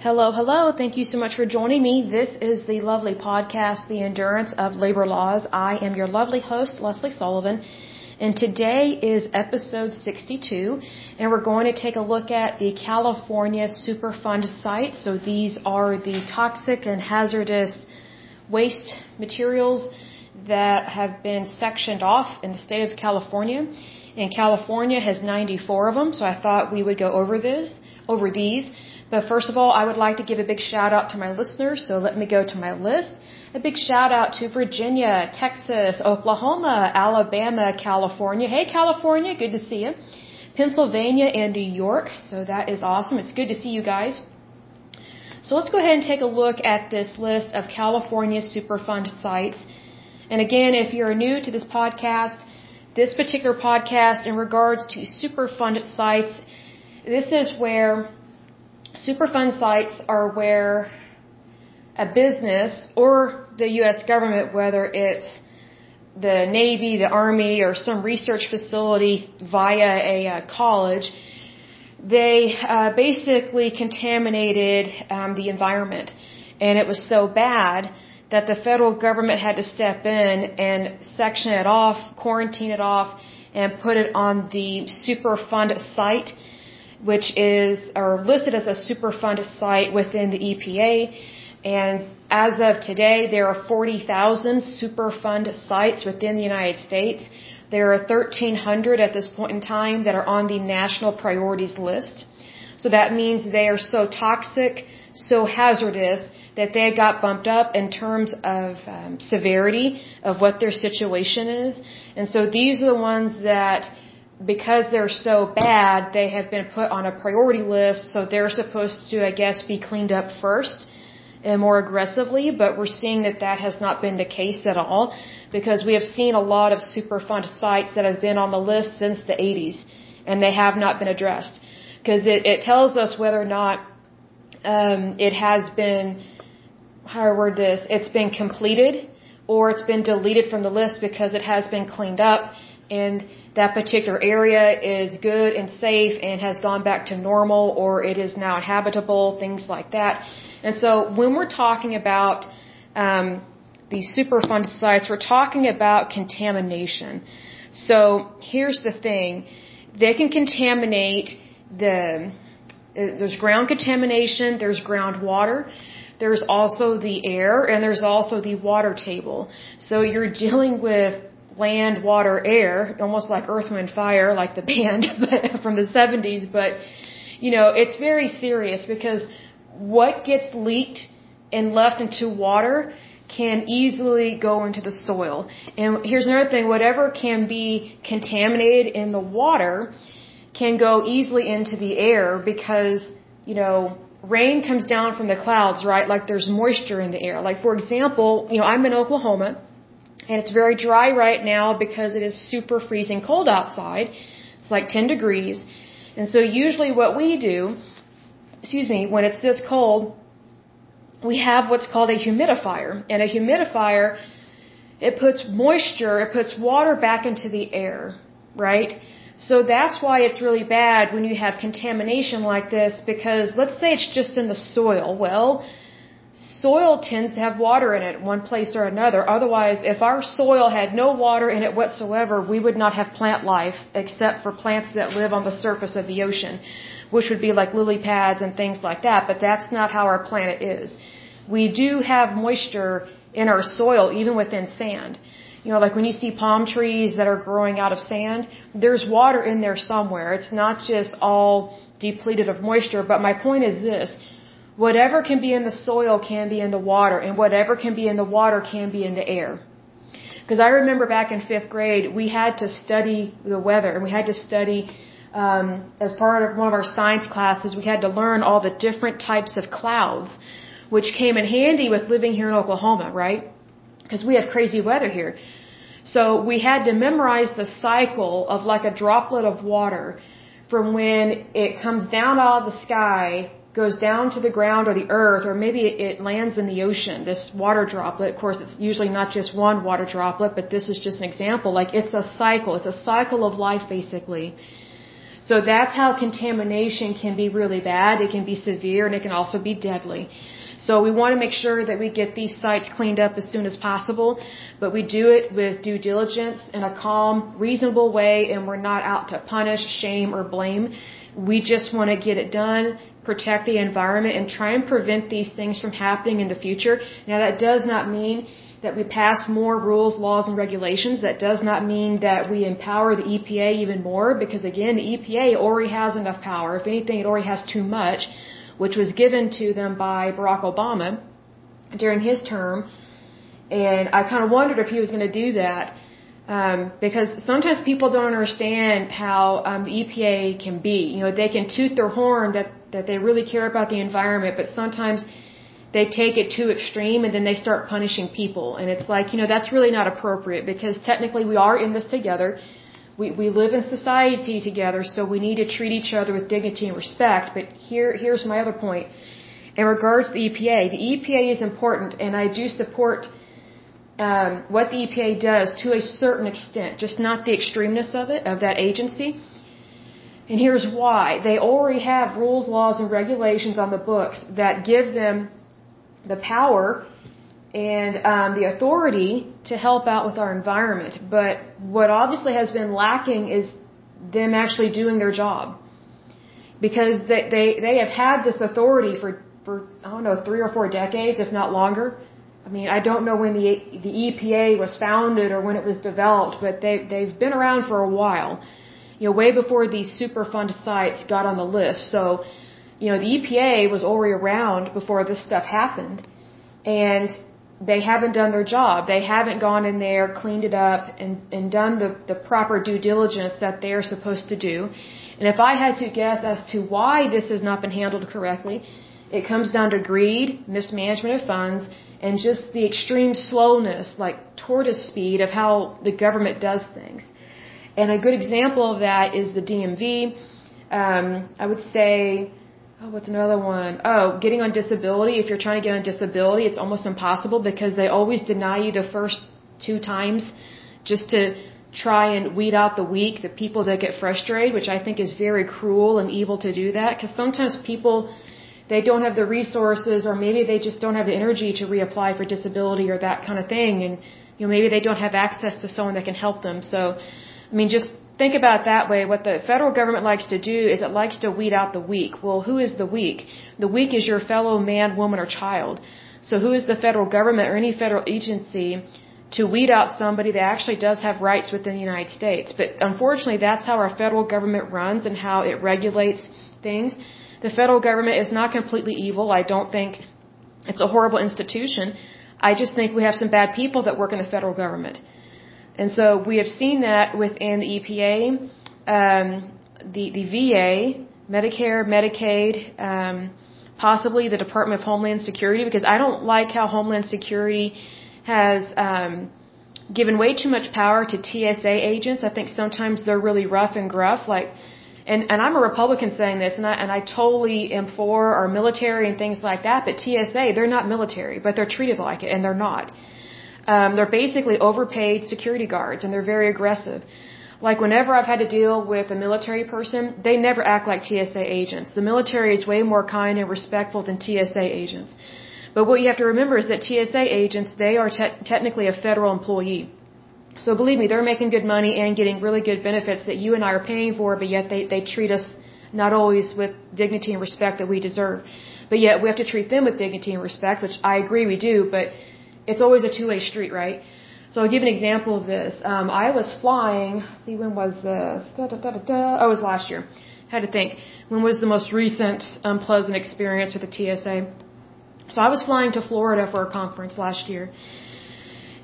Hello, hello. Thank you so much for joining me. This is the lovely podcast, The Endurance of Labor Laws. I am your lovely host, Lesley Sullivan. And today is episode 62, and we're going to take a look at the California Superfund site. So these are the toxic and hazardous waste materials that have been sectioned off in the state of California. And California has 94 of them, so I thought we would go over this, over these. But first of all, I would like to give a big shout out to my listeners, so let me go to my list. A big shout out to Virginia, Texas, Oklahoma, Alabama, California. Hey California, good to see you. Pennsylvania and New York, so that is awesome. It's good to see you guys. So let's go ahead and take a look at this list of California Superfund sites. And again, if you're new to this podcast, this particular podcast in regards to Superfund sites, this is where Superfund sites are where a business or the U.S. government, whether it's the Navy, the Army, or some research facility via a uh, college, they uh, basically contaminated um, the environment. And it was so bad that the federal government had to step in and section it off, quarantine it off, and put it on the Superfund site which is or listed as a Superfund site within the EPA. And as of today, there are 40,000 Superfund sites within the United States. There are 1,300 at this point in time that are on the national priorities list. So that means they are so toxic, so hazardous that they got bumped up in terms of um, severity of what their situation is. And so these are the ones that because they're so bad, they have been put on a priority list, so they're supposed to, I guess, be cleaned up first and more aggressively, but we're seeing that that has not been the case at all because we have seen a lot of Superfund sites that have been on the list since the 80s and they have not been addressed. Because it, it tells us whether or not um, it has been, how do I word this, it's been completed or it's been deleted from the list because it has been cleaned up and that particular area is good and safe and has gone back to normal or it is now habitable, things like that. And so when we're talking about um, these Superfund sites, we're talking about contamination. So here's the thing. They can contaminate the, there's ground contamination, there's groundwater, there's also the air, and there's also the water table. So you're dealing with land, water, air, almost like Earth, Wind, Fire, like the band from the 70s. But, you know, it's very serious because what gets leaked and left into water can easily go into the soil. And here's another thing, whatever can be contaminated in the water can go easily into the air because, you know, rain comes down from the clouds, right? Like there's moisture in the air. Like for example, you know, I'm in Oklahoma and it's very dry right now because it is super freezing cold outside. It's like 10 degrees. And so usually what we do, excuse me, when it's this cold, we have what's called a humidifier. And a humidifier, it puts moisture, it puts water back into the air, right? So that's why it's really bad when you have contamination like this because let's say it's just in the soil. Well, soil tends to have water in it one place or another. Otherwise, if our soil had no water in it whatsoever, we would not have plant life except for plants that live on the surface of the ocean, which would be like lily pads and things like that. But that's not how our planet is. We do have moisture in our soil, even within sand. You know, like when you see palm trees that are growing out of sand, there's water in there somewhere. It's not just all depleted of moisture. But my point is this Whatever can be in the soil can be in the water, and whatever can be in the water can be in the air. Because I remember back in fifth grade, we had to study the weather, and we had to study, um, as part of one of our science classes, we had to learn all the different types of clouds, which came in handy with living here in Oklahoma, right? Because we have crazy weather here. So we had to memorize the cycle of like a droplet of water from when it comes down out of the sky goes down to the ground or the earth, or maybe it lands in the ocean, this water droplet. Of course, it's usually not just one water droplet, but this is just an example. Like it's a cycle. It's a cycle of life, basically. So that's how contamination can be really bad. It can be severe and it can also be deadly. So we want to make sure that we get these sites cleaned up as soon as possible, but we do it with due diligence in a calm, reasonable way, and we're not out to punish, shame, or blame. We just want to get it done, protect the environment, and try and prevent these things from happening in the future. Now that does not mean that we pass more rules, laws, and regulations. That does not mean that we empower the EPA even more because again, the EPA already has enough power. If anything, it already has too much which was given to them by Barack Obama during his term. And I kind of wondered if he was going to do that. Um, because sometimes people don't understand how um, the EPA can be. You know, they can toot their horn that that they really care about the environment, but sometimes they take it too extreme and then they start punishing people. And it's like, you know, that's really not appropriate because technically we are in this together we, we live in society together, so we need to treat each other with dignity and respect. But here, here's my other point. In regards to the EPA, the EPA is important, and I do support um, what the EPA does to a certain extent, just not the extremeness of it, of that agency. And here's why. They already have rules, laws, and regulations on the books that give them the power and um, the authority to help out with our environment. But what obviously has been lacking is them actually doing their job. Because they, they, they have had this authority for, for, I don't know, three or four decades, if not longer. I mean, I don't know when the, the EPA was founded or when it was developed, but they, they've been around for a while. You know, way before these Superfund sites got on the list. So, you know, the EPA was already around before this stuff happened. And they haven't done their job. They haven't gone in there, cleaned it up, and, and done the, the proper due diligence that they're supposed to do. And if I had to guess as to why this has not been handled correctly, it comes down to greed, mismanagement of funds, and just the extreme slowness, like tortoise speed of how the government does things. And a good example of that is the DMV. Um, I would say Oh, what's another one? Oh, getting on disability. If you're trying to get on disability, it's almost impossible because they always deny you the first two times just to try and weed out the weak, the people that get frustrated, which I think is very cruel and evil to do that because sometimes people they don't have the resources or maybe they just don't have the energy to reapply for disability or that kind of thing and you know maybe they don't have access to someone that can help them. So I mean just think about that way. What the federal government likes to do is it likes to weed out the weak. Well, who is the weak? The weak is your fellow man, woman, or child. So who is the federal government or any federal agency to weed out somebody that actually does have rights within the United States? But unfortunately, that's how our federal government runs and how it regulates things. The federal government is not completely evil. I don't think it's a horrible institution. I just think we have some bad people that work in the federal government. And so we have seen that within the EPA, um, the, the VA, Medicare, Medicaid, um, possibly the Department of Homeland Security, because I don't like how Homeland Security has um, given way too much power to TSA agents. I think sometimes they're really rough and gruff, like. And, and I'm a Republican saying this, and I, and I totally am for our military and things like that, but TSA, they're not military, but they're treated like it, and they're not. Um, they're basically overpaid security guards and they're very aggressive. Like whenever I've had to deal with a military person, they never act like TSA agents. The military is way more kind and respectful than TSA agents. But what you have to remember is that TSA agents, they are te technically a federal employee. So believe me, they're making good money and getting really good benefits that you and I are paying for, but yet they, they treat us not always with dignity and respect that we deserve. But yet we have to treat them with dignity and respect, which I agree we do, but it's always a two-way street, right? So I'll give an example of this. Um, I was flying. See, when was this? Da, da, da, da, da. Oh, it was last year. Had to think. When was the most recent unpleasant experience with the TSA? So I was flying to Florida for a conference last year,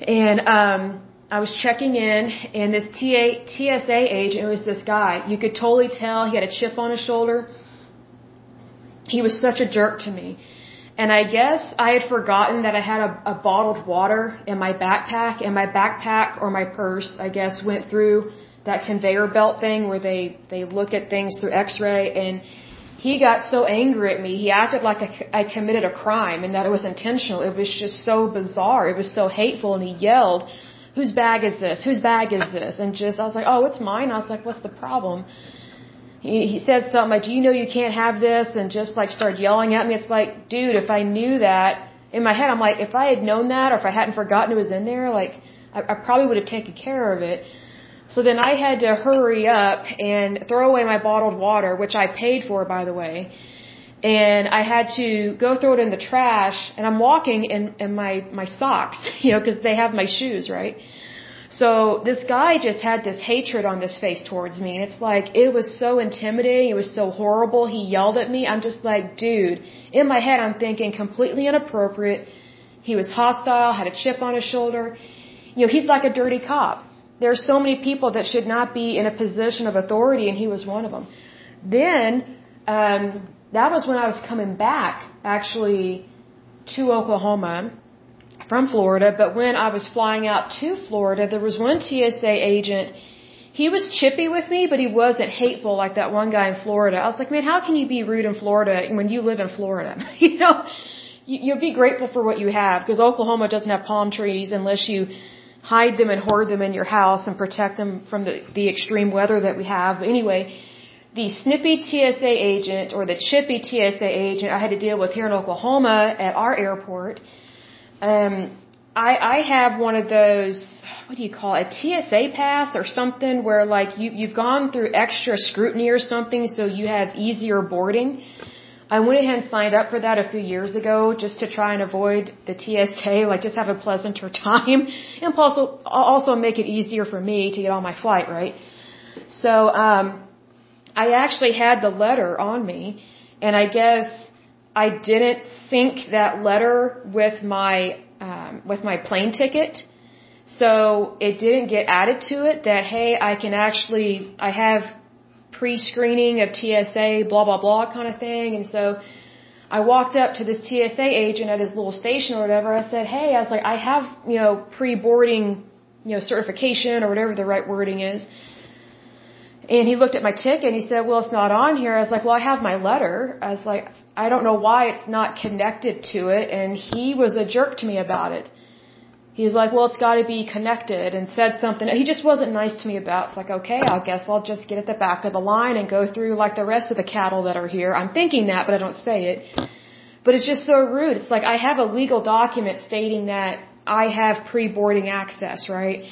and um, I was checking in, and this TA, TSA agent, it was this guy. You could totally tell he had a chip on his shoulder. He was such a jerk to me. And I guess I had forgotten that I had a, a bottled water in my backpack, and my backpack or my purse, I guess, went through that conveyor belt thing where they they look at things through X-ray, and he got so angry at me. He acted like I, I committed a crime and that it was intentional. It was just so bizarre. It was so hateful, and he yelled, "Whose bag is this? Whose bag is this?" And just I was like, "Oh, it's mine." I was like, "What's the problem?" He, he said something like, do you know you can't have this? And just like started yelling at me. It's like, dude, if I knew that, in my head, I'm like, if I had known that or if I hadn't forgotten it was in there, like, I, I probably would have taken care of it. So then I had to hurry up and throw away my bottled water, which I paid for, by the way. And I had to go throw it in the trash, and I'm walking in, in my, my socks, you know, because they have my shoes, right? So this guy just had this hatred on his face towards me, and it's like, it was so intimidating, it was so horrible, he yelled at me, I'm just like, dude, in my head I'm thinking completely inappropriate, he was hostile, had a chip on his shoulder, you know, he's like a dirty cop. There are so many people that should not be in a position of authority, and he was one of them. Then, um, that was when I was coming back, actually, to Oklahoma from Florida. But when I was flying out to Florida, there was one TSA agent. He was chippy with me, but he wasn't hateful like that one guy in Florida. I was like, man, how can you be rude in Florida when you live in Florida? you know, you, you'll be grateful for what you have because Oklahoma doesn't have palm trees unless you hide them and hoard them in your house and protect them from the, the extreme weather that we have. But anyway, the snippy TSA agent or the chippy TSA agent I had to deal with here in Oklahoma at our airport. Um, I, I have one of those, what do you call it, a TSA pass or something where like you, you've gone through extra scrutiny or something so you have easier boarding. I went ahead and signed up for that a few years ago just to try and avoid the TSA, like just have a pleasanter time and also, also make it easier for me to get on my flight, right? So, um, I actually had the letter on me and I guess I didn't sync that letter with my, um, with my plane ticket. So it didn't get added to it that, hey, I can actually, I have pre-screening of TSA, blah, blah, blah kind of thing. And so I walked up to this TSA agent at his little station or whatever. I said, hey, I was like, I have, you know, pre-boarding, you know, certification or whatever the right wording is. And he looked at my ticket and he said, well, it's not on here. I was like, well, I have my letter. I was like, I don't know why it's not connected to it. And he was a jerk to me about it. He's like, well, it's got to be connected and said something. He just wasn't nice to me about. It. It's like, okay, I guess I'll just get at the back of the line and go through like the rest of the cattle that are here. I'm thinking that, but I don't say it. But it's just so rude. It's like I have a legal document stating that I have pre-boarding access, right?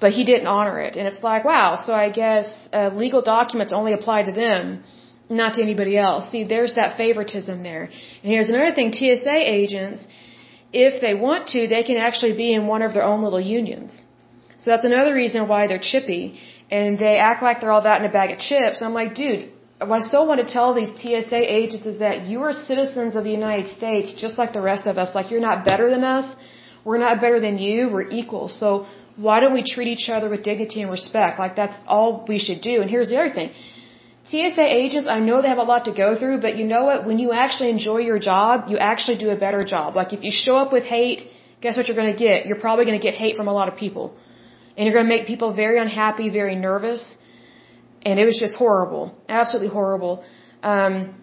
But he didn't honor it. And it's like, wow, so I guess uh, legal documents only apply to them, not to anybody else. See, there's that favoritism there. And here's another thing, TSA agents, if they want to, they can actually be in one of their own little unions. So that's another reason why they're chippy. And they act like they're all that in a bag of chips. I'm like, dude, what I still want to tell these TSA agents is that you are citizens of the United States just like the rest of us. Like you're not better than us. We're not better than you. We're equal. So why don't we treat each other with dignity and respect? Like that's all we should do. And here's the other thing. TSA agents, I know they have a lot to go through, but you know what? When you actually enjoy your job, you actually do a better job. Like if you show up with hate, guess what you're going to get? You're probably going to get hate from a lot of people. And you're going to make people very unhappy, very nervous. And it was just horrible. Absolutely horrible. Um,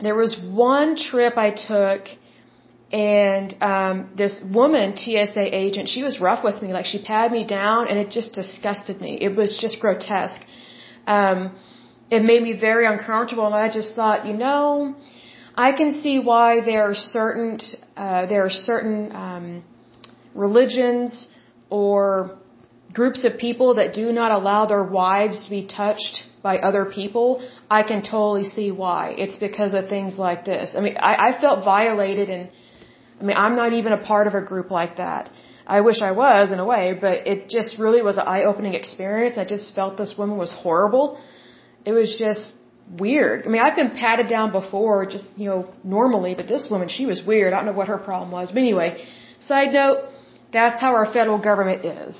there was one trip I took and um, this woman, TSA agent, she was rough with me. Like she patted me down and it just disgusted me. It was just grotesque. Um, it made me very uncomfortable and I just thought, you know, I can see why there are certain uh, there are certain um, religions or groups of people that do not allow their wives to be touched by other people. I can totally see why. It's because of things like this. I mean, I, I felt violated and I mean, I'm not even a part of a group like that. I wish I was in a way, but it just really was an eye-opening experience. I just felt this woman was horrible it was just weird. I mean, I've been patted down before, just, you know, normally, but this woman, she was weird. I don't know what her problem was. But anyway, side note, that's how our federal government is.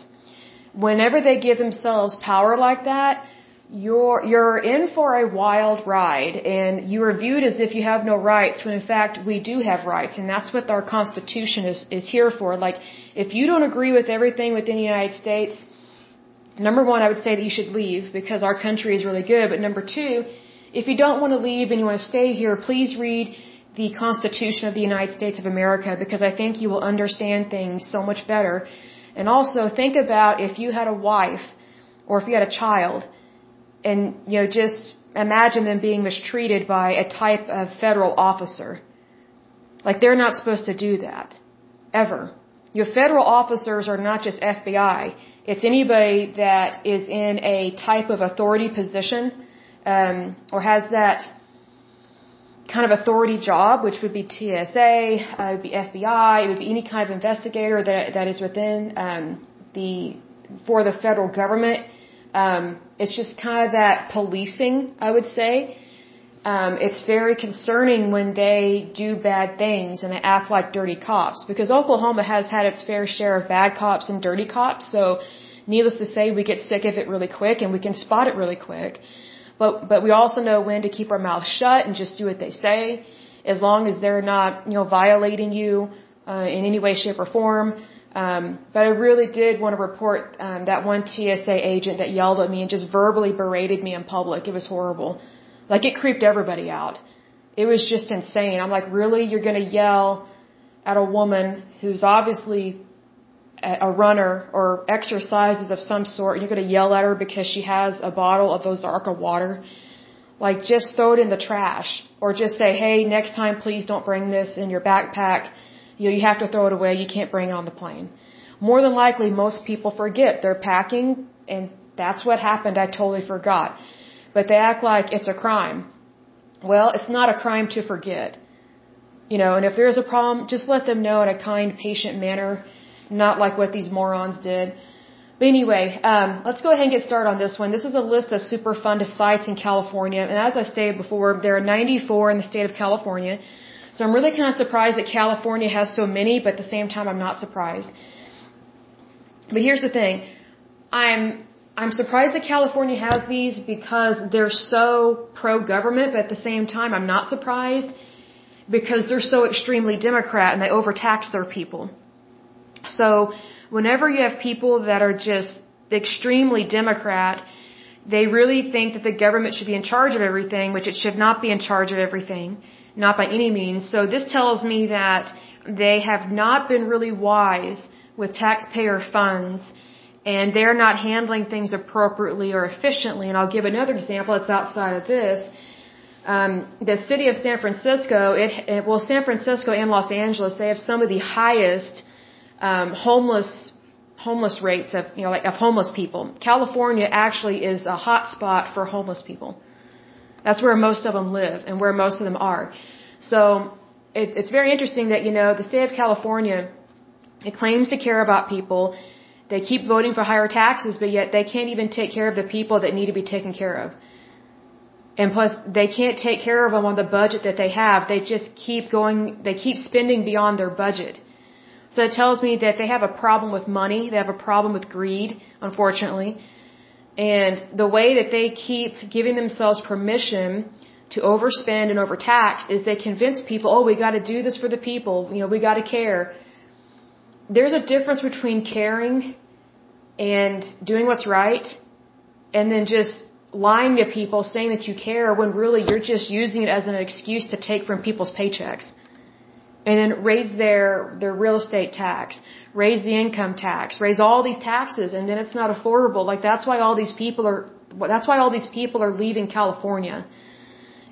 Whenever they give themselves power like that, you're, you're in for a wild ride and you are viewed as if you have no rights when in fact we do have rights and that's what our constitution is, is here for. Like, if you don't agree with everything within the United States, number one, I would say that you should leave because our country is really good. But number two, if you don't want to leave and you want to stay here, please read the Constitution of the United States of America because I think you will understand things so much better. And also think about if you had a wife or if you had a child and, you know, just imagine them being mistreated by a type of federal officer. Like they're not supposed to do that. Ever. Your federal officers are not just FBI. It's anybody that is in a type of authority position, um, or has that kind of authority job, which would be TSA, uh, it would be FBI, it would be any kind of investigator that that is within um, the for the federal government. Um, it's just kind of that policing, I would say. Um, it's very concerning when they do bad things and they act like dirty cops because Oklahoma has had its fair share of bad cops and dirty cops. So, needless to say, we get sick of it really quick and we can spot it really quick. But but we also know when to keep our mouths shut and just do what they say, as long as they're not you know violating you uh, in any way, shape, or form. Um, but I really did want to report um, that one TSA agent that yelled at me and just verbally berated me in public. It was horrible. Like it creeped everybody out. It was just insane. I'm like, really? You're going to yell at a woman who's obviously a runner or exercises of some sort. You're going to yell at her because she has a bottle of Ozarka water. Like just throw it in the trash or just say, hey, next time please don't bring this in your backpack you know, you have to throw it away. You can't bring it on the plane. More than likely, most people forget. They're packing, and that's what happened. I totally forgot. But they act like it's a crime. Well, it's not a crime to forget. You know, and if there's a problem, just let them know in a kind, patient manner, not like what these morons did. But anyway, um, let's go ahead and get started on this one. This is a list of Superfund sites in California, and as I stated before, there are 94 in the state of California. So I'm really kind of surprised that California has so many, but at the same time, I'm not surprised. But here's the thing. I'm, I'm surprised that California has these because they're so pro-government, but at the same time, I'm not surprised because they're so extremely Democrat and they overtax their people. So whenever you have people that are just extremely Democrat, they really think that the government should be in charge of everything, which it should not be in charge of everything not by any means. So this tells me that they have not been really wise with taxpayer funds and they're not handling things appropriately or efficiently. And I'll give another example that's outside of this. Um, the city of San Francisco, it, it, well, San Francisco and Los Angeles, they have some of the highest um, homeless homeless rates of you know like of homeless people. California actually is a hot spot for homeless people. That's where most of them live and where most of them are. So it, it's very interesting that, you know, the state of California, it claims to care about people. They keep voting for higher taxes, but yet they can't even take care of the people that need to be taken care of. And plus, they can't take care of them on the budget that they have. They just keep going, they keep spending beyond their budget. So it tells me that they have a problem with money. They have a problem with greed, unfortunately. And the way that they keep giving themselves permission to overspend and overtax is they convince people, oh, we got to do this for the people. You know, we got to care. There's a difference between caring and doing what's right and then just lying to people saying that you care when really you're just using it as an excuse to take from people's paychecks and then raise their their real estate tax, raise the income tax, raise all these taxes, and then it's not affordable. Like that's why all these people are that's why all these people are leaving California.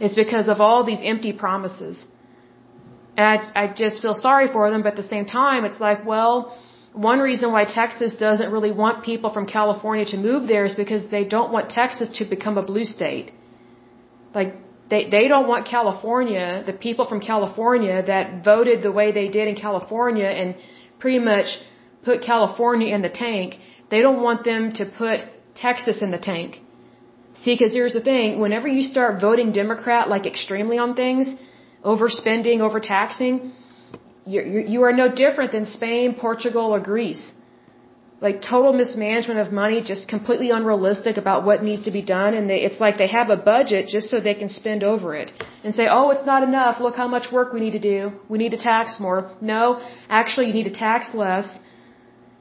It's because of all these empty promises. And I, I just feel sorry for them, but at the same time, it's like, well, one reason why Texas doesn't really want people from California to move there is because they don't want Texas to become a blue state. Like, they, they don't want California, the people from California that voted the way they did in California and pretty much put California in the tank, they don't want them to put Texas in the tank. See, because here's the thing, whenever you start voting Democrat like extremely on things, overspending, overtaxing, you're, you are no different than Spain, Portugal, or Greece like total mismanagement of money, just completely unrealistic about what needs to be done. And they, it's like they have a budget just so they can spend over it and say, oh, it's not enough. Look how much work we need to do. We need to tax more. No, actually, you need to tax less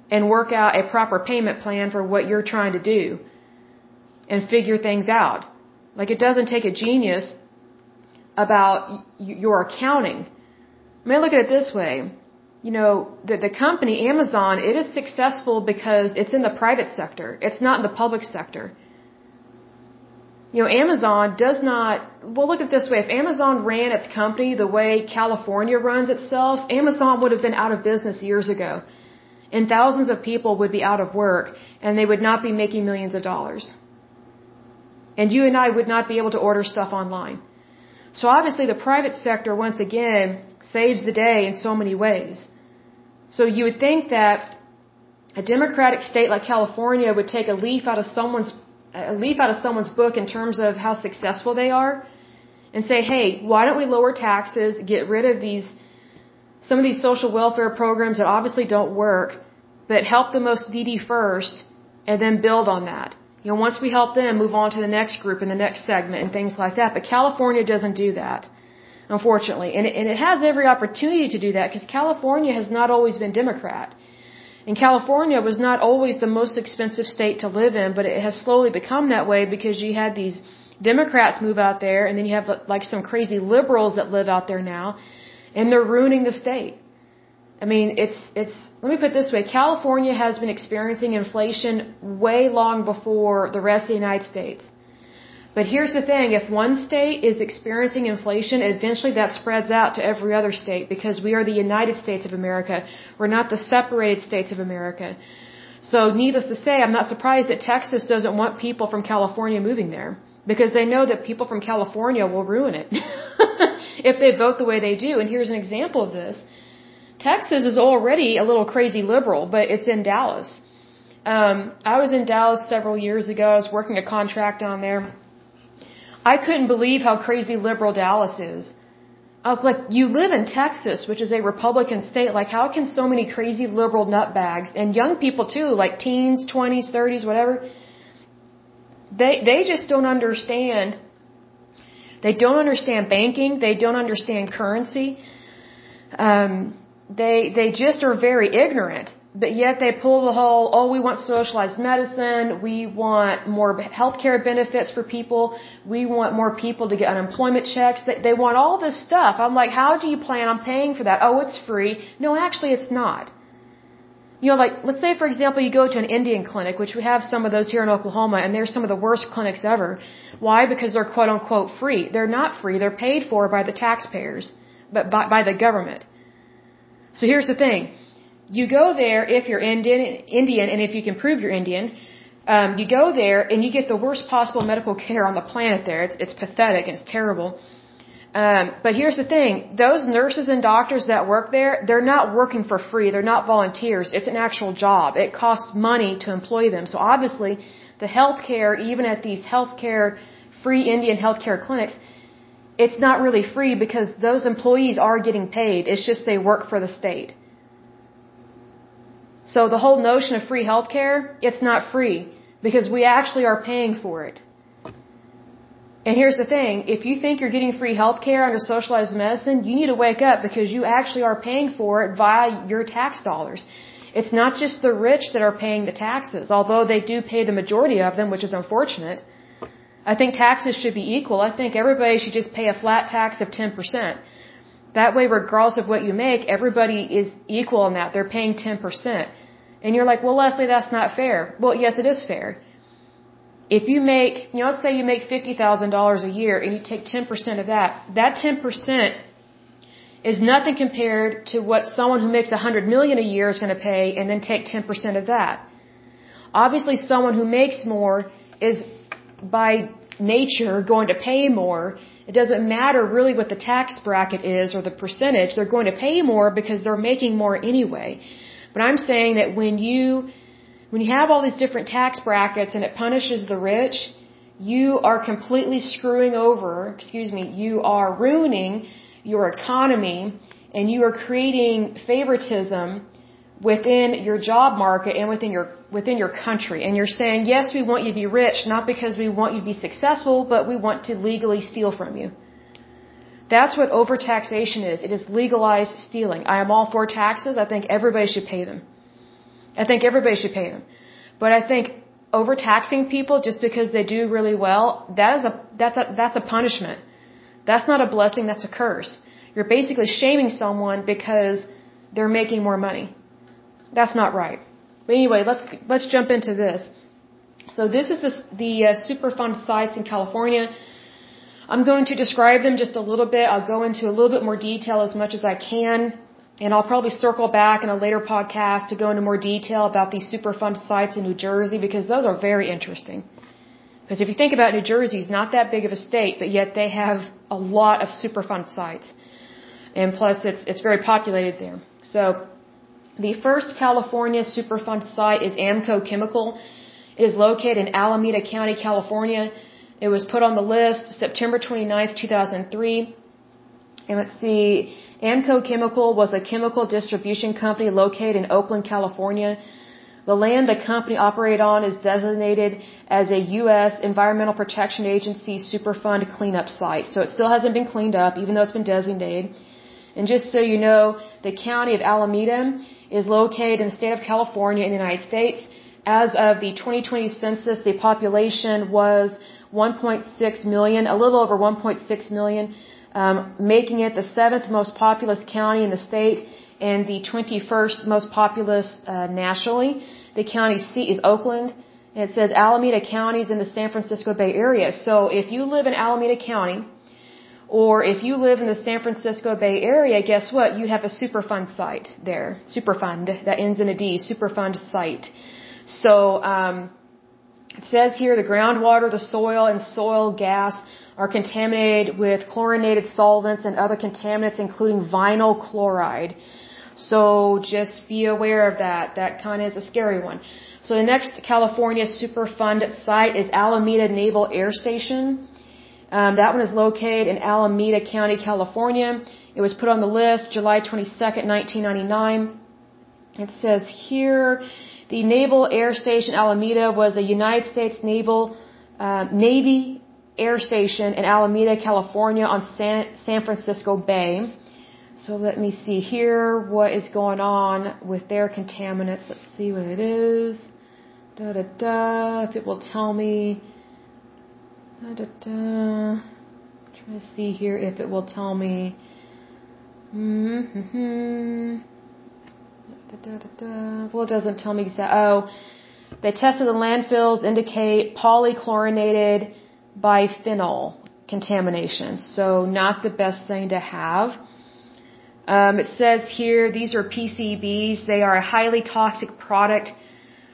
and work out a proper payment plan for what you're trying to do and figure things out. Like it doesn't take a genius about your accounting. I mean, look at it this way you know, the, the company, Amazon, it is successful because it's in the private sector. It's not in the public sector. you know, Amazon does not, well, look at it this way. If Amazon ran its company the way California runs itself, Amazon would have been out of business years ago. And thousands of people would be out of work and they would not be making millions of dollars. And you and I would not be able to order stuff online. So obviously the private sector, once again, saves the day in so many ways. So you would think that a democratic state like California would take a leaf out of someone's a leaf out of someone's book in terms of how successful they are and say, hey, why don't we lower taxes, get rid of these, some of these social welfare programs that obviously don't work, but help the most needy first and then build on that. You know, once we help them, move on to the next group and the next segment and things like that. But California doesn't do that, unfortunately. And it, and it has every opportunity to do that because California has not always been Democrat. And California was not always the most expensive state to live in, but it has slowly become that way because you had these Democrats move out there and then you have like some crazy liberals that live out there now and they're ruining the state. I mean, it's, it's, let me put it this way. California has been experiencing inflation way long before the rest of the United States. But here's the thing, if one state is experiencing inflation, eventually that spreads out to every other state because we are the United States of America. We're not the separated states of America. So needless to say, I'm not surprised that Texas doesn't want people from California moving there because they know that people from California will ruin it if they vote the way they do. And here's an example of this. Texas is already a little crazy liberal, but it's in Dallas. Um, I was in Dallas several years ago. I was working a contract down there I couldn't believe how crazy liberal Dallas is. I was like, you live in Texas, which is a Republican state. Like, how can so many crazy liberal nutbags and young people too, like teens, 20s, 30s, whatever, they, they just don't understand. They don't understand banking. They don't understand currency. Um, they, they just are very ignorant but yet they pull the whole, oh, we want socialized medicine, we want more healthcare benefits for people, we want more people to get unemployment checks. They, they want all this stuff. I'm like, how do you plan on paying for that? Oh, it's free. No, actually, it's not. You know, like, let's say, for example, you go to an Indian clinic, which we have some of those here in Oklahoma, and they're some of the worst clinics ever. Why? Because they're quote unquote free. They're not free. They're paid for by the taxpayers, but by, by the government. So here's the thing you go there if you're Indian, Indian, and if you can prove you're Indian. Um, you go there and you get the worst possible medical care on the planet. There, it's it's pathetic it's terrible. Um, but here's the thing: those nurses and doctors that work there, they're not working for free. They're not volunteers. It's an actual job. It costs money to employ them. So obviously, the health care, even at these healthcare free Indian healthcare clinics, it's not really free because those employees are getting paid. It's just they work for the state. So the whole notion of free healthcare, it's not free because we actually are paying for it. And here's the thing, if you think you're getting free healthcare under socialized medicine, you need to wake up because you actually are paying for it via your tax dollars. It's not just the rich that are paying the taxes, although they do pay the majority of them, which is unfortunate. I think taxes should be equal. I think everybody should just pay a flat tax of 10%. That way, regardless of what you make, everybody is equal in that. They're paying 10%. And you're like, well, Lesley, that's not fair. Well, yes, it is fair. If you make, you know, let's say you make $50,000 a year and you take 10% of that, that 10% is nothing compared to what someone who makes 100 million a year is going to pay and then take 10% of that. Obviously, someone who makes more is by nature going to pay more it doesn't matter really what the tax bracket is or the percentage. They're going to pay more because they're making more anyway. But I'm saying that when you, when you have all these different tax brackets and it punishes the rich, you are completely screwing over, excuse me, you are ruining your economy and you are creating favoritism within your job market and within your within your country. And you're saying yes we want you to be rich not because we want you to be successful but we want to legally steal from you that's what overtaxation is. It is legalized stealing. I am all for taxes. I think everybody should pay them. I think everybody should pay them. But i think overtaxing people just because they do really well that is a that's a that's a punishment. That's not a blessing that's a curse. You're basically shaming someone because they're making more money. That's not right. But anyway, let's let's jump into this. So this is the, the uh, Superfund sites in California. I'm going to describe them just a little bit. I'll go into a little bit more detail as much as I can. And I'll probably circle back in a later podcast to go into more detail about these Superfund sites in New Jersey because those are very interesting. Because if you think about New Jersey, it's not that big of a state, but yet they have a lot of Superfund sites. And plus, it's, it's very populated there. So, the first California Superfund site is Amco Chemical. It is located in Alameda County, California. It was put on the list September 29th, 2003. And let's see, Amco Chemical was a chemical distribution company located in Oakland, California. The land the company operated on is designated as a U.S. Environmental Protection Agency Superfund cleanup site. So it still hasn't been cleaned up, even though it's been designated. And just so you know, the county of Alameda is located in the state of California in the United States. As of the 2020 census, the population was 1.6 million, a little over 1.6 million, um, making it the seventh most populous county in the state and the 21st most populous uh, nationally. The county seat is Oakland. It says Alameda County is in the San Francisco Bay Area. So if you live in Alameda County, or if you live in the San Francisco Bay Area, guess what? You have a Superfund site there. Superfund, that ends in a D, Superfund site. So, um, it says here the groundwater, the soil, and soil gas are contaminated with chlorinated solvents and other contaminants, including vinyl chloride. So just be aware of that. That kind of is a scary one. So the next California Superfund site is Alameda Naval Air Station. Um, that one is located in Alameda County, California. It was put on the list July 22nd, 1999. It says here, the Naval Air Station Alameda was a United States Naval uh, Navy air station in Alameda, California on San, San Francisco Bay. So let me see here what is going on with their contaminants. Let's see what it is. Da da da. If it will tell me. Da da da. Try to see here if it will tell me. Mm-hmm. Well, it doesn't tell me exactly. Oh, they tested the landfills indicate polychlorinated biphenyl contamination. So not the best thing to have. Um, it says here these are PCBs. They are a highly toxic product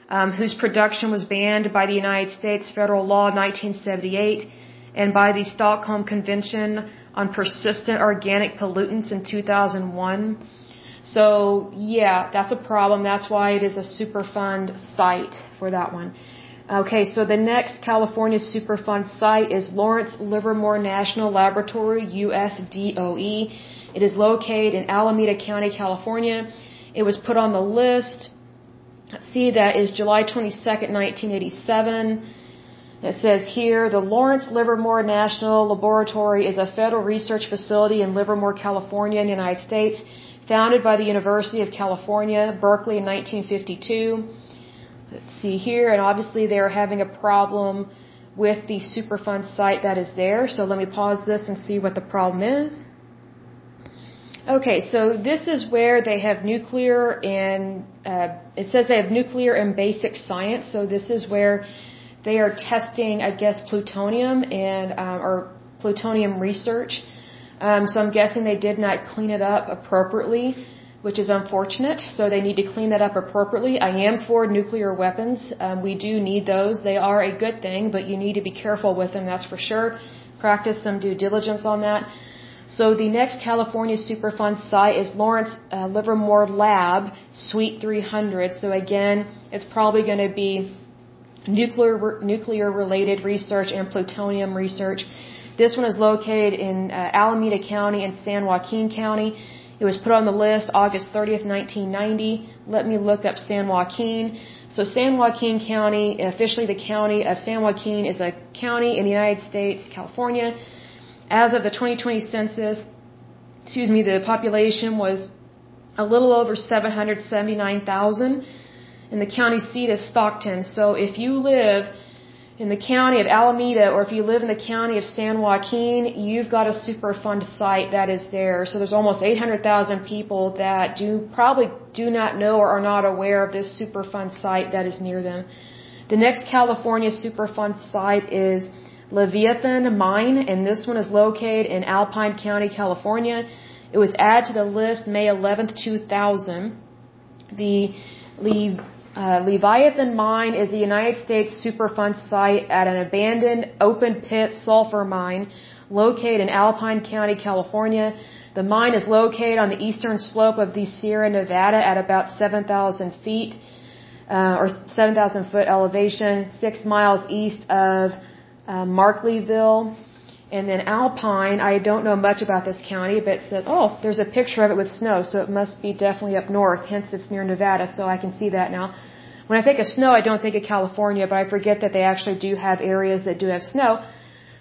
um, whose production was banned by the United States federal law in 1978 and by the Stockholm Convention on Persistent Organic Pollutants in 2001. So yeah, that's a problem. That's why it is a Superfund site for that one. Okay, so the next California Superfund site is Lawrence Livermore National Laboratory, USDOE. It is located in Alameda County, California. It was put on the list. Let's see, that is July 22nd, 1987. It says here, the Lawrence Livermore National Laboratory is a federal research facility in Livermore, California in the United States, founded by the University of California, Berkeley in 1952. Let's see here, and obviously they're having a problem with the Superfund site that is there. So let me pause this and see what the problem is. Okay, so this is where they have nuclear and uh, it says they have nuclear and basic science. So this is where they are testing, I guess, plutonium and um, or plutonium research. Um, so I'm guessing they did not clean it up appropriately, which is unfortunate. So they need to clean that up appropriately. I am for nuclear weapons. Um, we do need those. They are a good thing, but you need to be careful with them. That's for sure. Practice some due diligence on that. So the next California Superfund site is Lawrence uh, Livermore Lab, Site 300. So again, it's probably going to be nuclear nuclear related research and plutonium research. This one is located in uh, Alameda County and San Joaquin County. It was put on the list August 30th, 1990. Let me look up San Joaquin. So San Joaquin County, officially the county of San Joaquin, is a county in the United States, California. As of the 2020 census, excuse me, the population was a little over 779,000 and the county seat is Stockton. So if you live in the county of Alameda or if you live in the county of San Joaquin, you've got a Superfund site that is there. So there's almost 800,000 people that do probably do not know or are not aware of this Superfund site that is near them. The next California Superfund site is Leviathan Mine, and this one is located in Alpine County, California. It was added to the list May 11th, 2000. The Le uh, Leviathan Mine is a United States Superfund site at an abandoned open pit sulfur mine located in Alpine County, California. The mine is located on the eastern slope of the Sierra Nevada at about 7,000 feet, uh, or 7,000 foot elevation, six miles east of uh, Markleeville. And then Alpine, I don't know much about this county, but it said, oh, there's a picture of it with snow, so it must be definitely up north, hence it's near Nevada, so I can see that now. When I think of snow, I don't think of California, but I forget that they actually do have areas that do have snow.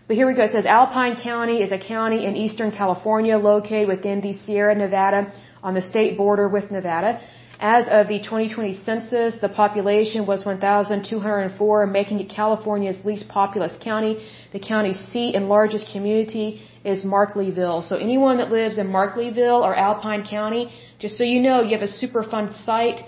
But here we go. It says Alpine County is a county in eastern California located within the Sierra Nevada on the state border with Nevada. As of the 2020 census, the population was 1,204, making it California's least populous county. The county's seat and largest community is Markleeville. So anyone that lives in Markleeville or Alpine County, just so you know, you have a Superfund site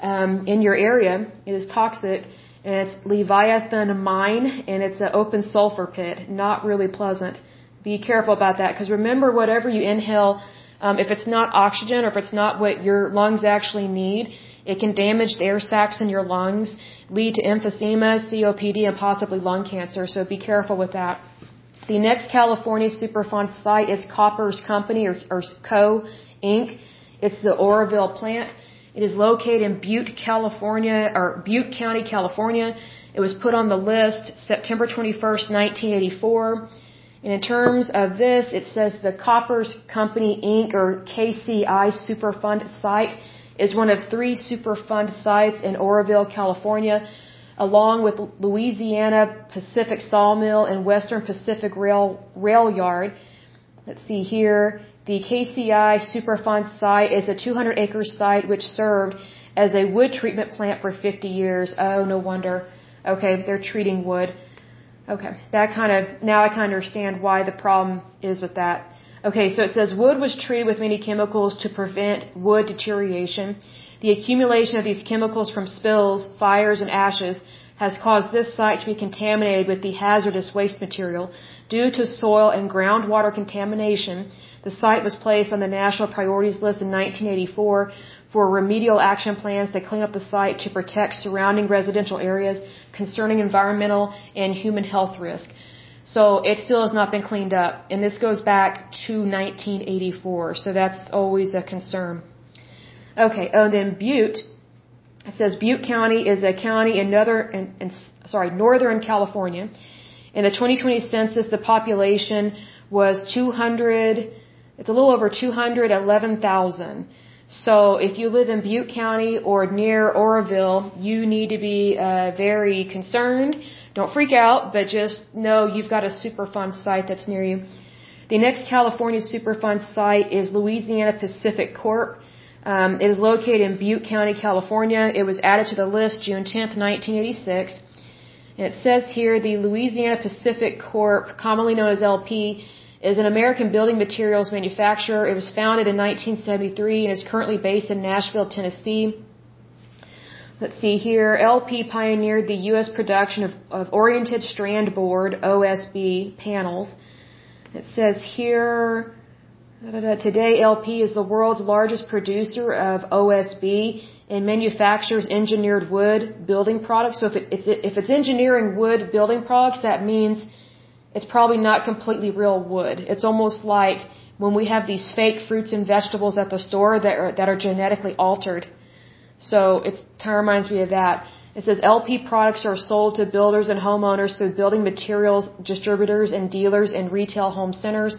um, in your area. It is toxic, and it's Leviathan Mine, and it's an open sulfur pit. Not really pleasant. Be careful about that, because remember, whatever you inhale um, if it's not oxygen or if it's not what your lungs actually need, it can damage the air sacs in your lungs, lead to emphysema, COPD, and possibly lung cancer. So be careful with that. The next California Superfund site is Koppers Company or, or Co. Inc. It's the Oroville plant. It is located in Butte, California, or Butte County, California. It was put on the list September 21st, 1984. And in terms of this, it says the Koppers Company Inc. or KCI Superfund site is one of three Superfund sites in Oroville, California, along with Louisiana Pacific Sawmill and Western Pacific Rail, Rail Yard. Let's see here. The KCI Superfund site is a 200 acre site which served as a wood treatment plant for 50 years. Oh, no wonder. Okay, they're treating wood. Okay, that kind of, now I kind of understand why the problem is with that. Okay, so it says wood was treated with many chemicals to prevent wood deterioration. The accumulation of these chemicals from spills, fires, and ashes has caused this site to be contaminated with the hazardous waste material. Due to soil and groundwater contamination, the site was placed on the national priorities list in 1984 for remedial action plans to clean up the site to protect surrounding residential areas concerning environmental and human health risk. So it still has not been cleaned up, and this goes back to 1984. So that's always a concern. Okay, and then Butte. It says Butte County is a county in northern, in, sorry, northern California. In the 2020 census, the population was 200. It's a little over 211,000. So if you live in Butte County or near Oroville, you need to be uh, very concerned. Don't freak out, but just know you've got a Superfund site that's near you. The next California Superfund site is Louisiana Pacific Corp. Um, it is located in Butte County, California. It was added to the list June 10, 1986. And it says here the Louisiana Pacific Corp, commonly known as LP, is an American building materials manufacturer. It was founded in 1973 and is currently based in Nashville, Tennessee. Let's see here. LP pioneered the U.S. production of, of oriented strand board OSB panels. It says here, today LP is the world's largest producer of OSB and manufactures engineered wood building products. So if, it, it's, if it's engineering wood building products, that means it's probably not completely real wood. It's almost like when we have these fake fruits and vegetables at the store that are, that are genetically altered. So it kind of reminds me of that. It says LP products are sold to builders and homeowners through building materials distributors and dealers and retail home centers.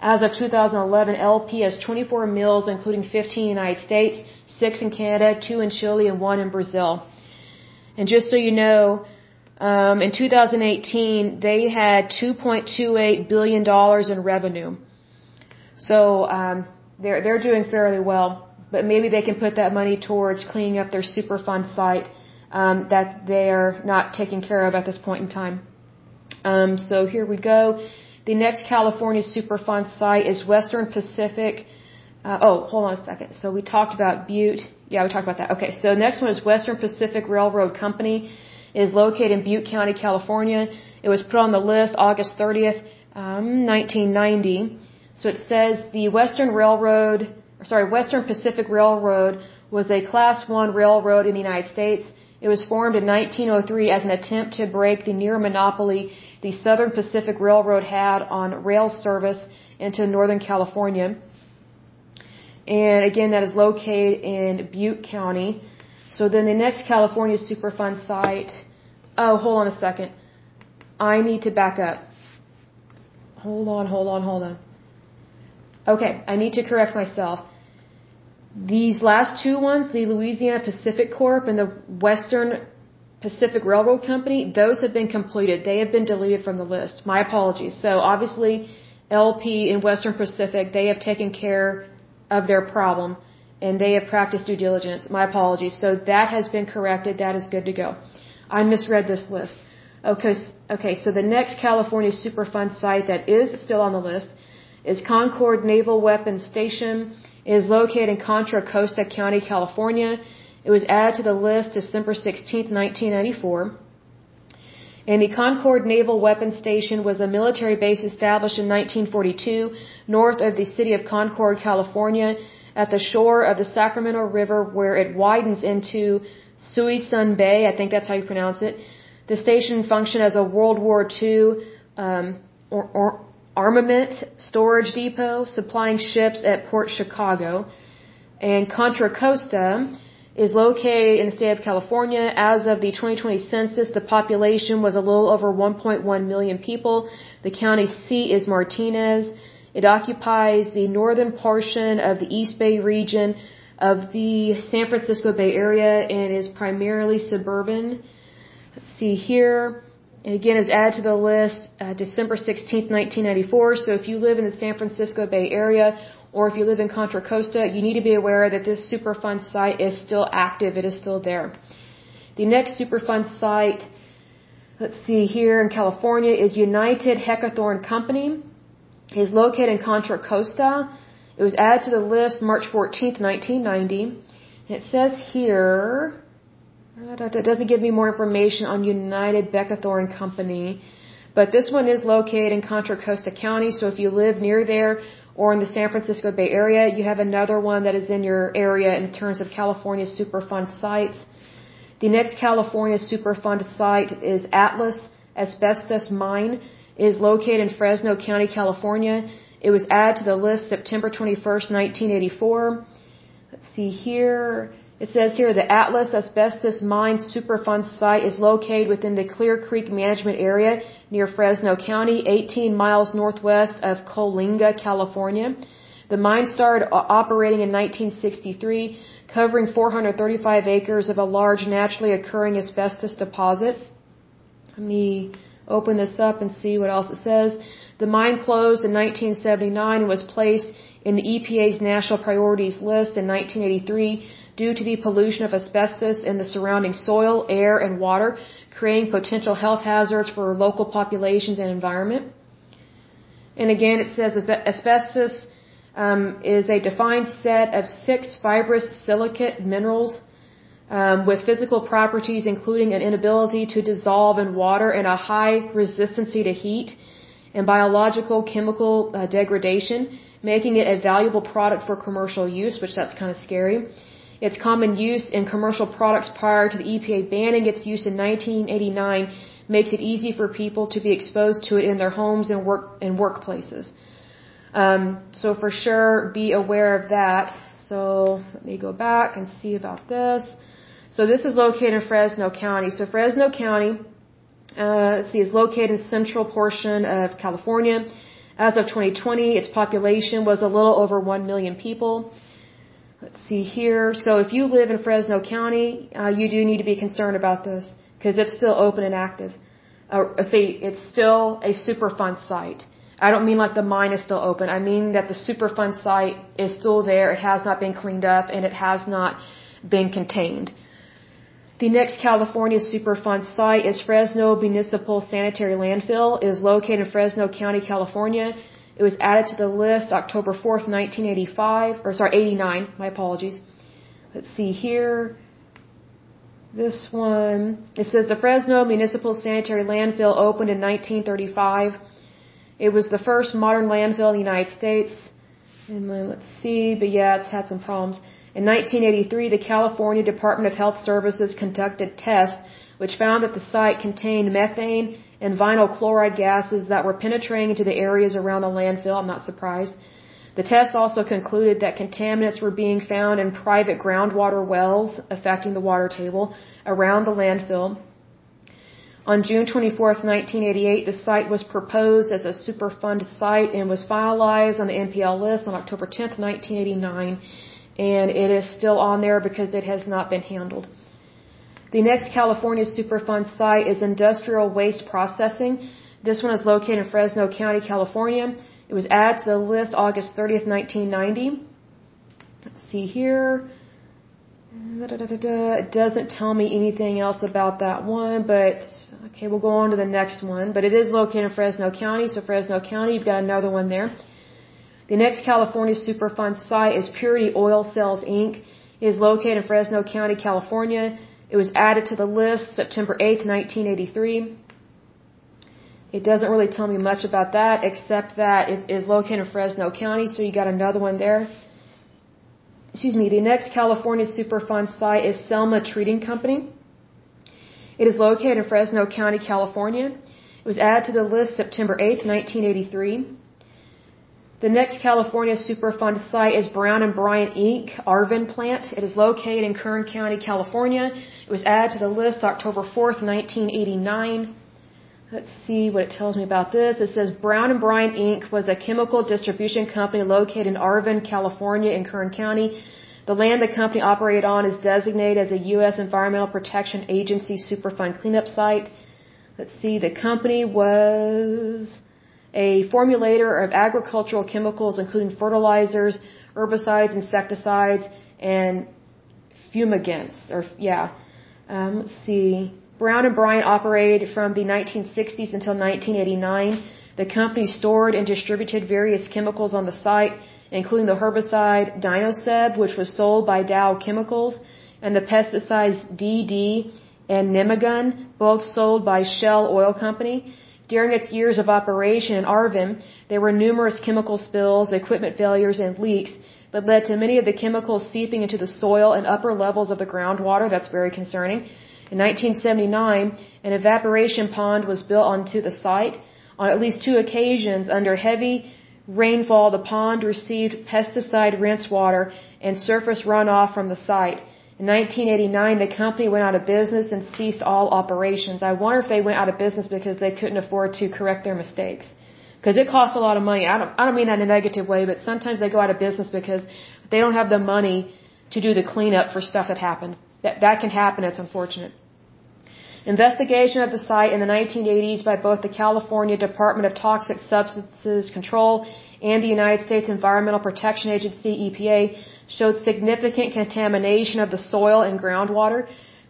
As of 2011, LP has 24 mills, including 15 in the United States, 6 in Canada, 2 in Chile, and 1 in Brazil. And just so you know, um, in 2018, they had 2.28 billion dollars in revenue. So um, they're they're doing fairly well, but maybe they can put that money towards cleaning up their Superfund site um, that they're not taking care of at this point in time. Um, so here we go. The next California Superfund site is Western Pacific. Uh, oh, hold on a second. So we talked about Butte. Yeah, we talked about that. Okay, so next one is Western Pacific Railroad Company. Is located in Butte County, California. It was put on the list August 30th, um, 1990. So it says the Western Railroad, sorry, Western Pacific Railroad was a Class 1 railroad in the United States. It was formed in 1903 as an attempt to break the near monopoly the Southern Pacific Railroad had on rail service into Northern California. And again, that is located in Butte County. So then the next California Superfund site, oh, hold on a second. I need to back up. Hold on, hold on, hold on. Okay, I need to correct myself. These last two ones, the Louisiana Pacific Corp and the Western Pacific Railroad Company, those have been completed. They have been deleted from the list. My apologies. So obviously, LP and Western Pacific, they have taken care of their problem and they have practiced due diligence. My apologies. So that has been corrected. That is good to go. I misread this list. Okay, okay. So the next California Superfund site that is still on the list is Concord Naval Weapons Station is located in Contra Costa County, California. It was added to the list December 16, 1994. And the Concord Naval Weapons Station was a military base established in 1942 north of the city of Concord, California, at the shore of the Sacramento River where it widens into Suisun Bay. I think that's how you pronounce it. The station functioned as a World War II um, or, or armament storage depot supplying ships at Port Chicago. And Contra Costa is located in the state of California. As of the 2020 census, the population was a little over 1.1 million people. The county seat is Martinez. It occupies the northern portion of the East Bay region of the San Francisco Bay Area and is primarily suburban. Let's see here. And again, was added to the list uh, December 16, 1994. So if you live in the San Francisco Bay Area or if you live in Contra Costa, you need to be aware that this Superfund site is still active. It is still there. The next Superfund site, let's see here in California, is United Heckethorn Company. Is located in Contra Costa. It was added to the list March 14, 1990. It says here, uh, it doesn't give me more information on United Beckethorn Company, but this one is located in Contra Costa County. So if you live near there or in the San Francisco Bay Area, you have another one that is in your area in terms of California Superfund sites. The next California Superfund site is Atlas Asbestos Mine. Is located in Fresno County, California. It was added to the list September 21st, 1984. Let's see here. It says here the Atlas Asbestos Mine Superfund site is located within the Clear Creek Management Area near Fresno County, 18 miles northwest of Coalinga, California. The mine started operating in 1963, covering 435 acres of a large naturally occurring asbestos deposit. Let me open this up and see what else it says. The mine closed in 1979 and was placed in the EPA's national priorities list in 1983 due to the pollution of asbestos in the surrounding soil, air, and water, creating potential health hazards for local populations and environment. And again, it says asbestos um, is a defined set of six fibrous silicate minerals um, with physical properties including an inability to dissolve in water and a high resistancy to heat and biological chemical uh, degradation, making it a valuable product for commercial use, which that's kind of scary. Its common use in commercial products prior to the EPA banning its use in 1989 makes it easy for people to be exposed to it in their homes and work and workplaces. Um, so for sure, be aware of that. So let me go back and see about this. So this is located in Fresno County. So Fresno County, uh, let's see, is located in the central portion of California. As of 2020, its population was a little over 1 million people. Let's see here. So if you live in Fresno County, uh, you do need to be concerned about this because it's still open and active. Uh, see, it's still a Superfund site. I don't mean like the mine is still open. I mean that the Superfund site is still there. It has not been cleaned up and it has not been contained. The next California Superfund site is Fresno Municipal Sanitary Landfill. It is located in Fresno County, California. It was added to the list October 4th, 1985, or sorry, 89, my apologies. Let's see here. This one, it says the Fresno Municipal Sanitary Landfill opened in 1935. It was the first modern landfill in the United States. And then let's see, but yeah, it's had some problems. In 1983, the California Department of Health Services conducted tests which found that the site contained methane and vinyl chloride gases that were penetrating into the areas around the landfill. I'm not surprised. The tests also concluded that contaminants were being found in private groundwater wells affecting the water table around the landfill. On June 24, 1988, the site was proposed as a Superfund site and was finalized on the NPL list on October 10, 1989, and it is still on there because it has not been handled. The next California Superfund site is Industrial Waste Processing. This one is located in Fresno County, California. It was added to the list August 30th, 1990. Let's see here. It doesn't tell me anything else about that one, but okay, we'll go on to the next one. But it is located in Fresno County, so Fresno County, you've got another one there. The next California Superfund site is Purity Oil Sales Inc. It is located in Fresno County, California. It was added to the list September 8, 1983. It doesn't really tell me much about that, except that it is located in Fresno County, so you got another one there. Excuse me, the next California Superfund site is Selma Treating Company. It is located in Fresno County, California. It was added to the list September 8, 1983. The next California Superfund site is Brown and Bryant Inc. Arvin plant. It is located in Kern County, California. It was added to the list October 4th, 1989. Let's see what it tells me about this. It says Brown and Bryant Inc. was a chemical distribution company located in Arvin, California in Kern County. The land the company operated on is designated as a U.S. Environmental Protection Agency Superfund cleanup site. Let's see, the company was a formulator of agricultural chemicals including fertilizers, herbicides, insecticides, and fumigants. Or, yeah. Um, let's see. Brown and Bryant operated from the 1960s until 1989. The company stored and distributed various chemicals on the site, including the herbicide Dinoseb, which was sold by Dow Chemicals, and the pesticides DD and Nemagon, both sold by Shell Oil Company. During its years of operation in Arvin, there were numerous chemical spills, equipment failures, and leaks that led to many of the chemicals seeping into the soil and upper levels of the groundwater. That's very concerning. In 1979, an evaporation pond was built onto the site. On at least two occasions, under heavy rainfall, the pond received pesticide rinse water and surface runoff from the site. In 1989, the company went out of business and ceased all operations. I wonder if they went out of business because they couldn't afford to correct their mistakes. Because it costs a lot of money. I don't, I don't mean that in a negative way, but sometimes they go out of business because they don't have the money to do the cleanup for stuff that happened. That, that can happen. It's unfortunate. Investigation of the site in the 1980s by both the California Department of Toxic Substances Control and the United States Environmental Protection Agency, EPA, showed significant contamination of the soil and groundwater.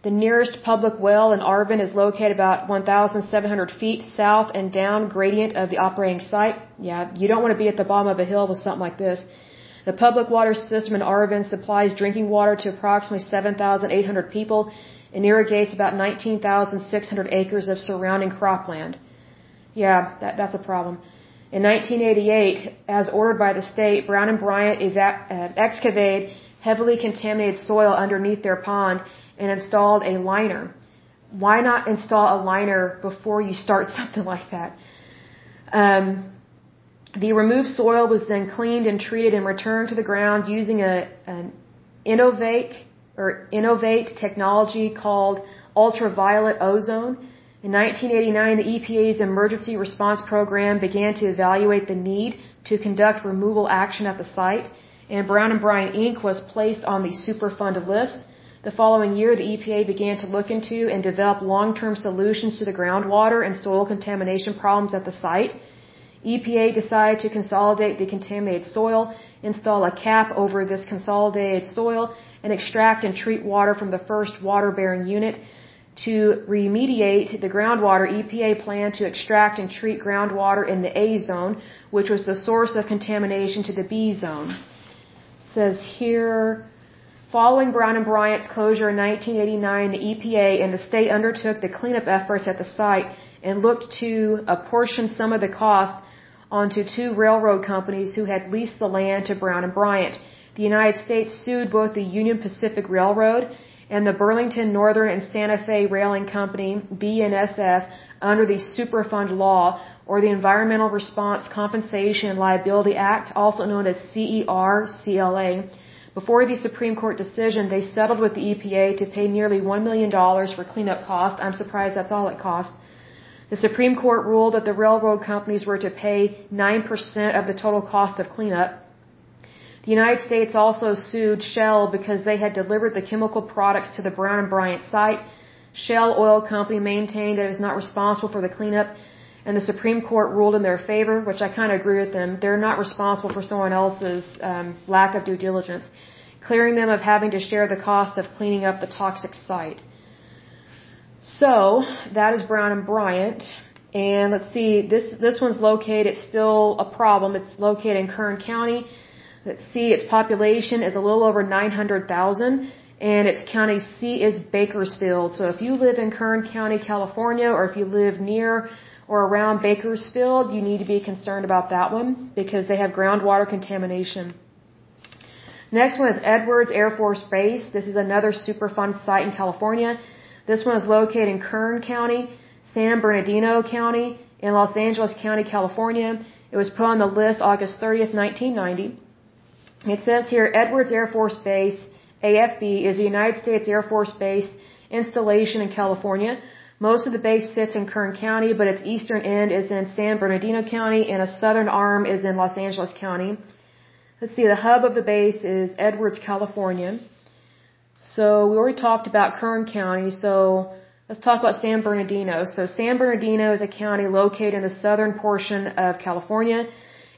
The nearest public well in Arvin is located about 1,700 feet south and down gradient of the operating site. Yeah, you don't want to be at the bottom of a hill with something like this. The public water system in Arvin supplies drinking water to approximately 7,800 people and irrigates about 19,600 acres of surrounding cropland. Yeah, that, that's a problem. In 1988, as ordered by the state, Brown and Bryant uh, excavated heavily contaminated soil underneath their pond and installed a liner. Why not install a liner before you start something like that? Um, the removed soil was then cleaned and treated and returned to the ground using a, an innovate or innovate technology called ultraviolet ozone. In 1989, the EPA's emergency response program began to evaluate the need to conduct removal action at the site, and Brown and Bryant Inc. was placed on the Superfund list. The following year, the EPA began to look into and develop long-term solutions to the groundwater and soil contamination problems at the site. EPA decided to consolidate the contaminated soil, install a cap over this consolidated soil, and extract and treat water from the first water-bearing unit. To remediate the groundwater, EPA planned to extract and treat groundwater in the A zone, which was the source of contamination to the B zone. It says here, Following Brown and Bryant's closure in 1989, the EPA and the state undertook the cleanup efforts at the site and looked to apportion some of the cost onto two railroad companies who had leased the land to Brown and Bryant. The United States sued both the Union Pacific Railroad and the Burlington Northern and Santa Fe Railing Company, BNSF, under the Superfund law or the Environmental Response Compensation Liability Act, also known as CER-CLA. Before the Supreme Court decision, they settled with the EPA to pay nearly $1 million for cleanup costs. I'm surprised that's all it cost. The Supreme Court ruled that the railroad companies were to pay 9% of the total cost of cleanup. The United States also sued Shell because they had delivered the chemical products to the Brown and Bryant site. Shell Oil Company maintained that it was not responsible for the cleanup, and the Supreme Court ruled in their favor, which I kind of agree with them. They're not responsible for someone else's um, lack of due diligence, clearing them of having to share the cost of cleaning up the toxic site. So that is Brown and Bryant. And let's see, this this one's located. It's still a problem. It's located in Kern County. Let's see, its population is a little over 900,000 and its county seat is Bakersfield. So if you live in Kern County, California, or if you live near or around Bakersfield, you need to be concerned about that one because they have groundwater contamination. Next one is Edwards Air Force Base. This is another Superfund site in California. This one is located in Kern County, San Bernardino County, in Los Angeles County, California. It was put on the list August 30th, 1990. It says here Edwards Air Force Base, AFB, is a United States Air Force base installation in California. Most of the base sits in Kern County, but its eastern end is in San Bernardino County and a southern arm is in Los Angeles County. Let's see, the hub of the base is Edwards, California. So we already talked about Kern County, so let's talk about San Bernardino. So San Bernardino is a county located in the southern portion of California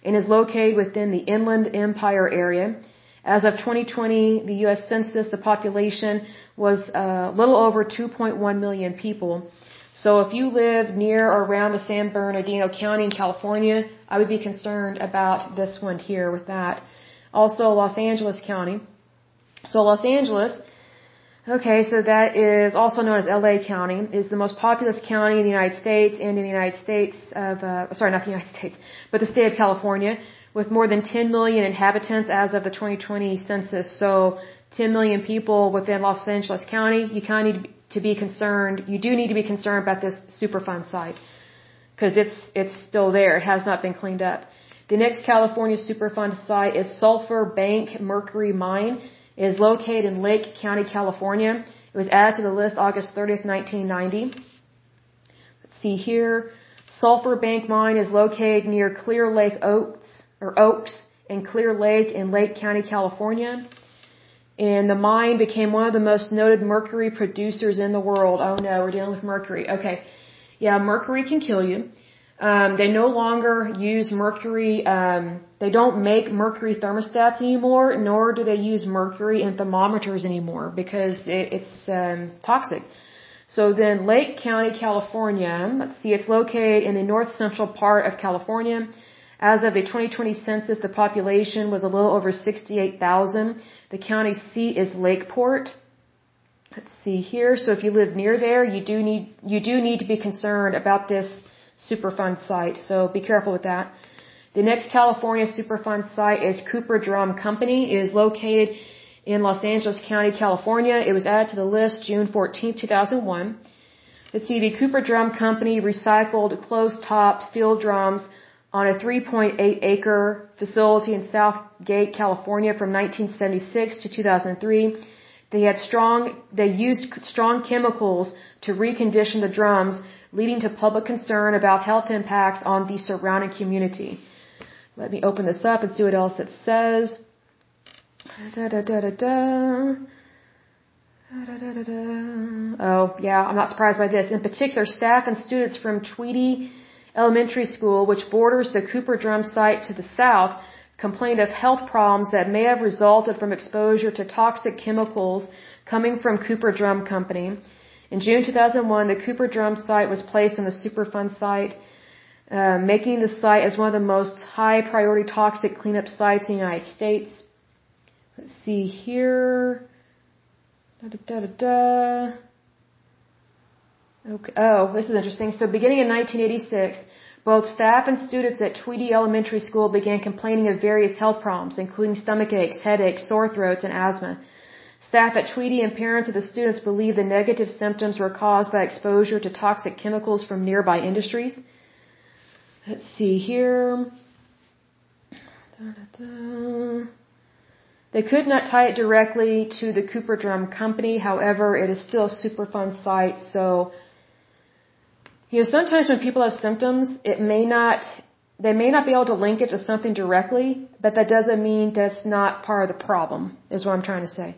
and is located within the Inland Empire area. As of 2020, the U.S. Census, the population was a little over 2.1 million people. So if you live near or around the San Bernardino County in California, I would be concerned about this one here with that. Also Los Angeles County. So Los Angeles Okay, so that is also known as LA County, is the most populous county in the United States and in the United States of, uh, sorry, not the United States, but the state of California, with more than 10 million inhabitants as of the 2020 census. So 10 million people within Los Angeles County, you kind of need to be concerned, you do need to be concerned about this Superfund site. Because it's, it's still there, it has not been cleaned up. The next California Superfund site is Sulphur Bank Mercury Mine is located in Lake County, California. It was added to the list August 30th, 1990. Let's see here. Sulphur Bank Mine is located near Clear Lake Oaks, or Oaks, and Clear Lake in Lake County, California. And the mine became one of the most noted mercury producers in the world. Oh no, we're dealing with mercury. Okay. Yeah, mercury can kill you. Um, they no longer use mercury. Um, they don't make mercury thermostats anymore, nor do they use mercury in thermometers anymore because it, it's um, toxic. So then, Lake County, California. Let's see, it's located in the north central part of California. As of the 2020 census, the population was a little over 68,000. The county seat is Lakeport. Let's see here. So if you live near there, you do need you do need to be concerned about this Superfund site. So be careful with that. The next California Superfund site is Cooper Drum Company. It is located in Los Angeles County, California. It was added to the list June 14, 2001. Let's see, the Cooper Drum Company recycled closed-top steel drums on a 3.8 acre facility in Southgate, California from 1976 to 2003. They had strong, they used strong chemicals to recondition the drums leading to public concern about health impacts on the surrounding community. Let me open this up and see what else it says. Da, da, da, da, da. Oh, yeah, I'm not surprised by this. In particular, staff and students from Tweedy Elementary School, which borders the Cooper Drum site to the south, complained of health problems that may have resulted from exposure to toxic chemicals coming from Cooper Drum Company. In June 2001, the Cooper Drum site was placed on the Superfund site, uh, making the site as one of the most high priority toxic cleanup sites in the United States. Let's see here. Da, da, da, da, Okay. Oh, this is interesting. So beginning in 1986, both staff and students at Tweedy Elementary School began complaining of various health problems, including stomach aches, headaches, sore throats, and asthma. Staff at Tweedy and parents of the students believe the negative symptoms were caused by exposure to toxic chemicals from nearby industries. Let's see here. They could not tie it directly to the Cooper Drum Company. However, it is still a Superfund site. So, you know, sometimes when people have symptoms, it may not, they may not be able to link it to something directly, but that doesn't mean that's not part of the problem, is what I'm trying to say.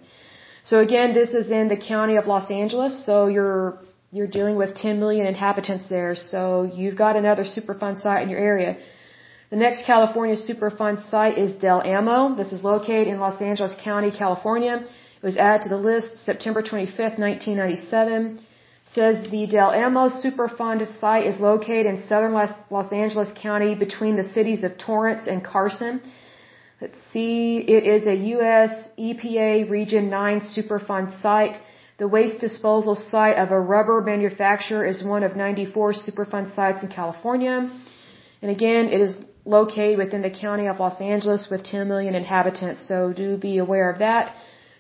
So again, this is in the county of Los Angeles. So you're, you're dealing with 10 million inhabitants there. So you've got another Superfund site in your area. The next California Superfund site is Del Amo. This is located in Los Angeles County, California. It was added to the list September 25th, 1997. It says the Del Amo Superfund site is located in southern Los Angeles County between the cities of Torrance and Carson. Let's see, it is a U.S. EPA Region 9 Superfund site. The waste disposal site of a rubber manufacturer is one of 94 Superfund sites in California. And again, it is located within the county of Los Angeles with 10 million inhabitants, so do be aware of that.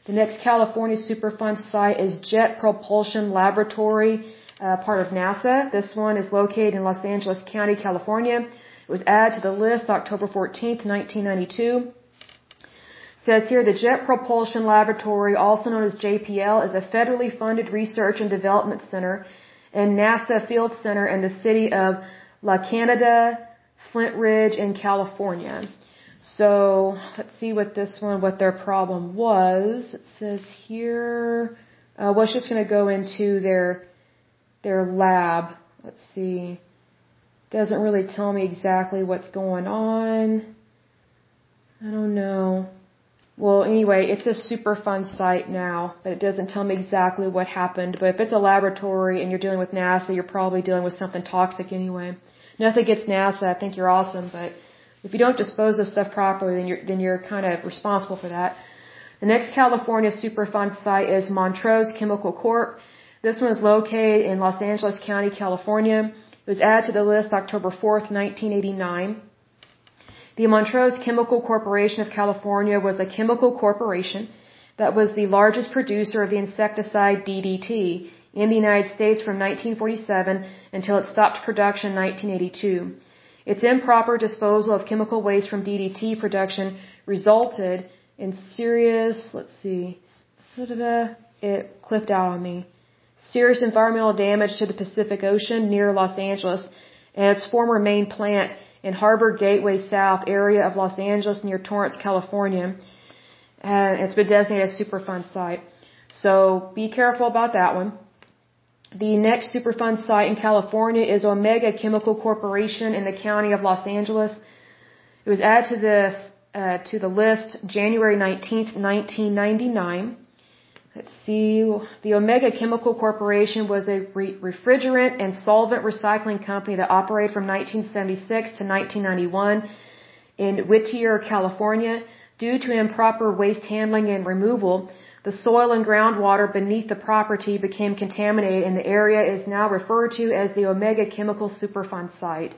The next California Superfund site is Jet Propulsion Laboratory, uh, part of NASA. This one is located in Los Angeles County, California. It was added to the list October 14th, 1992. It says here the Jet Propulsion Laboratory, also known as JPL, is a federally funded research and development center and NASA Field Center in the city of La Canada, Flintridge in California. So let's see what this one, what their problem was. It says here, uh, well, it's just going to go into their their lab. Let's see. Doesn't really tell me exactly what's going on. I don't know. Well, anyway, it's a Superfund site now, but it doesn't tell me exactly what happened. But if it's a laboratory and you're dealing with NASA, you're probably dealing with something toxic anyway. Nothing against NASA. I think you're awesome, but if you don't dispose of stuff properly, then you're then you're kind of responsible for that. The next California Superfund site is Montrose Chemical Corp. This one is located in Los Angeles County, California. It was added to the list October 4th, 1989. The Montrose Chemical Corporation of California was a chemical corporation that was the largest producer of the insecticide DDT in the United States from 1947 until it stopped production in 1982. Its improper disposal of chemical waste from DDT production resulted in serious, let's see, it clipped out on me. Serious environmental damage to the Pacific Ocean near Los Angeles and its former main plant in Harbor Gateway South area of Los Angeles near Torrance, California. And it's been designated a Superfund site. So be careful about that one. The next Superfund site in California is Omega Chemical Corporation in the county of Los Angeles. It was added to this uh, to the list January 19th, 1999. Let's see. The Omega Chemical Corporation was a re- refrigerant and solvent recycling company that operated from 1976 to 1991 in Whittier, California. Due to improper waste handling and removal, the soil and groundwater beneath the property became contaminated and the area is now referred to as the Omega Chemical Superfund site.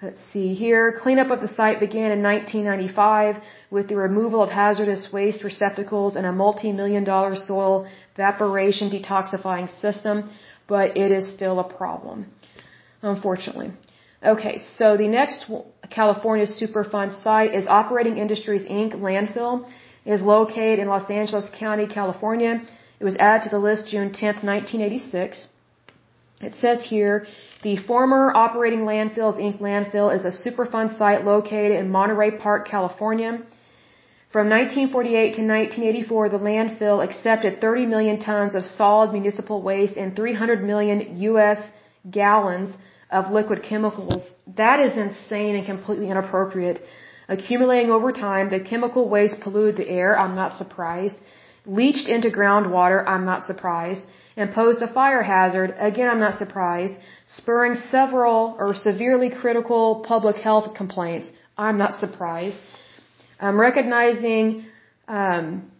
Let's see here. Cleanup of the site began in 1995 with the removal of hazardous waste receptacles and a multi-million dollar soil evaporation detoxifying system, but it is still a problem, unfortunately. Okay, so the next California Superfund site is Operating Industries Inc. landfill It is located in Los Angeles County, California. It was added to the list June 10, 1986. It says here, the former Operating Landfills Inc. landfill is a Superfund site located in Monterey Park, California. From 1948 to 1984, the landfill accepted 30 million tons of solid municipal waste and 300 million U.S. gallons of liquid chemicals. That is insane and completely inappropriate. Accumulating over time, the chemical waste polluted the air, I'm not surprised. Leached into groundwater, I'm not surprised. And posed a fire hazard, again I'm not surprised. Spurring several or severely critical public health complaints, I'm not surprised. Um, recognizing um,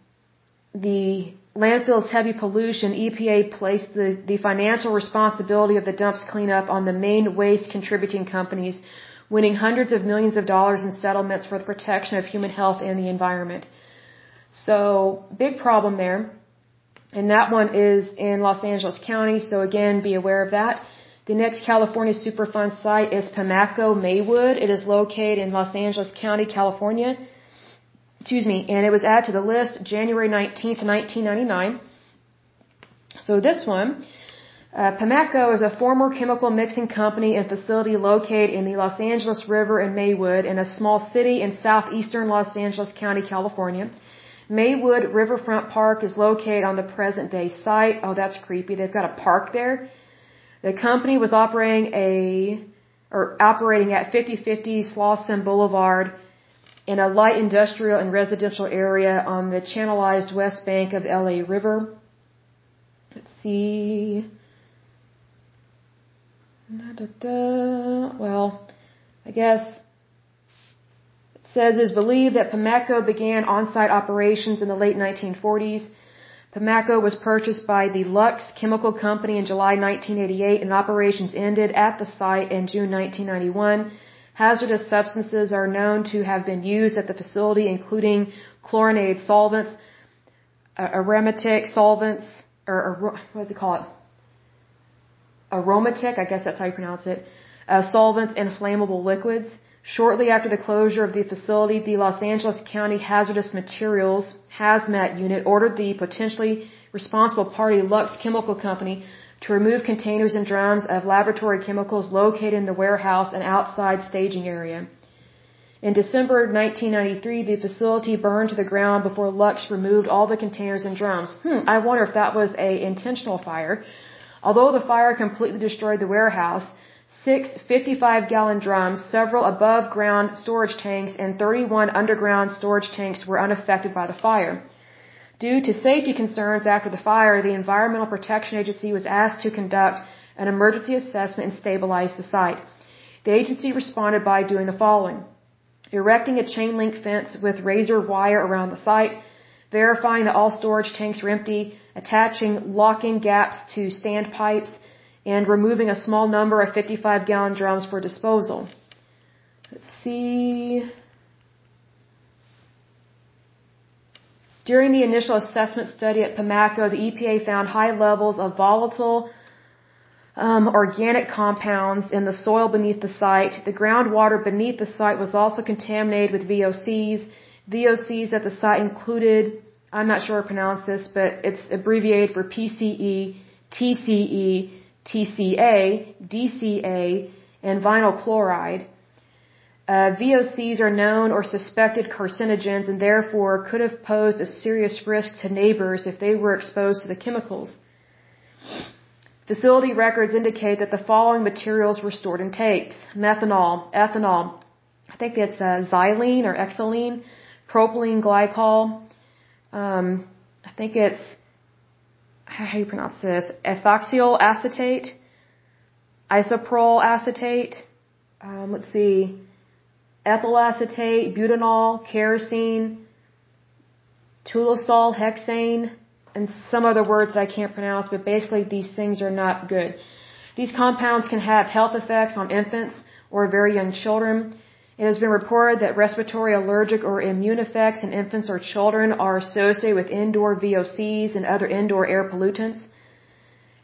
the landfill's heavy pollution, EPA placed the, the financial responsibility of the dump's cleanup on the main waste contributing companies, winning hundreds of millions of dollars in settlements for the protection of human health and the environment. So, big problem there. And that one is in Los Angeles County, so again, be aware of that. The next California Superfund site is Pemaco Maywood. It is located in Los Angeles County, California excuse me, and it was added to the list January 19th, 1999. So this one, uh, Pemaco is a former chemical mixing company and facility located in the Los Angeles River in Maywood in a small city in southeastern Los Angeles County, California. Maywood Riverfront Park is located on the present day site. Oh, that's creepy. They've got a park there. The company was operating a, or operating at 5050 Slauson Boulevard in a light industrial and residential area on the channelized west bank of LA River. Let's see. Well, I guess it says it's believed that Pemaco began on-site operations in the late 1940s. Pemaco was purchased by the Lux Chemical Company in July 1988 and operations ended at the site in June 1991. Hazardous substances are known to have been used at the facility, including chlorinated solvents, aromatic solvents, or, or what does it call it? Aromatic, I guess that's how you pronounce it. Uh, solvents and flammable liquids. Shortly after the closure of the facility, the Los Angeles County Hazardous Materials Hazmat Unit ordered the potentially responsible party Lux Chemical Company to remove containers and drums of laboratory chemicals located in the warehouse and outside staging area. In December 1993, the facility burned to the ground before Lux removed all the containers and drums. Hmm, I wonder if that was a intentional fire. Although the fire completely destroyed the warehouse, six 55-gallon drums, several above-ground storage tanks, and 31 underground storage tanks were unaffected by the fire. Due to safety concerns after the fire, the Environmental Protection Agency was asked to conduct an emergency assessment and stabilize the site. The agency responded by doing the following. Erecting a chain link fence with razor wire around the site, verifying that all storage tanks were empty, attaching locking gaps to standpipes, and removing a small number of 55 gallon drums for disposal. Let's see. During the initial assessment study at Pemaco, the EPA found high levels of volatile um, organic compounds in the soil beneath the site. The groundwater beneath the site was also contaminated with VOCs. VOCs at the site included, I'm not sure how to pronounce this, but it's abbreviated for PCE, TCE, TCA, DCA, and vinyl chloride. Uh, VOCs are known or suspected carcinogens and therefore could have posed a serious risk to neighbors if they were exposed to the chemicals. Facility records indicate that the following materials were stored in tanks. Methanol, ethanol, I think it's uh, xylene or xylene, propylene glycol, um, I think it's, how do you pronounce this? Ethoxyl acetate, isopropyl acetate, um, let's see, ethyl acetate, butanol, kerosene, toluol, hexane, and some other words that I can't pronounce, but basically these things are not good. These compounds can have health effects on infants or very young children. It has been reported that respiratory allergic or immune effects in infants or children are associated with indoor VOCs and other indoor air pollutants.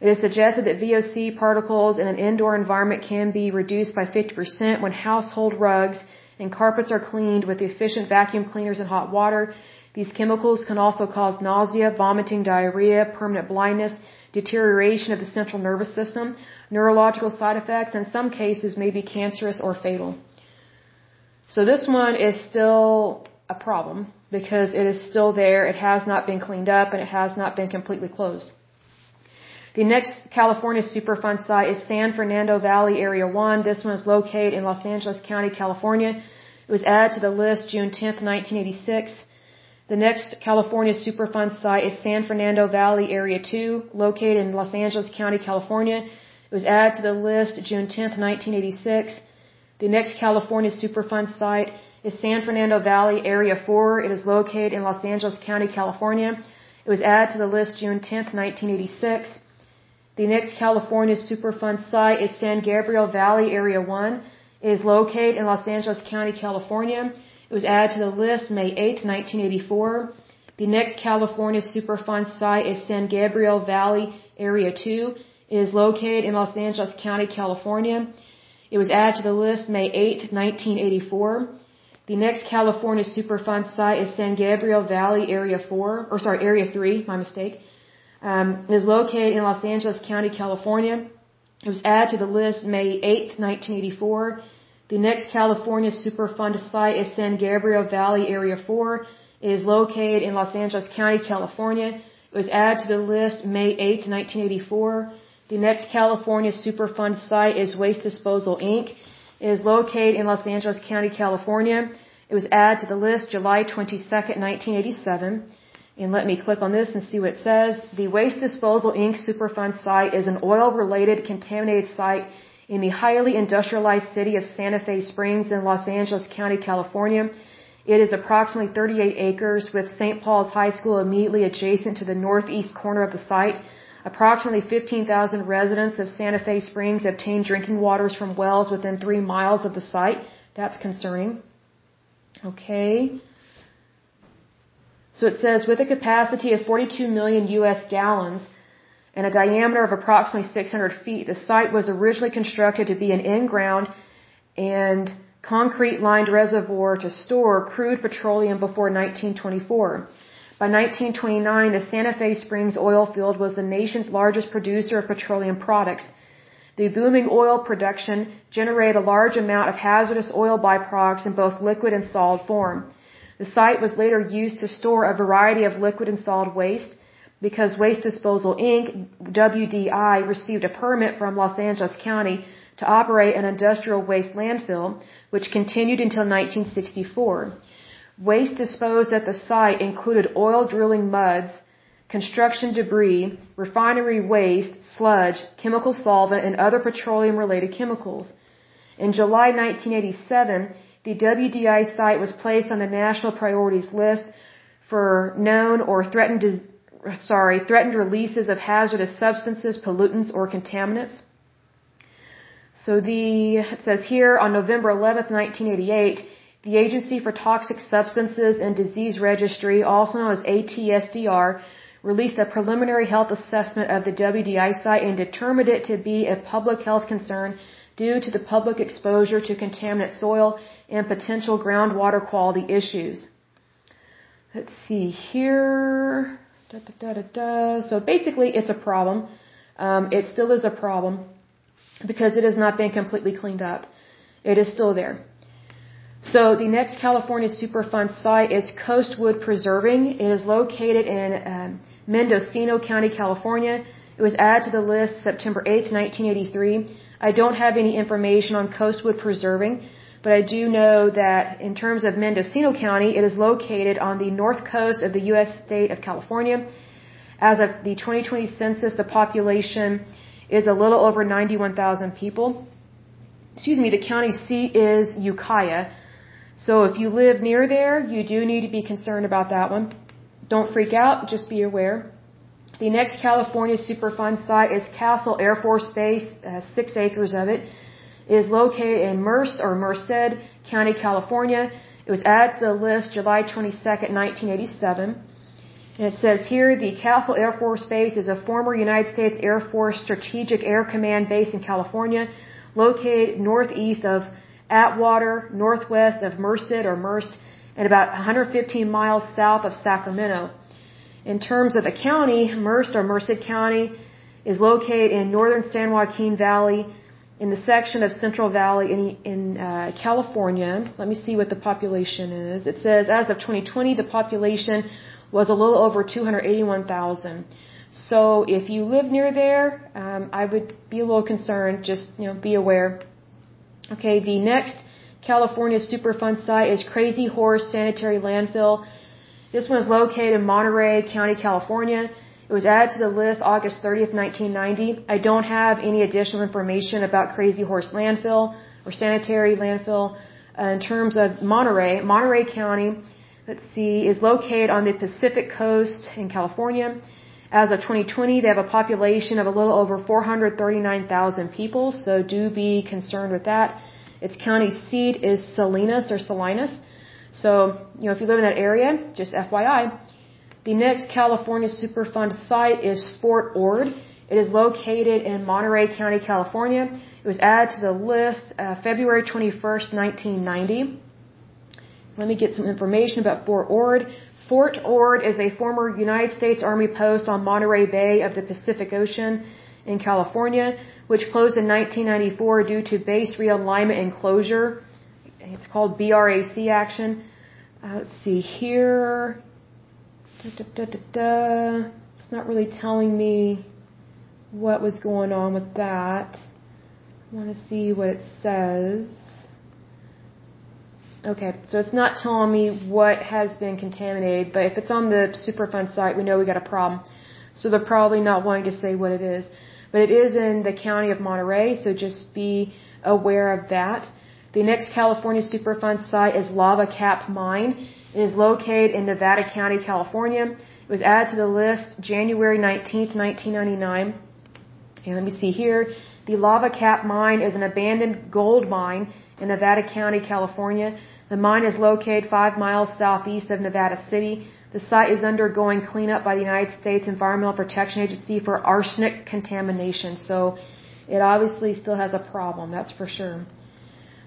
It is suggested that VOC particles in an indoor environment can be reduced by 50% when household rugs and carpets are cleaned with efficient vacuum cleaners and hot water. These chemicals can also cause nausea, vomiting, diarrhea, permanent blindness, deterioration of the central nervous system, neurological side effects, and in some cases may be cancerous or fatal. So this one is still a problem because it is still there, it has not been cleaned up, and it has not been completely closed. The next California Superfund site is San Fernando Valley Area 1. This one is located in Los Angeles County, California. It was added to the list June 10, 1986. The next California Superfund site is San Fernando Valley Area 2, located in Los Angeles County, California. It was added to the list June 10, 1986. The next California Superfund site is San Fernando Valley Area 4. It is located in Los Angeles County, California. It was added to the list June 10, 1986. The next California Superfund site is San Gabriel Valley Area 1. It is located in Los Angeles County, California. It was added to the list May 8, 1984. The next California Superfund site is San Gabriel Valley Area 2. It is located in Los Angeles County, California. It was added to the list May 8, 1984. The next California Superfund site is San Gabriel Valley Area 4, or sorry, Area 3, my mistake. Um, it is located in Los Angeles County, California. It was added to the list May 8, 1984. The next California Superfund site is San Gabriel Valley Area 4 is located in Los Angeles County, California. It was added to the list May 8, 1984. The next California Superfund site is Waste Disposal Inc. It is located in Los Angeles County, California. It was added to the list July 22, 1987. And let me click on this and see what it says. The Waste Disposal Inc. Superfund site is an oil-related contaminated site in the highly industrialized city of Santa Fe Springs in Los Angeles County, California. It is approximately 38 acres with St. Paul's High School immediately adjacent to the northeast corner of the site. Approximately 15,000 residents of Santa Fe Springs obtain drinking waters from wells within three miles of the site. That's concerning. Okay. So it says with a capacity of 42 million U.S. gallons and a diameter of approximately 600 feet, the site was originally constructed to be an in-ground and concrete lined reservoir to store crude petroleum before 1924. By 1929, the Santa Fe Springs oil field was the nation's largest producer of petroleum products. The booming oil production generated a large amount of hazardous oil byproducts in both liquid and solid form. The site was later used to store a variety of liquid and solid waste because Waste Disposal Inc., WDI, received a permit from Los Angeles County to operate an industrial waste landfill, which continued until 1964. Waste disposed at the site included oil drilling muds, construction debris, refinery waste, sludge, chemical solvent, and other petroleum related chemicals. In July 1987, the WDI site was placed on the national priorities list for known or threatened sorry, threatened releases of hazardous substances, pollutants, or contaminants. So the, it says here on November 11th, 1988, the Agency for Toxic Substances and Disease Registry, also known as ATSDR, released a preliminary health assessment of the WDI site and determined it to be a public health concern due to the public exposure to contaminant soil and potential groundwater quality issues. Let's see here. Da, da, da, so basically, it's a problem. Um, it still is a problem because it has not been completely cleaned up. It is still there. So the next California Superfund site is Coastwood Preserving. It is located in um, Mendocino County, California. It was added to the list September 8, 1983. I don't have any information on Coastwood Preserving, but I do know that in terms of Mendocino County, it is located on the north coast of the U.S. state of California. As of the 2020 census, the population is a little over 91,000 people. Excuse me, the county seat is Ukiah. So if you live near there, you do need to be concerned about that one. Don't freak out, just be aware. The next California Superfund site is Castle Air Force Base, uh, six acres of it. It is located in Merced or Merced County, California. It was added to the list July 22, 1987. And it says here the Castle Air Force Base is a former United States Air Force Strategic Air Command base in California, located northeast of Atwater, northwest of Merced or Merced, and about 115 miles south of Sacramento. In terms of the county, Merced or Merced County is located in northern San Joaquin Valley in the section of Central Valley in, in uh, California. Let me see what the population is. It says as of 2020, the population was a little over 281,000. So if you live near there, um, I would be a little concerned. Just you know, be aware. Okay, the next California Superfund site is Crazy Horse Sanitary Landfill. This one is located in Monterey County, California. It was added to the list August 30th, 1990. I don't have any additional information about Crazy Horse Landfill or Sanitary Landfill. Uh, in terms of Monterey, Monterey County, let's see, is located on the Pacific coast in California. As of 2020, they have a population of a little over 439,000 people, so do be concerned with that. Its county seat is Salinas or Salinas. So, you know, if you live in that area, just FYI. The next California Superfund site is Fort Ord. It is located in Monterey County, California. It was added to the list uh, February 21st, 1990. Let me get some information about Fort Ord. Fort Ord is a former United States Army post on Monterey Bay of the Pacific Ocean in California, which closed in 1994 due to base realignment and closure. It's called BRAC action. Uh, let's see here. Da, da, da, it's not really telling me what was going on with that. I want to see what it says. Okay, so it's not telling me what has been contaminated, but if it's on the Superfund site, we know we got a problem. So they're probably not wanting to say what it is. But it is in the county of Monterey, so just be aware of that. The next California Superfund site is Lava Cap Mine. It is located in Nevada County, California. It was added to the list January 19, 1999. And let me see here. The Lava Cap Mine is an abandoned gold mine in Nevada County, California. The mine is located five miles southeast of Nevada City. The site is undergoing cleanup by the United States Environmental Protection Agency for arsenic contamination. So it obviously still has a problem, that's for sure.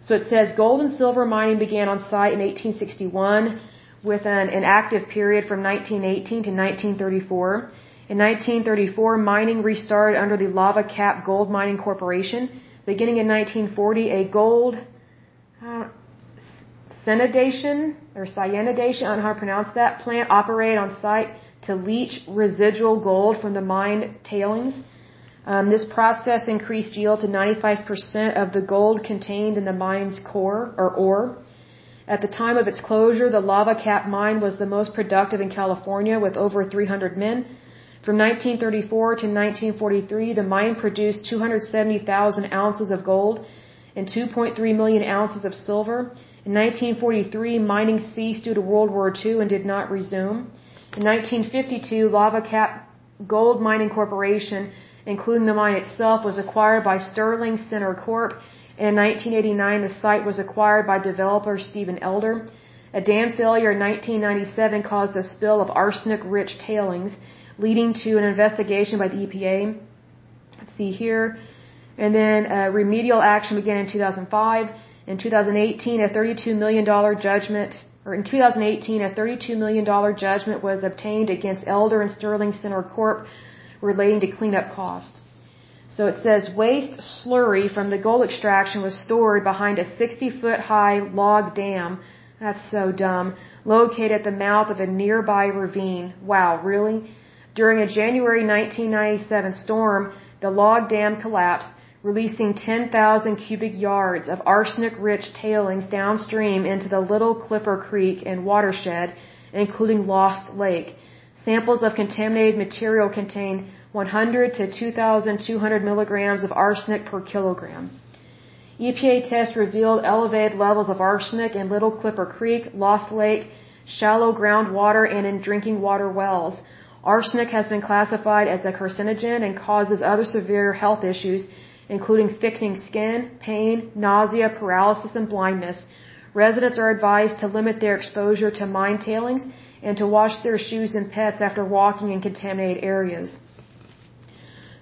So it says gold and silver mining began on site in 1861 with an, inactive period from 1918 to 1934. In 1934, mining restarted under the Lava Cap Gold Mining Corporation. Beginning in 1940, a gold uh, cyanidation or cyanidation, I don't know how to pronounce that, plant operated on site to leach residual gold from the mine tailings. Um, this process increased yield to 95% of the gold contained in the mine's core or ore. At the time of its closure, the lava cap mine was the most productive in California with over 300 men. From 1934 to 1943, the mine produced 270,000 ounces of gold and 2.3 million ounces of silver. In 1943, mining ceased due to World War II and did not resume. In 1952, Lava Cap Gold Mining Corporation, including the mine itself, was acquired by Sterling Center Corp. In 1989, the site was acquired by developer Stephen Elder. A dam failure in 1997 caused a spill of arsenic-rich tailings, leading to an investigation by the EPA. Let's see here. And then uh, remedial action began in 2005. In 2018, a $32 million judgment, or in 2018, a $32 million judgment was obtained against Elder and Sterling Center Corp. relating to cleanup costs. So it says waste slurry from the gold extraction was stored behind a 60 foot high log dam. That's so dumb. Located at the mouth of a nearby ravine. Wow, really? During a January 1997 storm, the log dam collapsed releasing 10,000 cubic yards of arsenic-rich tailings downstream into the Little Clipper Creek and watershed, including Lost Lake. Samples of contaminated material contained 100 to 2,200 milligrams of arsenic per kilogram. EPA tests revealed elevated levels of arsenic in Little Clipper Creek, Lost Lake, shallow groundwater, and in drinking water wells. Arsenic has been classified as a carcinogen and causes other severe health issues, including thickening skin, pain, nausea, paralysis, and blindness. Residents are advised to limit their exposure to mine tailings and to wash their shoes and pets after walking in contaminated areas.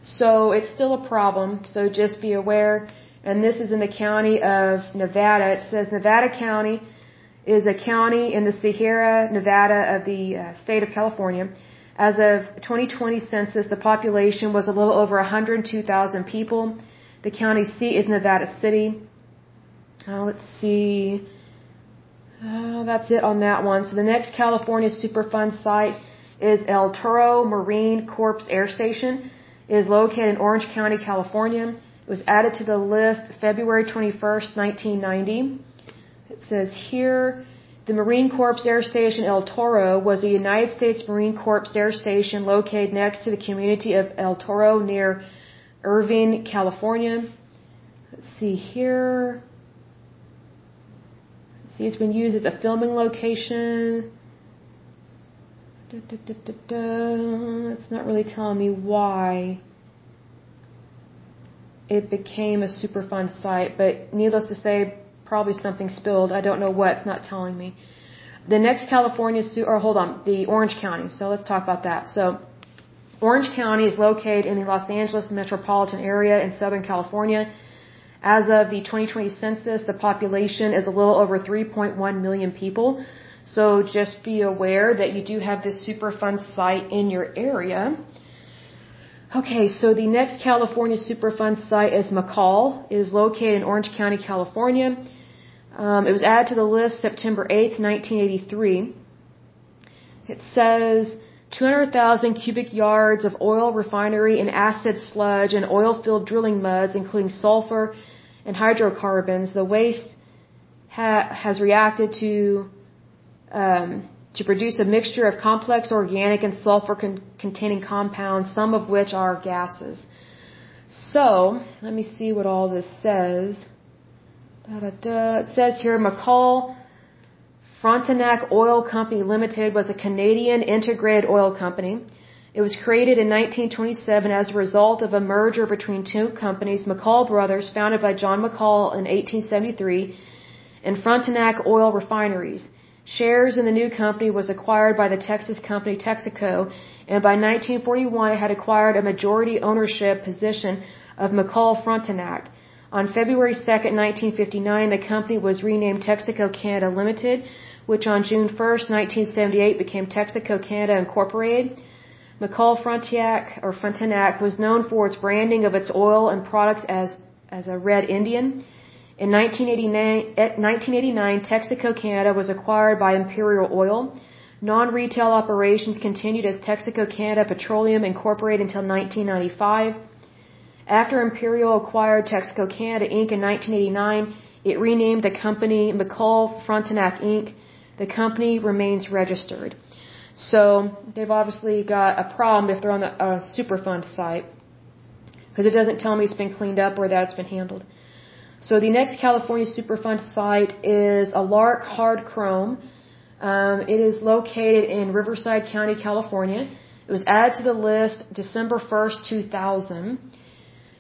So it's still a problem, so just be aware. And this is in the county of Nevada. It says Nevada County is a county in the Sierra Nevada of the uh, state of California. As of 2020 census, the population was a little over 102,000 people. The county seat is Nevada City. Uh, let's see. Uh, that's it on that one. So the next California Superfund site is El Toro Marine Corps Air Station. Is located in Orange County, California. It was added to the list February 21st, 1990. It says here, the Marine Corps Air Station El Toro was a United States Marine Corps air station located next to the community of El Toro near Irvine, California. Let's see here. Let's see, it's been used as a filming location. Da, da, da, da, da. It's not really telling me why it became a Superfund site, but needless to say, probably something spilled. I don't know what. It's not telling me. The next California, or hold on, the Orange County. So let's talk about that. So Orange County is located in the Los Angeles metropolitan area in Southern California. As of the 2020 census, the population is a little over 3.1 million people. So just be aware that you do have this Superfund site in your area. Okay, so the next California Superfund site is McColl. It is located in Orange County, California. Um, it was added to the list September 8th, 1983. It says 200,000 cubic yards of oil refinery and acid sludge and oil filled drilling muds, including sulfur and hydrocarbons. The waste ha has reacted to um, to produce a mixture of complex organic and sulfur con containing compounds, some of which are gases. So, let me see what all this says. Da, da, da. It says here McColl Frontenac Oil Company Limited was a Canadian integrated oil company. It was created in 1927 as a result of a merger between two companies, McColl Brothers, founded by John McColl in 1873, and Frontenac Oil Refineries. Shares in the new company was acquired by the Texas company Texaco, and by 1941 it had acquired a majority ownership position of McColl Frontenac. On February 2, 1959, the company was renamed Texaco Canada Limited, which on June 1, 1978 became Texaco Canada Incorporated. McColl Frontenac or Frontenac was known for its branding of its oil and products as as a red Indian. In 1989, 1989, Texaco Canada was acquired by Imperial Oil. Non-retail operations continued as Texaco Canada Petroleum Incorporated until 1995. After Imperial acquired Texaco Canada Inc. in 1989, it renamed the company McColl Frontenac Inc. The company remains registered. So they've obviously got a problem if they're on the uh, Superfund site because it doesn't tell me it's been cleaned up or that it's been handled. So the next California Superfund site is Alark Hard Chrome. Um, it is located in Riverside County, California. It was added to the list December 1st, 2000.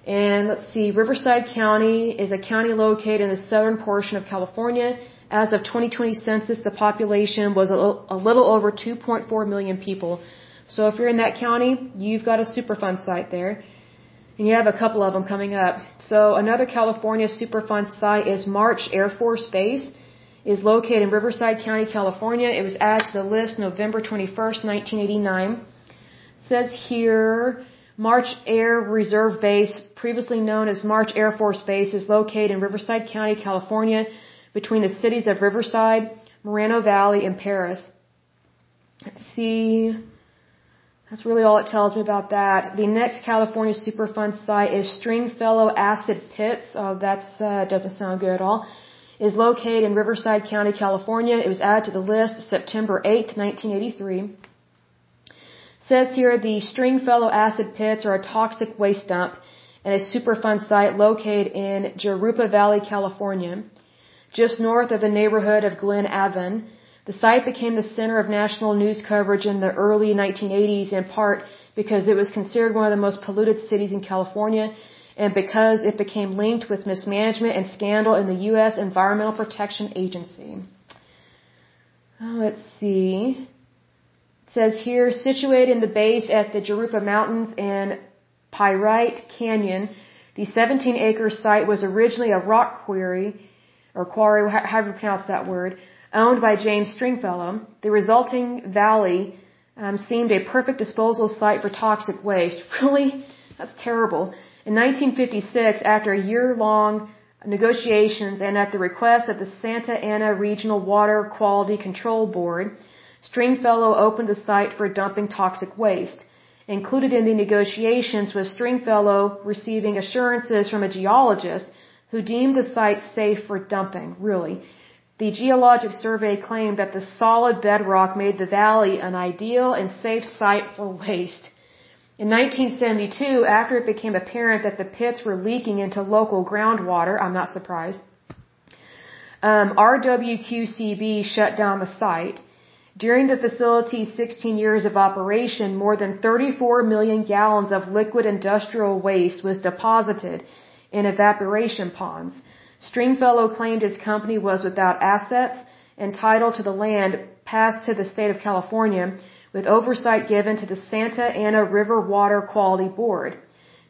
And let's see, Riverside County is a county located in the southern portion of California. As of 2020 census, the population was a little, a little over 2.4 million people. So if you're in that county, you've got a Superfund site there. And you have a couple of them coming up. So another California Superfund site is March Air Force Base. is located in Riverside County, California. It was added to the list November 21st, 1989. It says here, March Air Reserve Base, previously known as March Air Force Base, is located in Riverside County, California, between the cities of Riverside, Moreno Valley, and. Let's see. That's really all it tells me about that. The next California Superfund site is Stringfellow Acid Pits. Oh, that uh, doesn't sound good at all. Is located in Riverside County, California. It was added to the list September 8, 1983. says here the Stringfellow Acid Pits are a toxic waste dump and a Superfund site located in Jurupa Valley, California, just north of the neighborhood of Glen Avon. The site became the center of national news coverage in the early 1980s in part because it was considered one of the most polluted cities in California and because it became linked with mismanagement and scandal in the U.S. Environmental Protection Agency. Uh, let's see. It says here, situated in the base at the Jurupa Mountains and Pyrite Canyon, the 17 acre site was originally a rock quarry, or quarry, however you pronounce that word, owned by James Stringfellow, the resulting valley um, seemed a perfect disposal site for toxic waste. Really? That's terrible. In 1956, after a year-long negotiations and at the request of the Santa Ana Regional Water Quality Control Board, Stringfellow opened the site for dumping toxic waste. Included in the negotiations was Stringfellow receiving assurances from a geologist who deemed the site safe for dumping, really. The Geologic Survey claimed that the solid bedrock made the valley an ideal and safe site for waste. In 1972, after it became apparent that the pits were leaking into local groundwater, I'm not surprised, um, RWQCB shut down the site. During the facility's 16 years of operation, more than 34 million gallons of liquid industrial waste was deposited in evaporation ponds. Stringfellow claimed his company was without assets and title to the land passed to the state of California with oversight given to the Santa Ana River Water Quality Board.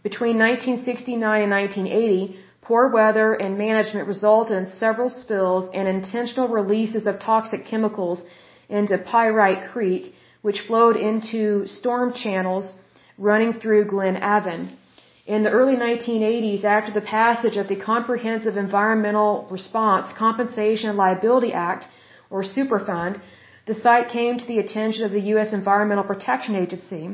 Between 1969 and 1980, poor weather and management resulted in several spills and intentional releases of toxic chemicals into Pyrite Creek, which flowed into storm channels running through Glen Avon. In the early 1980s, after the passage of the Comprehensive Environmental Response Compensation and Liability Act, or Superfund, the site came to the attention of the U.S. Environmental Protection Agency.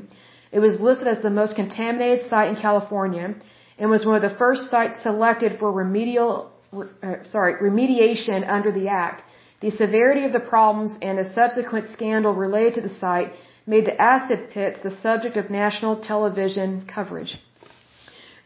It was listed as the most contaminated site in California and was one of the first sites selected for remedial, uh, sorry, remediation under the act. The severity of the problems and a subsequent scandal related to the site made the acid pits the subject of national television coverage.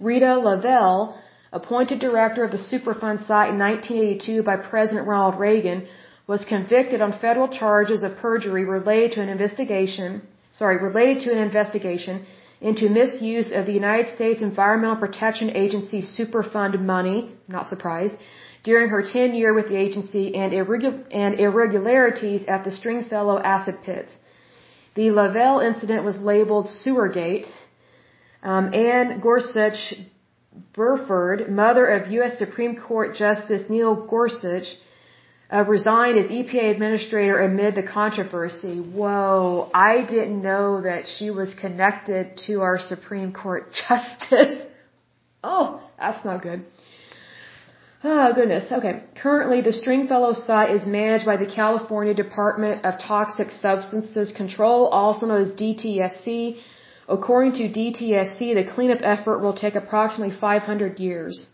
Rita Lavelle, appointed director of the Superfund site in 1982 by President Ronald Reagan, was convicted on federal charges of perjury related to an investigation, sorry, related to an investigation into misuse of the United States Environmental Protection Agency Superfund money, not surprised, during her tenure with the agency and, and irregularities at the Stringfellow acid pits. The Lavelle incident was labeled Sewergate. Um, Anne Gorsuch Burford, mother of U.S. Supreme Court Justice Neil Gorsuch, uh, resigned as EPA administrator amid the controversy. Whoa, I didn't know that she was connected to our Supreme Court Justice. oh, that's not good. Oh, goodness. Okay. Currently, the Stringfellow site is managed by the California Department of Toxic Substances Control, also known as DTSC. According to DTSC, the cleanup effort will take approximately 500 years.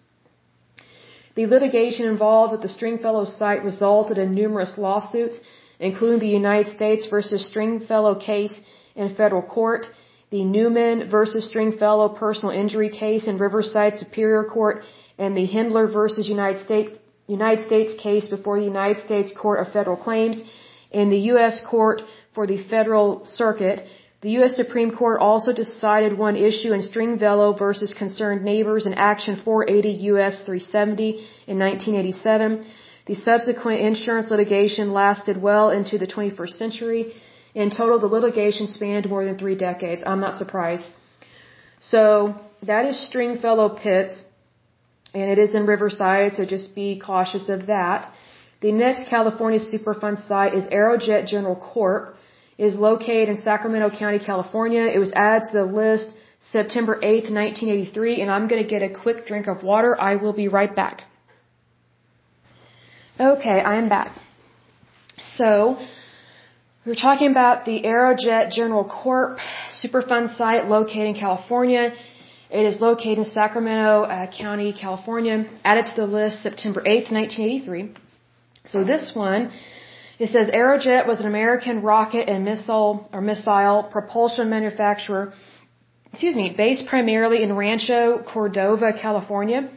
The litigation involved with the Stringfellow site resulted in numerous lawsuits, including the United States versus Stringfellow case in federal court, the Newman versus Stringfellow personal injury case in Riverside Superior Court, and the Hindler versus United States United States case before the United States Court of Federal Claims in the U.S. Court for the Federal Circuit. The U.S. Supreme Court also decided one issue in Stringfellow versus Concerned Neighbors in Action 480 U.S. 370 in 1987. The subsequent insurance litigation lasted well into the 21st century. In total, the litigation spanned more than three decades. I'm not surprised. So, that is Stringfellow Pits and it is in Riverside, so just be cautious of that. The next California Superfund site is Aerojet General Corp. Is located in Sacramento County, California. It was added to the list September 8th, 1983, and I'm going to get a quick drink of water. I will be right back. Okay, I am back. So, we were talking about the Aerojet General Corp Superfund site located in California. It is located in Sacramento uh, County, California, added to the list September 8th, 1983. So this one, it says Aerojet was an American rocket and missile or missile propulsion manufacturer, excuse me, based primarily in Rancho Cordova, California,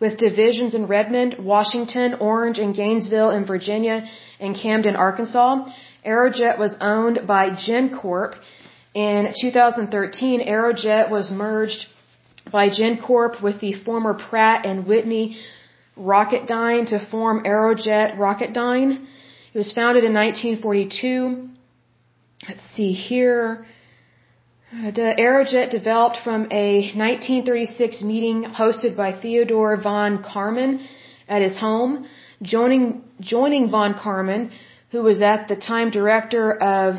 with divisions in Redmond, Washington, Orange, and Gainesville in Virginia, and Camden, Arkansas. Aerojet was owned by GenCorp. In 2013, Aerojet was merged by GenCorp with the former Pratt and Whitney Rocketdyne to form Aerojet Rocketdyne. It was founded in 1942. Let's see here. Aerojet developed from a 1936 meeting hosted by Theodore von Karman at his home. Joining, joining von Karman, who was at the time director of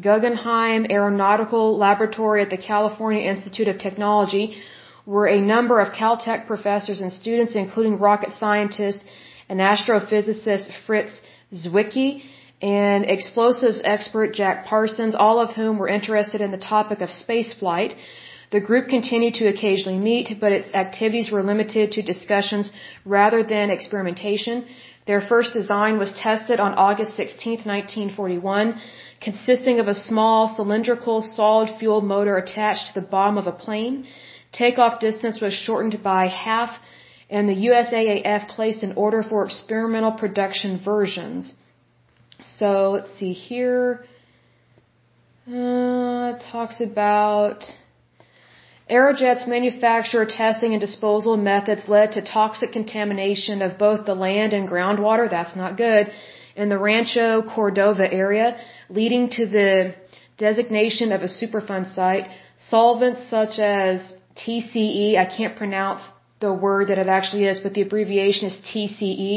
Guggenheim Aeronautical Laboratory at the California Institute of Technology were a number of Caltech professors and students, including rocket scientist and astrophysicist Fritz Zwicky and explosives expert Jack Parsons, all of whom were interested in the topic of spaceflight. The group continued to occasionally meet, but its activities were limited to discussions rather than experimentation. Their first design was tested on August 16, 1941 consisting of a small cylindrical solid fuel motor attached to the bottom of a plane. Takeoff distance was shortened by half and the USAAF placed an order for experimental production versions. So let's see here. Uh, it talks about Aerojet's manufacture, testing, and disposal methods led to toxic contamination of both the land and groundwater. That's not good. In the Rancho Cordova area, leading to the designation of a Superfund site. Solvents such as TCE, I can't pronounce the word that it actually is, but the abbreviation is TCE,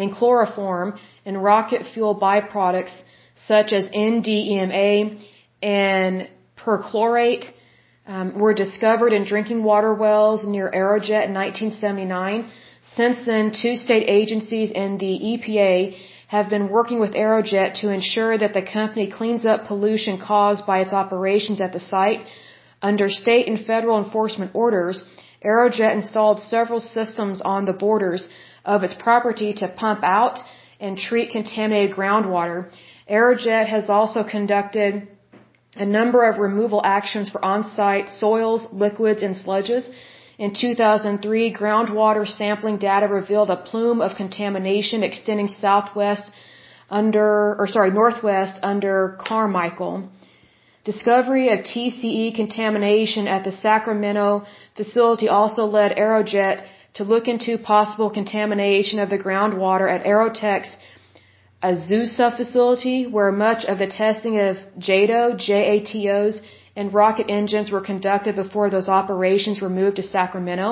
and chloroform, and rocket fuel byproducts such as NDMA and perchlorate um, were discovered in drinking water wells near Aerojet in 1979. Since then, two state agencies and the EPA have been working with Aerojet to ensure that the company cleans up pollution caused by its operations at the site. Under state and federal enforcement orders, Aerojet installed several systems on the borders of its property to pump out and treat contaminated groundwater. Aerojet has also conducted a number of removal actions for on-site soils, liquids, and sludges. In 2003, groundwater sampling data revealed a plume of contamination extending southwest under, or sorry, northwest under Carmichael. Discovery of TCE contamination at the Sacramento facility also led Aerojet to look into possible contamination of the groundwater at Aerojet's Azusa facility, where much of the testing of JATO, JATOs, and rocket engines were conducted before those operations were moved to Sacramento.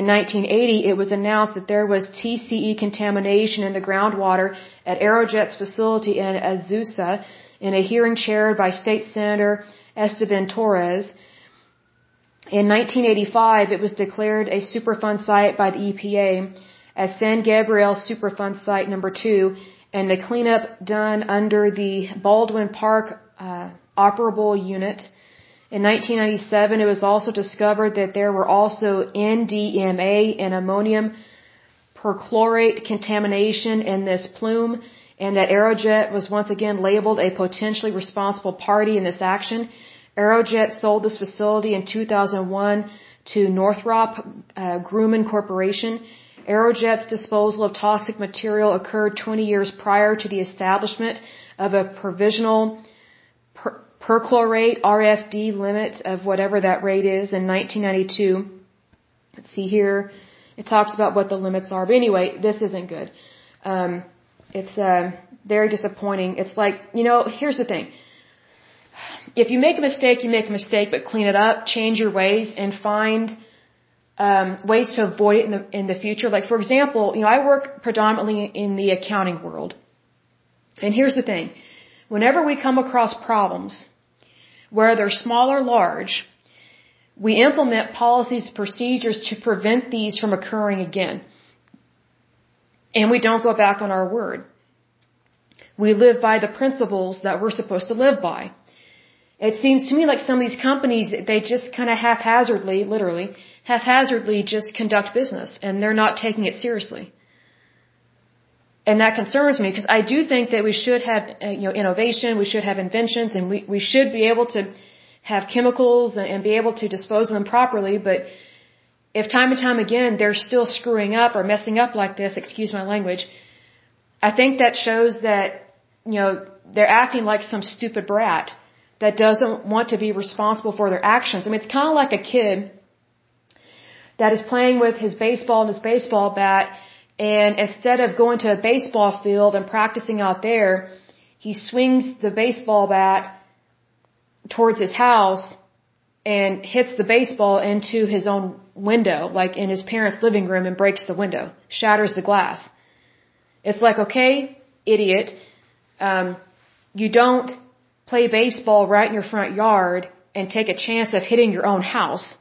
In 1980, it was announced that there was TCE contamination in the groundwater at Aerojet's facility in Azusa in a hearing chaired by State Senator Esteban Torres. In 1985, it was declared a Superfund site by the EPA as San Gabriel Superfund Site number 2 and the cleanup done under the Baldwin Park uh, operable unit. In 1997, it was also discovered that there were also NDMA and ammonium perchlorate contamination in this plume, and that Aerojet was once again labeled a potentially responsible party in this action. Aerojet sold this facility in 2001 to Northrop uh, Grumman Corporation Aerojet's disposal of toxic material occurred 20 years prior to the establishment of a provisional per perchlorate RFD limit of whatever that rate is in 1992. Let's see here. It talks about what the limits are. But anyway, this isn't good. Um, it's uh, very disappointing. It's like, you know, here's the thing. If you make a mistake, you make a mistake, but clean it up, change your ways, and find um, ways to avoid it in the in the future. Like for example, you know, I work predominantly in the accounting world, and here's the thing: whenever we come across problems, whether they're small or large, we implement policies procedures to prevent these from occurring again, and we don't go back on our word. We live by the principles that we're supposed to live by. It seems to me like some of these companies, they just kind of haphazardly, literally, haphazardly just conduct business and they're not taking it seriously. And that concerns me because I do think that we should have, uh, you know, innovation, we should have inventions and we, we should be able to have chemicals and, and be able to dispose of them properly. But if time and time again they're still screwing up or messing up like this, excuse my language, I think that shows that, you know, they're acting like some stupid brat that doesn't want to be responsible for their actions. I mean, it's kind of like a kid that is playing with his baseball and his baseball bat, and instead of going to a baseball field and practicing out there, he swings the baseball bat towards his house and hits the baseball into his own window, like in his parents' living room, and breaks the window, shatters the glass. It's like, okay, idiot, um, you don't play baseball right in your front yard and take a chance of hitting your own house.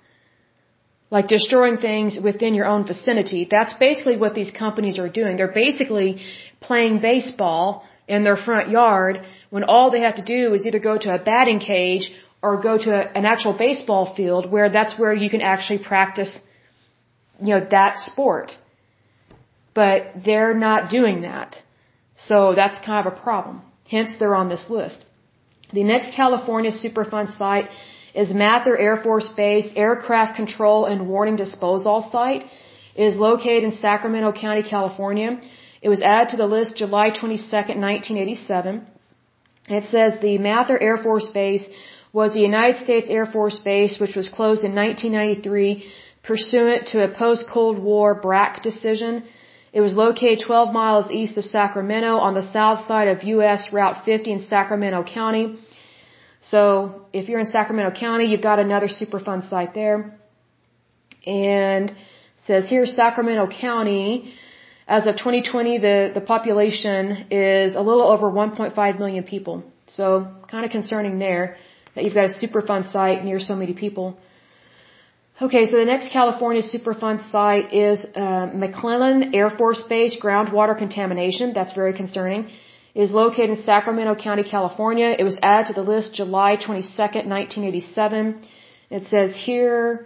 Like destroying things within your own vicinity. That's basically what these companies are doing. They're basically playing baseball in their front yard when all they have to do is either go to a batting cage or go to a, an actual baseball field where that's where you can actually practice, you know, that sport. But they're not doing that. So that's kind of a problem. Hence they're on this list. The next California Superfund site is Mather Air Force Base Aircraft Control and Warning Disposal Site. It is located in Sacramento County, California. It was added to the list July 22, 1987. It says the Mather Air Force Base was a United States Air Force base which was closed in 1993 pursuant to a post-Cold War BRAC decision. It was located 12 miles east of Sacramento on the south side of US Route 50 in Sacramento County. So if you're in Sacramento County, you've got another Superfund site there. And says here Sacramento County, as of 2020, the, the population is a little over 1.5 million people. So kind of concerning there that you've got a Superfund site near so many people. Okay, so the next California Superfund site is uh, McClellan Air Force Base groundwater contamination. That's very concerning. It is located in Sacramento County, California. It was added to the list July 22nd, 1987. It says here,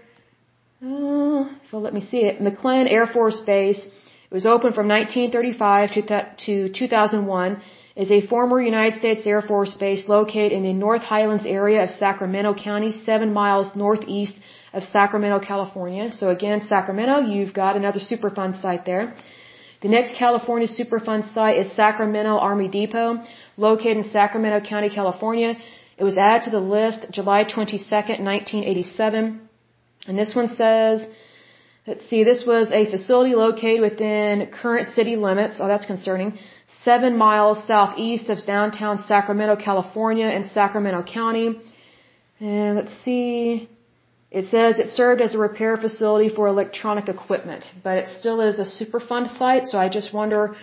uh, so let me see it. McClellan Air Force Base. It was open from 1935 to, to 2001 is a former United States Air Force base located in the North Highlands area of Sacramento County, seven miles northeast of Sacramento, California. So again, Sacramento, you've got another Superfund site there. The next California Superfund site is Sacramento Army Depot, located in Sacramento County, California. It was added to the list July 22nd, 1987. And this one says, let's see, this was a facility located within current city limits. Oh, that's concerning. Seven miles southeast of downtown Sacramento, California in Sacramento County. And let's see, it says it served as a repair facility for electronic equipment, but it still is a Superfund site, so I just wonder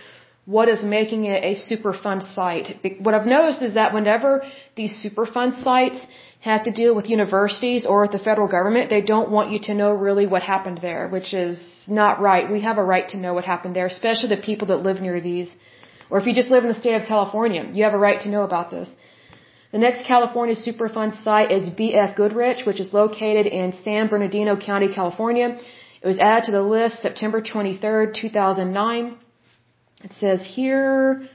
what is making it a Superfund site. What I've noticed is that whenever these Superfund sites have to deal with universities or with the federal government, they don't want you to know really what happened there, which is not right. We have a right to know what happened there, especially the people that live near these. Or if you just live in the state of California, you have a right to know about this. The next California Superfund site is BF Goodrich, which is located in San Bernardino County, California. It was added to the list September 23rd, 2009. It says here,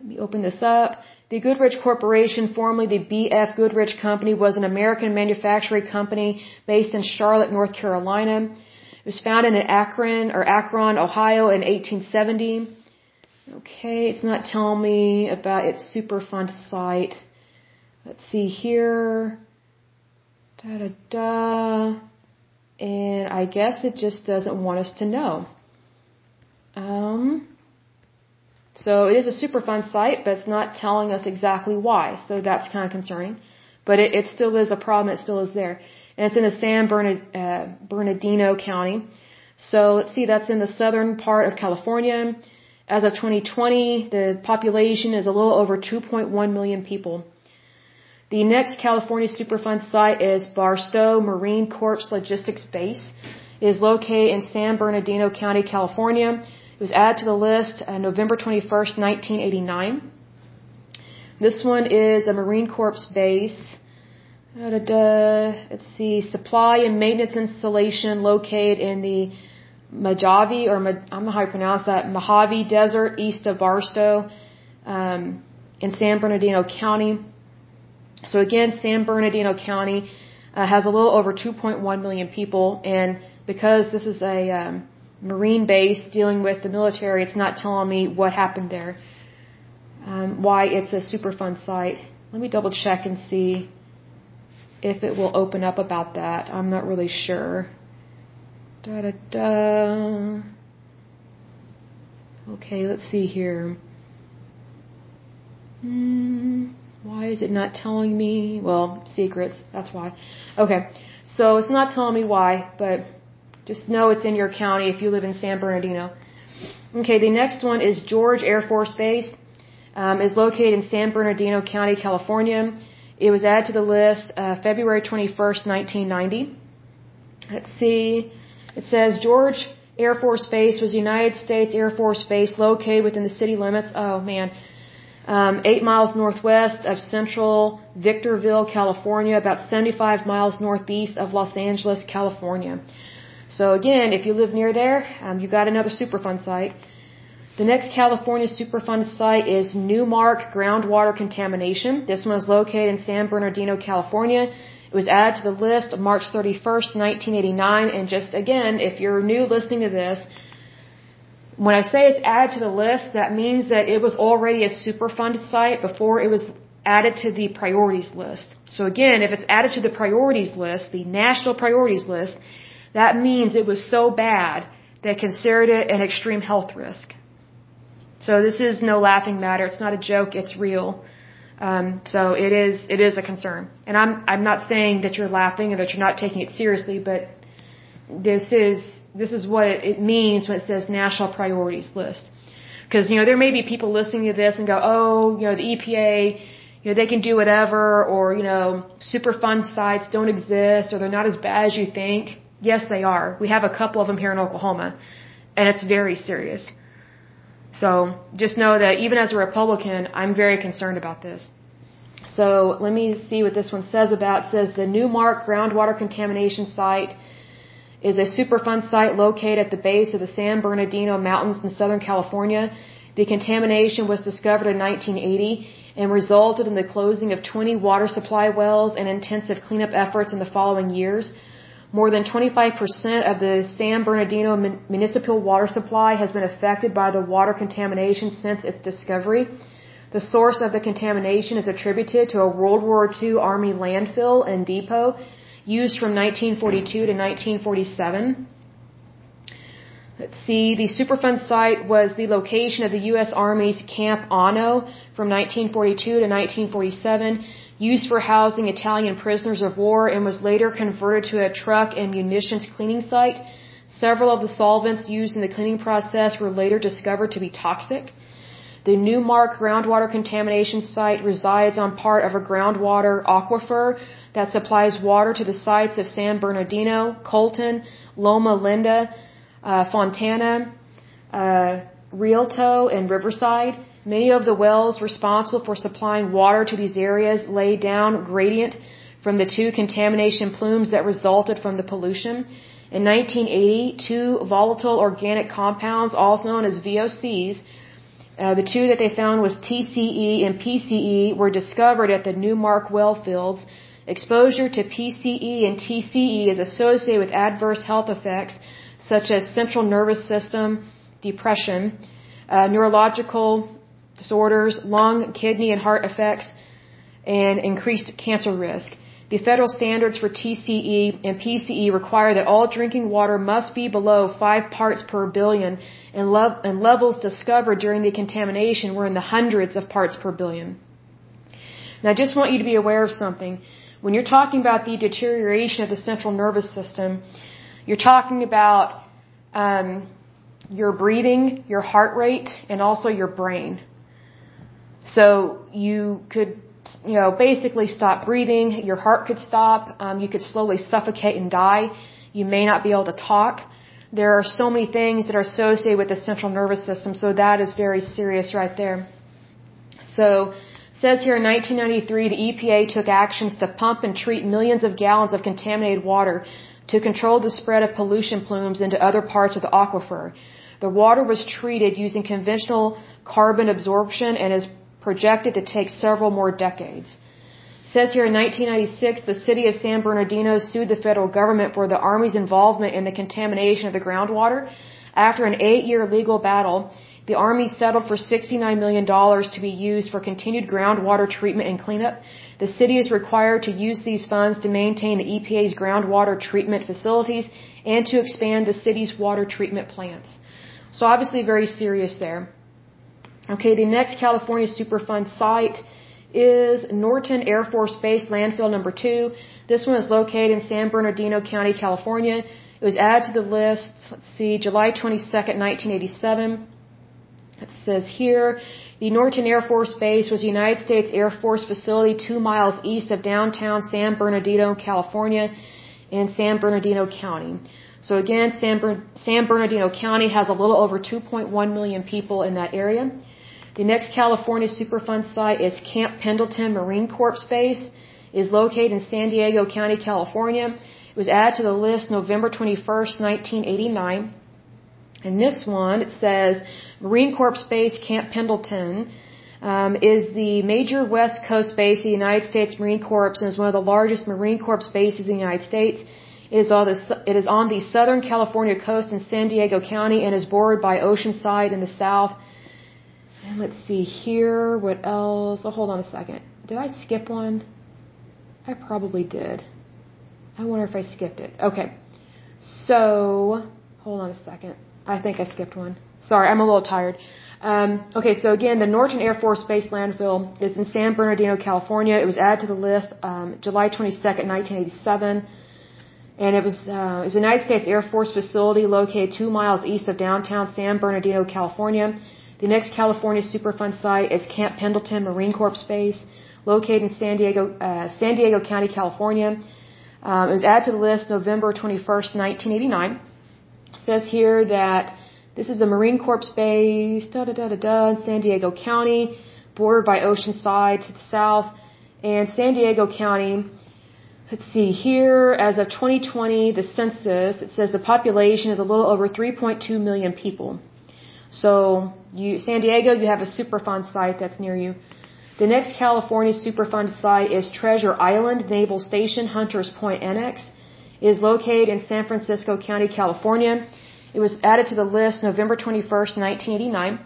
let me open this up. The Goodrich Corporation, formerly the BF Goodrich Company, was an American manufacturing company based in Charlotte, North Carolina. It was founded in Akron or Akron, Ohio in 1870. Okay, it's not telling me about its Superfund site. Let's see here. Da da da. And I guess it just doesn't want us to know. Um, so it is a Superfund site, but it's not telling us exactly why. So that's kind of concerning. But it, it still is a problem. It still is there. And it's in the San Bernard, uh, Bernardino County. So let's see, that's in the southern part of California. As of 2020, the population is a little over 2.1 million people. The next California Superfund site is Barstow Marine Corps Logistics Base. It is located in San Bernardino County, California. It was added to the list on November 21st, 1989. This one is a Marine Corps base. Let's see, supply and maintenance installation located in the Mojave, or I don't know how you pronounce that, Mojave Desert east of Barstow um, in San Bernardino County. So again, San Bernardino County uh, has a little over 2.1 million people, and because this is a um, Marine base dealing with the military, it's not telling me what happened there, um, why it's a Superfund site. Let me double check and see if it will open up about that. I'm not really sure. Da da da. Okay, let's see here. Hmm. Why is it not telling me? Well, secrets, that's why. Okay, so it's not telling me why, but just know it's in your county if you live in San Bernardino. Okay, the next one is George Air Force Base. Um, is located in San Bernardino County, California. It was added to the list uh, February 21st, 1990. Let's see. It says George Air Force Base was United States Air Force Base located within the city limits. Oh man, um, eight miles northwest of central Victorville, California, about 75 miles northeast of Los Angeles, California. So again, if you live near there, um, you got another Superfund site. The next California Superfund site is Newmark Groundwater Contamination. This one is located in San Bernardino, California. It was added to the list March 31st, 1989. And just again, if you're new listening to this, When I say it's added to the list, that means that it was already a Superfund site before it was added to the priorities list. So again, if it's added to the priorities list, the national priorities list, that means it was so bad that considered it an extreme health risk. So this is no laughing matter. It's not a joke. It's real. Um, so it is it is a concern, and I'm I'm not saying that you're laughing or that you're not taking it seriously, but this is this is what it means when it says national priorities list. Because you know there may be people listening to this and go, oh, you know the EPA, you know they can do whatever, or you know Superfund sites don't exist, or they're not as bad as you think. Yes, they are. We have a couple of them here in Oklahoma, and it's very serious. So just know that even as a Republican, I'm very concerned about this. So let me see what this one says about. It says the Newmark groundwater contamination site is a Superfund site located at the base of the San Bernardino Mountains in Southern California. The contamination was discovered in 1980 and resulted in the closing of 20 water supply wells and intensive cleanup efforts in the following years. More than 25% of the San Bernardino municipal water supply has been affected by the water contamination since its discovery. The source of the contamination is attributed to a World War II Army landfill and depot used from 1942 to 1947. Let's see, the Superfund site was the location of the U.S. Army's Camp Ono from 1942 to 1947 used for housing Italian prisoners of war and was later converted to a truck and munitions cleaning site. Several of the solvents used in the cleaning process were later discovered to be toxic. The Newmark groundwater contamination site resides on part of a groundwater aquifer that supplies water to the sites of San Bernardino, Colton, Loma Linda, uh, Fontana, uh, Rialto, and Riverside. Many of the wells responsible for supplying water to these areas lay down gradient from the two contamination plumes that resulted from the pollution. In 1980, two volatile organic compounds, also known as VOCs, uh, the two that they found was TCE and PCE, were discovered at the Newmark well fields. Exposure to PCE and TCE is associated with adverse health effects such as central nervous system depression, uh, neurological disorders, lung, kidney, and heart effects, and increased cancer risk. The federal standards for TCE and PCE require that all drinking water must be below 5 parts per billion, and, and levels discovered during the contamination were in the hundreds of parts per billion. Now, I just want you to be aware of something. When you're talking about the deterioration of the central nervous system, you're talking about um, your breathing, your heart rate, and also your brain. So you could, you know, basically stop breathing. Your heart could stop. Um, you could slowly suffocate and die. You may not be able to talk. There are so many things that are associated with the central nervous system, so that is very serious right there. So, says here in 1993, the EPA took actions to pump and treat millions of gallons of contaminated water to control the spread of pollution plumes into other parts of the aquifer. The water was treated using conventional carbon absorption and is projected to take several more decades. It says here in 1996, the city of San Bernardino sued the federal government for the Army's involvement in the contamination of the groundwater. After an eight-year legal battle, the Army settled for $69 million to be used for continued groundwater treatment and cleanup. The city is required to use these funds to maintain the EPA's groundwater treatment facilities and to expand the city's water treatment plants. So obviously very serious there. Okay, the next California Superfund site is Norton Air Force Base landfill number two. This one is located in San Bernardino County, California. It was added to the list, let's see, July 22nd, 1987. It says here, the Norton Air Force Base was a United States Air Force facility two miles east of downtown San Bernardino, California in San Bernardino County. So again, San, San Bernardino County has a little over 2.1 million people in that area. The next California Superfund site is Camp Pendleton Marine Corps Base. is located in San Diego County, California. It was added to the list November 21st, 1989. And this one, it says Marine Corps Base Camp Pendleton um, is the major West Coast base of the United States Marine Corps and is one of the largest Marine Corps bases in the United States. It is, it is on the Southern California coast in San Diego County and is bordered by Oceanside in the south. And let's see here, what else? Oh, hold on a second. Did I skip one? I probably did. I wonder if I skipped it. Okay. So, hold on a second. I think I skipped one. Sorry, I'm a little tired. Um, okay, so again, the Norton Air Force Base landfill is in San Bernardino, California. It was added to the list um, July 22nd, 1987. And it was, uh, it was a United States Air Force facility located two miles east of downtown San Bernardino, California. The next California Superfund site is Camp Pendleton Marine Corps Base, located in San Diego, uh, San Diego County, California. Um, it was added to the list November 21st, 1989. It says here that this is a Marine Corps base, da da da da da, in San Diego County, bordered by Oceanside to the south, and San Diego County. Let's see here, as of 2020, the census, it says the population is a little over 3.2 million people. So, you, San Diego, you have a Superfund site that's near you. The next California Superfund site is Treasure Island Naval Station, Hunters Point Annex. It is located in San Francisco County, California. It was added to the list November 21st, 1989.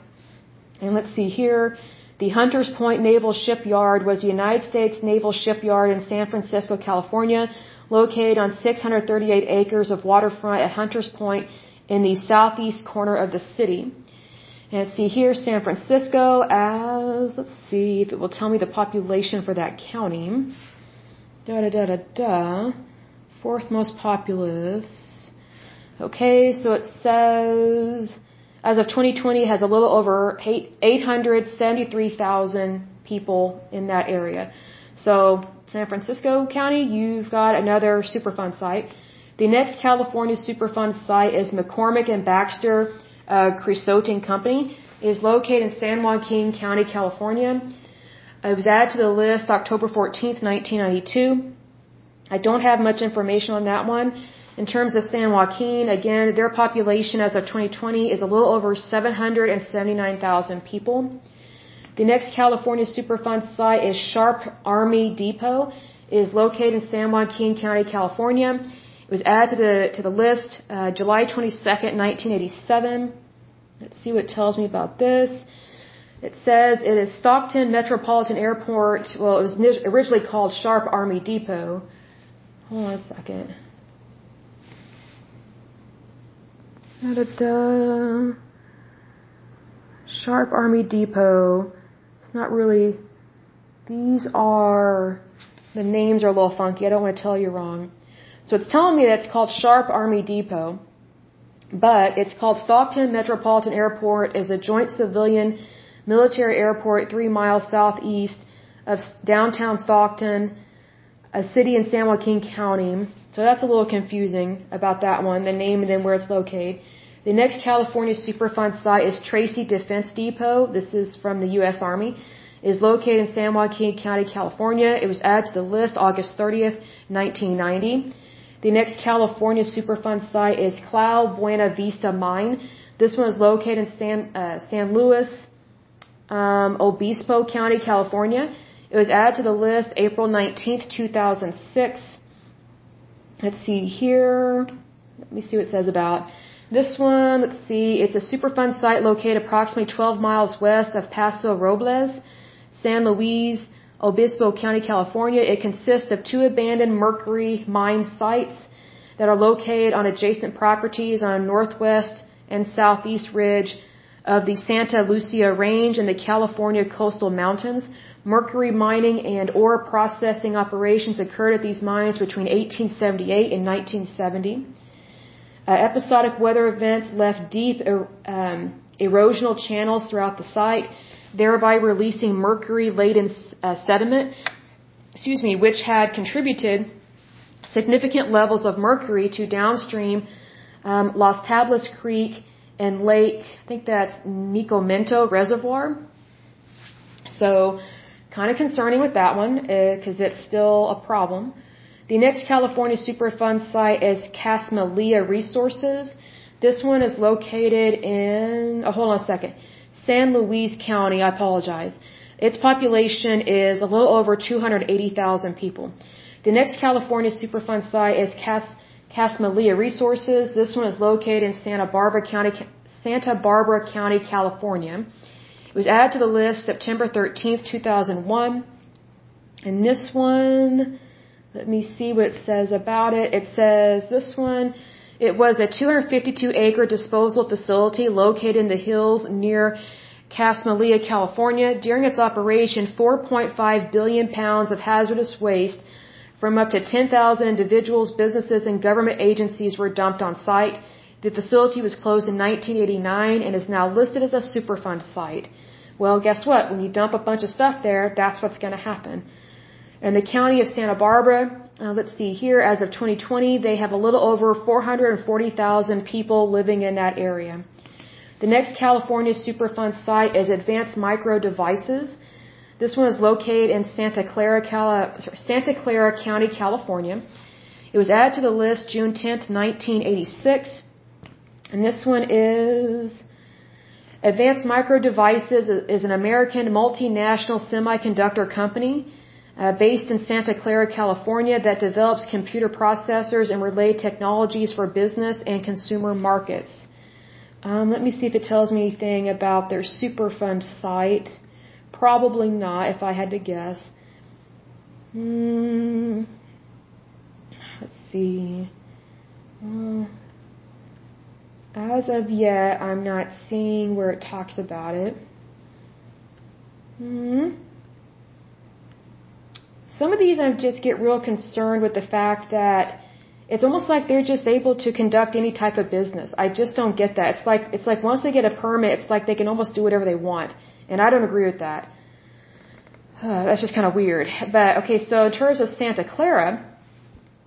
And let's see here. The Hunters Point Naval Shipyard was a United States naval shipyard in San Francisco, California, located on 638 acres of waterfront at Hunters Point in the southeast corner of the city. And see here, San Francisco as, let's see if it will tell me the population for that county. Da da da da da. Fourth most populous. Okay, so it says as of 2020 has a little over 873,000 people in that area. So San Francisco County, you've got another Superfund site. The next California Superfund site is McCormick and Baxter uh, Creosoting Company. is located in San Joaquin County, California. It was added to the list October 14th, 1992. I don't have much information on that one. In terms of San Joaquin, again, their population as of 2020 is a little over 779,000 people. The next California Superfund site is Sharp Army Depot. It is located in San Joaquin County, California. Was added to the to the list uh, July 22nd, 1987. Let's see what it tells me about this. It says it is Stockton Metropolitan Airport. Well, it was originally called Sharp Army Depot. Hold on a second. Da, da, da. Sharp Army Depot. It's not really. These are. The names are a little funky. I don't want to tell you wrong. So it's telling me that it's called Sharp Army Depot, but it's called Stockton Metropolitan Airport is a joint civilian military airport three miles southeast of downtown Stockton, a city in San Joaquin County. So that's a little confusing about that one, the name and then where it's located. The next California Superfund site is Tracy Defense Depot. This is from the U.S. Army. It is located in San Joaquin County, California. It was added to the list August 30th, 1990. The next California Superfund site is Cloud Buena Vista Mine. This one is located in San, uh, San Luis um, Obispo County, California. It was added to the list April 19th, 2006. Let's see here. Let me see what it says about. This one, let's see, it's a Superfund site located approximately 12 miles west of Paso Robles, San Luis Obispo County, California. It consists of two abandoned mercury mine sites that are located on adjacent properties on a northwest and southeast ridge of the Santa Lucia Range in the California coastal mountains. Mercury mining and ore processing operations occurred at these mines between 1878 and 1970. Uh, episodic weather events left deep er, um, erosional channels throughout the site, thereby releasing mercury-laden uh, sediment, excuse me, which had contributed significant levels of mercury to downstream um, Las Tablas Creek and Lake, I think that's Nicomento Reservoir. So Kind of concerning with that one because uh, it's still a problem. The next California Superfund site is Casmalia Resources. This one is located in, oh, hold on a second, San Luis County. I apologize. Its population is a little over 280,000 people. The next California Superfund site is Cas, Casmalia Resources. This one is located in Santa Barbara County, Santa Barbara County, California. It was added to the list September 13th, 2001. And this one, let me see what it says about it. It says this one, it was a 252 acre disposal facility located in the hills near Casmalia, California. During its operation, 4.5 billion pounds of hazardous waste from up to 10,000 individuals, businesses, and government agencies were dumped on site. The facility was closed in 1989 and is now listed as a Superfund site. Well, guess what? When you dump a bunch of stuff there, that's what's going to happen. In the county of Santa Barbara, uh, let's see here, as of 2020, they have a little over 440,000 people living in that area. The next California Superfund site is Advanced Micro Devices. This one is located in Santa Clara, Santa Clara County, California. It was added to the list June 10th, 1986. And this one is Advanced Micro Devices is an American multinational semiconductor company uh, based in Santa Clara, California that develops computer processors and related technologies for business and consumer markets. Um, let me see if it tells me anything about their Superfund site. Probably not, if I had to guess. Hmm. Let's see. Uh, as of yet, I'm not seeing where it talks about it. Hmm. Some of these I just get real concerned with the fact that it's almost like they're just able to conduct any type of business. I just don't get that. It's like it's like once they get a permit, it's like they can almost do whatever they want, and I don't agree with that. That's just kind of weird. But okay, so in terms of Santa Clara,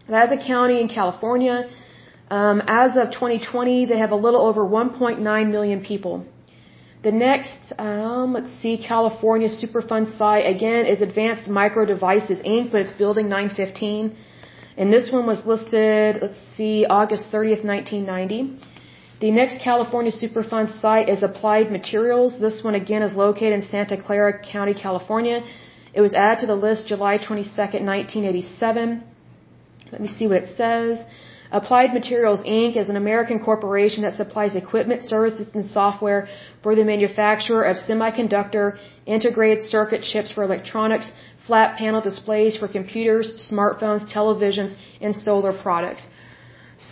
that's a county in California. Um, as of 2020, they have a little over 1.9 million people. The next, um, let's see, California Superfund site again is Advanced Micro Devices Inc., but it's Building 915. And this one was listed, let's see, August 30th, 1990. The next California Superfund site is Applied Materials. This one again is located in Santa Clara County, California. It was added to the list July 22nd, 1987. Let me see what it says. Applied Materials Inc. is an American corporation that supplies equipment, services, and software for the manufacture of semiconductor integrated circuit chips for electronics, flat panel displays for computers, smartphones, televisions, and solar products.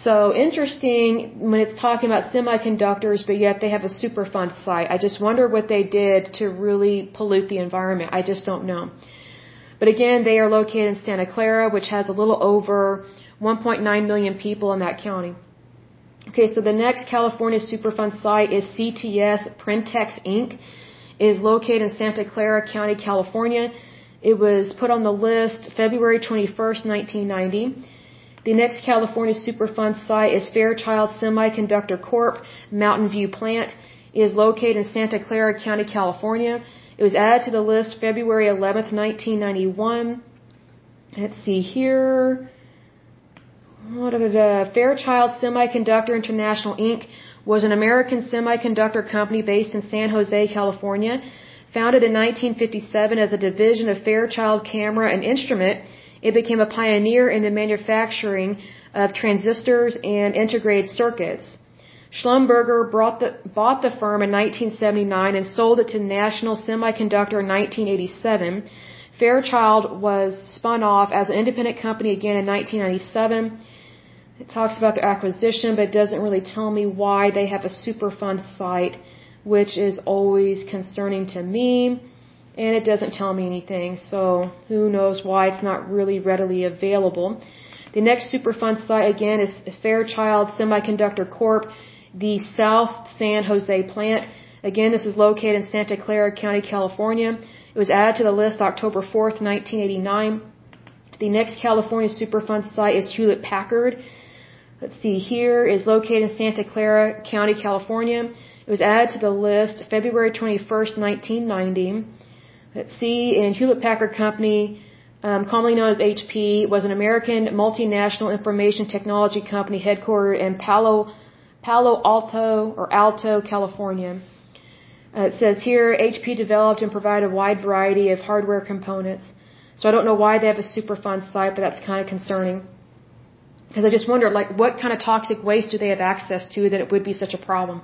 So interesting when it's talking about semiconductors, but yet they have a Superfund site. I just wonder what they did to really pollute the environment. I just don't know. But again, they are located in Santa Clara, which has a little over 1.9 million people in that county. Okay, so the next California Superfund site is CTS Printex Inc. It is located in Santa Clara County, California. It was put on the list February 21st, 1990. The next California Superfund site is Fairchild Semiconductor Corp. Mountain View Plant. It is located in Santa Clara County, California. It was added to the list February 11th, 1991. Let's see here. Fairchild Semiconductor International Inc. was an American semiconductor company based in San Jose, California. Founded in 1957 as a division of Fairchild Camera and Instrument, it became a pioneer in the manufacturing of transistors and integrated circuits. Schlumberger the, bought the firm in 1979 and sold it to National Semiconductor in 1987. Fairchild was spun off as an independent company again in 1997. It talks about their acquisition, but it doesn't really tell me why they have a Superfund site, which is always concerning to me. And it doesn't tell me anything, so who knows why it's not really readily available. The next Superfund site again is Fairchild Semiconductor Corp, the South San Jose plant. Again, this is located in Santa Clara County, California. It was added to the list October 4th, 1989. The next California Superfund site is Hewlett Packard. Let's see, here is located in Santa Clara County, California. It was added to the list February 21st, 1990. Let's see, and Hewlett Packard Company, um, commonly known as HP, was an American multinational information technology company headquartered in Palo, Palo Alto or Alto, California. Uh, it says here HP developed and provided a wide variety of hardware components. So I don't know why they have a Superfund site, but that's kind of concerning. Because I just wonder, like, what kind of toxic waste do they have access to that it would be such a problem?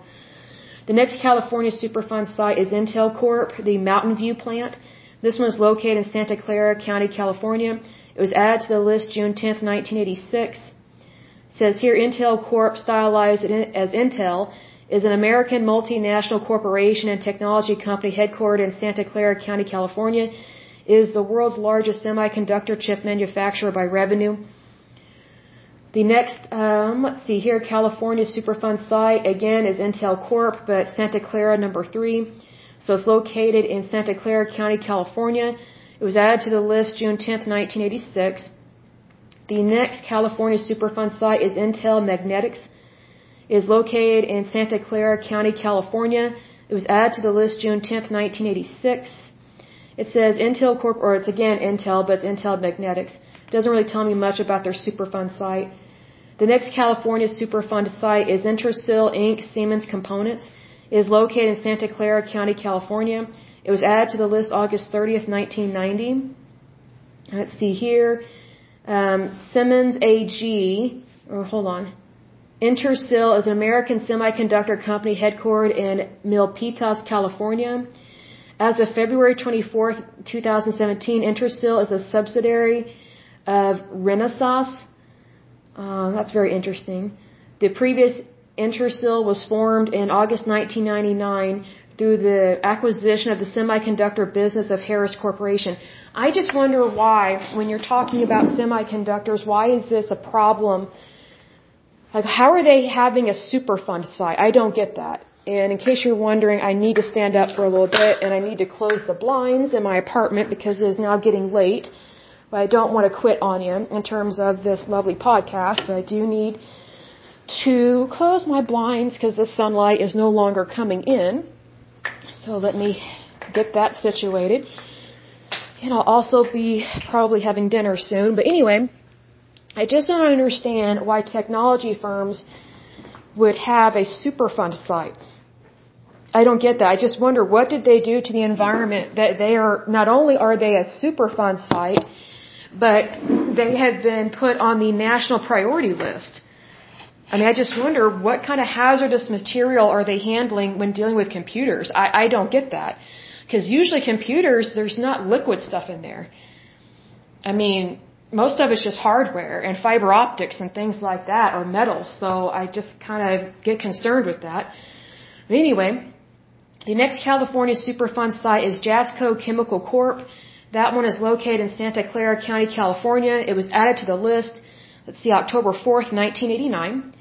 The next California Superfund site is Intel Corp, the Mountain View plant. This one is located in Santa Clara County, California. It was added to the list June 10, 1986. It says here Intel Corp, stylized as Intel, is an American multinational corporation and technology company headquartered in Santa Clara County, California. It is the world's largest semiconductor chip manufacturer by revenue. The next, um, let's see here, California Superfund site again is Intel Corp, but Santa Clara number three. So it's located in Santa Clara County, California. It was added to the list June 10th, 1986. The next California Superfund site is Intel Magnetics. It is located in Santa Clara County, California. It was added to the list June 10th, 1986. It says Intel Corp, or it's again Intel, but it's Intel Magnetics. Doesn't really tell me much about their Superfund site. The next California Superfund site is Intersil Inc. Siemens Components. It is located in Santa Clara County, California. It was added to the list August 30th, 1990. Let's see here. Um, Siemens AG, or hold on. Intersil is an American semiconductor company headquartered in Milpitas, California. As of February 24th, 2017, Intersil is a subsidiary of Renesas um, that's very interesting. The previous Intersil was formed in August 1999 through the acquisition of the semiconductor business of Harris Corporation. I just wonder why, when you're talking about semiconductors, why is this a problem? Like, how are they having a Superfund site? I don't get that. And in case you're wondering, I need to stand up for a little bit and I need to close the blinds in my apartment because it is now getting late but I don't want to quit on you in terms of this lovely podcast. But I do need to close my blinds because the sunlight is no longer coming in. So let me get that situated. And I'll also be probably having dinner soon. But anyway, I just don't understand why technology firms would have a Superfund site. I don't get that. I just wonder what did they do to the environment that they are, not only are they a Superfund site, but they have been put on the national priority list. I mean, I just wonder what kind of hazardous material are they handling when dealing with computers? I, I don't get that. Because usually computers, there's not liquid stuff in there. I mean, most of it's just hardware and fiber optics and things like that or metal. So I just kind of get concerned with that. But anyway, the next California Superfund site is Jasco Chemical Corp. That one is located in Santa Clara County, California. It was added to the list, let's see, October 4th, 1989.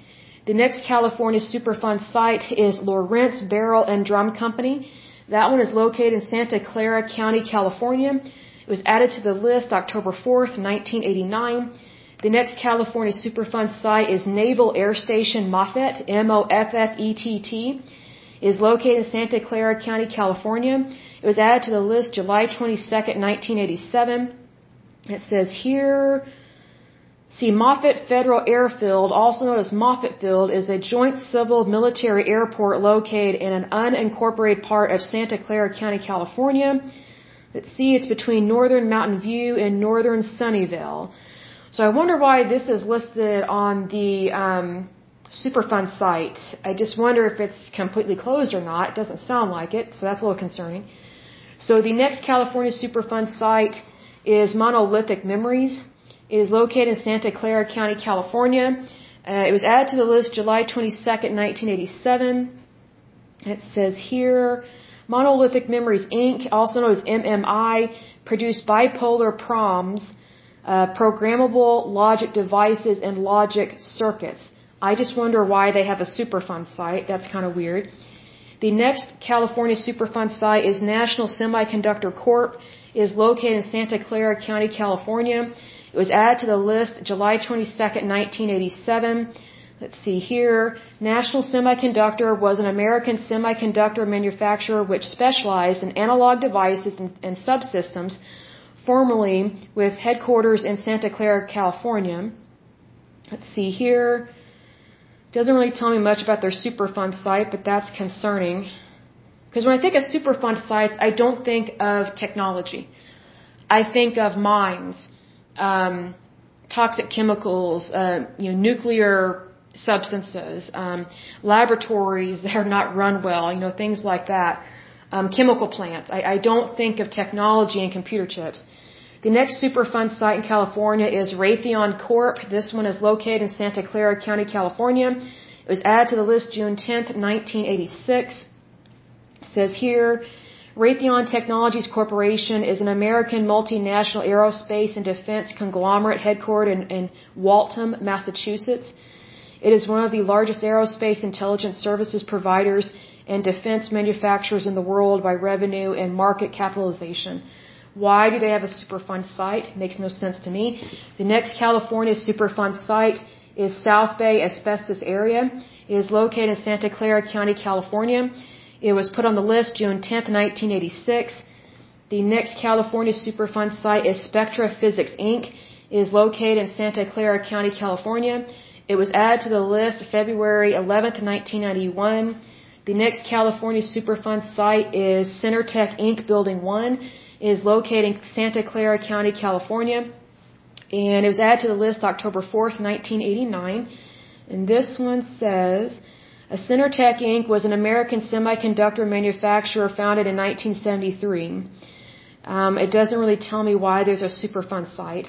The next California Superfund site is Lorentz Barrel and Drum Company. That one is located in Santa Clara County, California. It was added to the list October 4th, 1989. The next California Superfund site is Naval Air Station Moffett, M-O-F-F-E-T-T, is located in Santa Clara County, California. It was added to the list July 22nd, 1987. It says here, see, Moffett Federal Airfield, also known as Moffett Field, is a joint civil military airport located in an unincorporated part of Santa Clara County, California. Let's see, it's between northern Mountain View and northern Sunnyvale. So I wonder why this is listed on the um, Superfund site. I just wonder if it's completely closed or not. It doesn't sound like it, so that's a little concerning. So the next California Superfund site is Monolithic Memories. It is located in Santa Clara County, California. Uh, it was added to the list July 22nd, 1987. It says here, Monolithic Memories Inc., also known as MMI, produced bipolar PROMs, uh, programmable logic devices and logic circuits. I just wonder why they have a Superfund site. That's kind of weird. The next California Superfund site is National Semiconductor Corp. It is located in Santa Clara County, California. It was added to the list July 22, 1987. Let's see here. National Semiconductor was an American semiconductor manufacturer which specialized in analog devices and, and subsystems, formerly with headquarters in Santa Clara, California. Let's see here. Doesn't really tell me much about their Superfund site, but that's concerning. Because when I think of Superfund sites, I don't think of technology. I think of mines, um, toxic chemicals, uh, you know, nuclear substances, um, laboratories that are not run well, you know, things like that, um, chemical plants. I, I don't think of technology and computer chips. The next Superfund site in California is Raytheon Corp. This one is located in Santa Clara County, California. It was added to the list June 10th, 1986. It says here, Raytheon Technologies Corporation is an American multinational aerospace and defense conglomerate headquartered in, in Waltham, Massachusetts. It is one of the largest aerospace intelligence services providers and defense manufacturers in the world by revenue and market capitalization. Why do they have a Superfund site? Makes no sense to me. The next California Superfund site is South Bay Asbestos Area. It is located in Santa Clara County, California. It was put on the list June 10, 1986. The next California Superfund site is Spectra Physics Inc. It is located in Santa Clara County, California. It was added to the list February 11, 1991. The next California Superfund site is Synertek Inc. Building 1. Is located in Santa Clara County, California. And it was added to the list October 4th, 1989. And this one says, a Synertek Inc. was an American semiconductor manufacturer founded in 1973. Um, it doesn't really tell me why there's a Superfund site.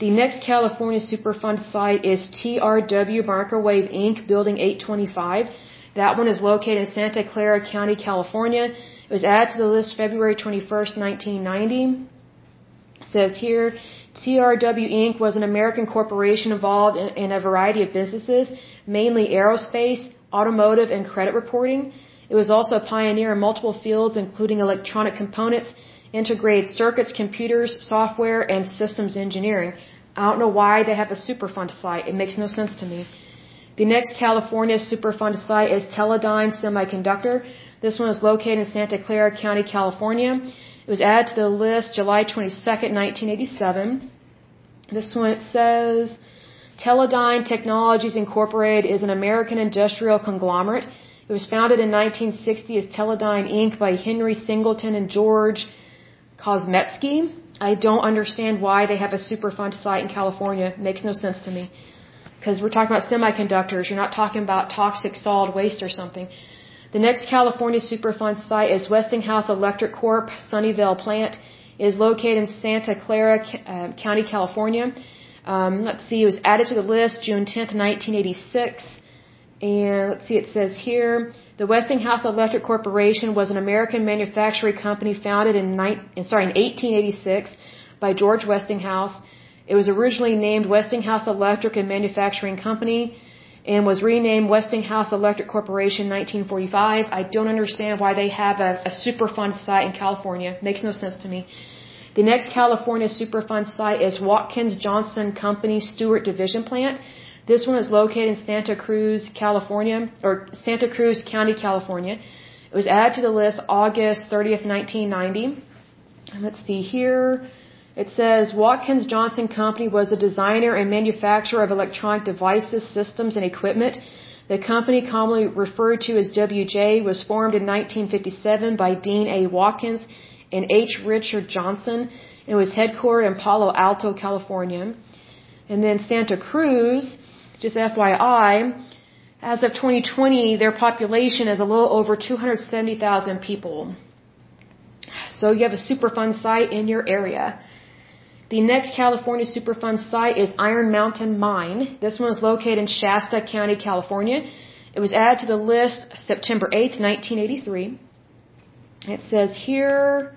The next California Superfund site is TRW Microwave Inc., Building 825. That one is located in Santa Clara County, California. It was added to the list February 21st, 1990. It says here, TRW Inc. was an American corporation involved in, in a variety of businesses, mainly aerospace, automotive, and credit reporting. It was also a pioneer in multiple fields, including electronic components, integrated circuits, computers, software, and systems engineering. I don't know why they have a Superfund site. It makes no sense to me. The next California Superfund site is Teledyne Semiconductor. This one is located in Santa Clara County, California. It was added to the list July 22nd, 1987. This one it says Teledyne Technologies Incorporated is an American industrial conglomerate. It was founded in 1960 as Teledyne Inc. by Henry Singleton and George Kozmetsky. I don't understand why they have a Superfund site in California. It makes no sense to me. Because we're talking about semiconductors. You're not talking about toxic solid waste or something. The next California Superfund site is Westinghouse Electric Corp. Sunnyvale plant. Is located in Santa Clara uh, County, California. Um, let's see, it was added to the list June 10th, 1986. And let's see, it says here, the Westinghouse Electric Corporation was an American manufacturing company founded in, sorry, in 1886 by George Westinghouse. It was originally named Westinghouse Electric and Manufacturing Company and was renamed Westinghouse Electric Corporation in 1945. I don't understand why they have a, a Superfund site in California. Makes no sense to me. The next California Superfund site is Watkins Johnson Company Stewart Division Plant. This one is located in Santa Cruz, California, or Santa Cruz County, California. It was added to the list August 30th, 1990. let's see here. It says Watkins Johnson Company was a designer and manufacturer of electronic devices, systems, and equipment. The company, commonly referred to as WJ, was formed in 1957 by Dean A. Watkins and H. Richard Johnson. It was headquartered in Palo Alto, California. And then Santa Cruz, just FYI, as of 2020, their population is a little over 270,000 people. So you have a Superfund site in your area. The next California Superfund site is Iron Mountain Mine. This one is located in Shasta County, California. It was added to the list September 8, 1983. It says here,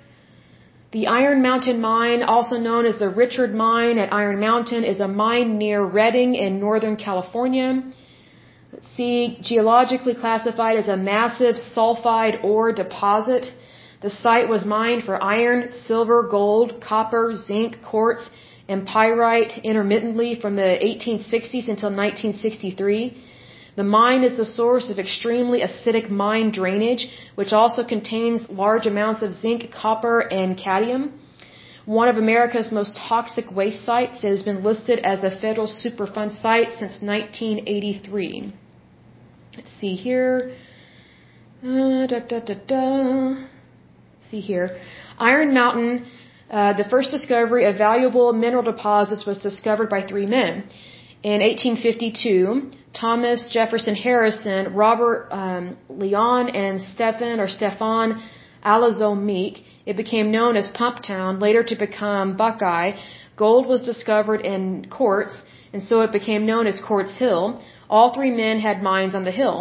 the Iron Mountain Mine, also known as the Richard Mine at Iron Mountain, is a mine near Redding in Northern California. Let's see, geologically classified as a massive sulfide ore deposit. The site was mined for iron, silver, gold, copper, zinc, quartz, and pyrite intermittently from the 1860s until 1963. The mine is the source of extremely acidic mine drainage, which also contains large amounts of zinc, copper, and cadmium. One of America's most toxic waste sites, it has been listed as a federal Superfund site since 1983. Let's see here. Uh, da, da, da, see here. Iron Mountain Uh, the first discovery of valuable mineral deposits was discovered by three men. In 1852, Thomas Jefferson Harrison, Robert um, Leon, and Stephen or Stefan Alonzo Meek. It became known as Pumptown, later to become Buckeye. Gold was discovered in Quartz, and so it became known as Quartz Hill. All three men had mines on the hill.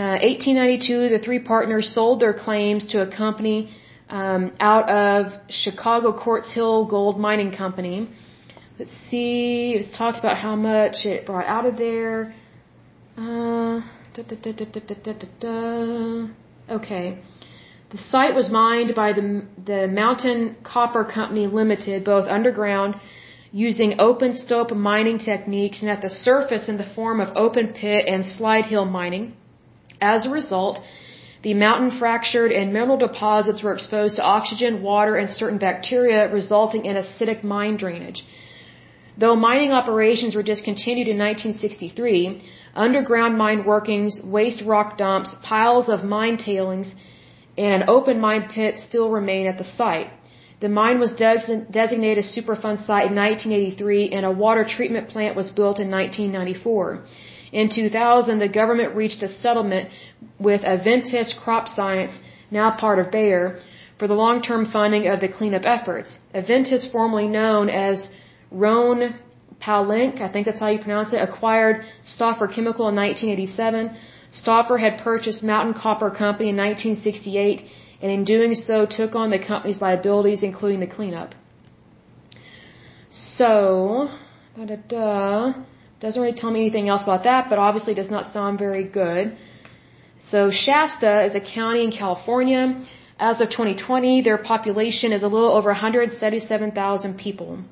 Uh, 1892, the three partners sold their claims to a company um, out of Chicago Quartz Hill Gold Mining Company. Let's see, it was talks about how much it brought out of there. Uh, okay. The site was mined by the, the Mountain Copper Company Limited, both underground using open stope mining techniques and at the surface in the form of open pit and slide hill mining. As a result, the mountain fractured and mineral deposits were exposed to oxygen, water, and certain bacteria, resulting in acidic mine drainage. Though mining operations were discontinued in 1963, underground mine workings, waste rock dumps, piles of mine tailings, and an open mine pit still remain at the site. The mine was designated a Superfund site in 1983 and a water treatment plant was built in 1994. In 2000, the government reached a settlement with Aventis Crop Science, now part of Bayer, for the long-term funding of the cleanup efforts. Aventis, formerly known as Rhone Poulenc, I think that's how you pronounce it, acquired Stauffer Chemical in 1987. Stauffer had purchased Mountain Copper Company in 1968, and in doing so took on the company's liabilities, including the cleanup. So, da da da. Doesn't really tell me anything else about that, but obviously does not sound very good. So Shasta is a county in California. As of 2020, their population is a little over 177,000 people.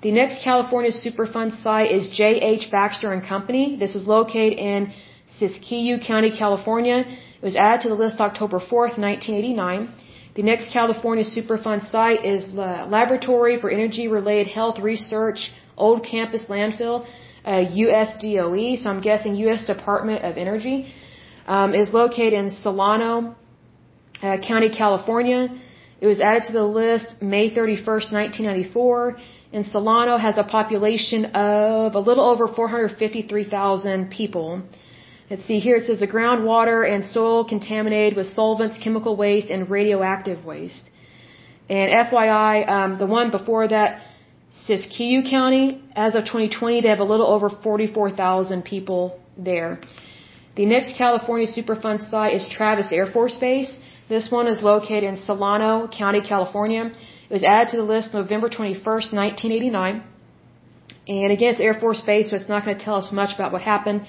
The next California Superfund site is J.H. Baxter and Company. This is located in Siskiyou County, California. It was added to the list October 4th, 1989. The next California Superfund site is the Laboratory for Energy Related Health Research Old Campus Landfill uh, USDOE, so I'm guessing U.S. Department of Energy, um, is located in Solano uh, County, California. It was added to the list May 31st, 1994, and Solano has a population of a little over 453,000 people. Let's see here, it says the groundwater and soil contaminated with solvents, chemical waste, and radioactive waste. And FYI, um, the one before that, Siskiyou County, as of 2020, they have a little over 44,000 people there. The next California Superfund site is Travis Air Force Base. This one is located in Solano County, California. It was added to the list November 21st, 1989. And again, it's Air Force Base, so it's not going to tell us much about what happened.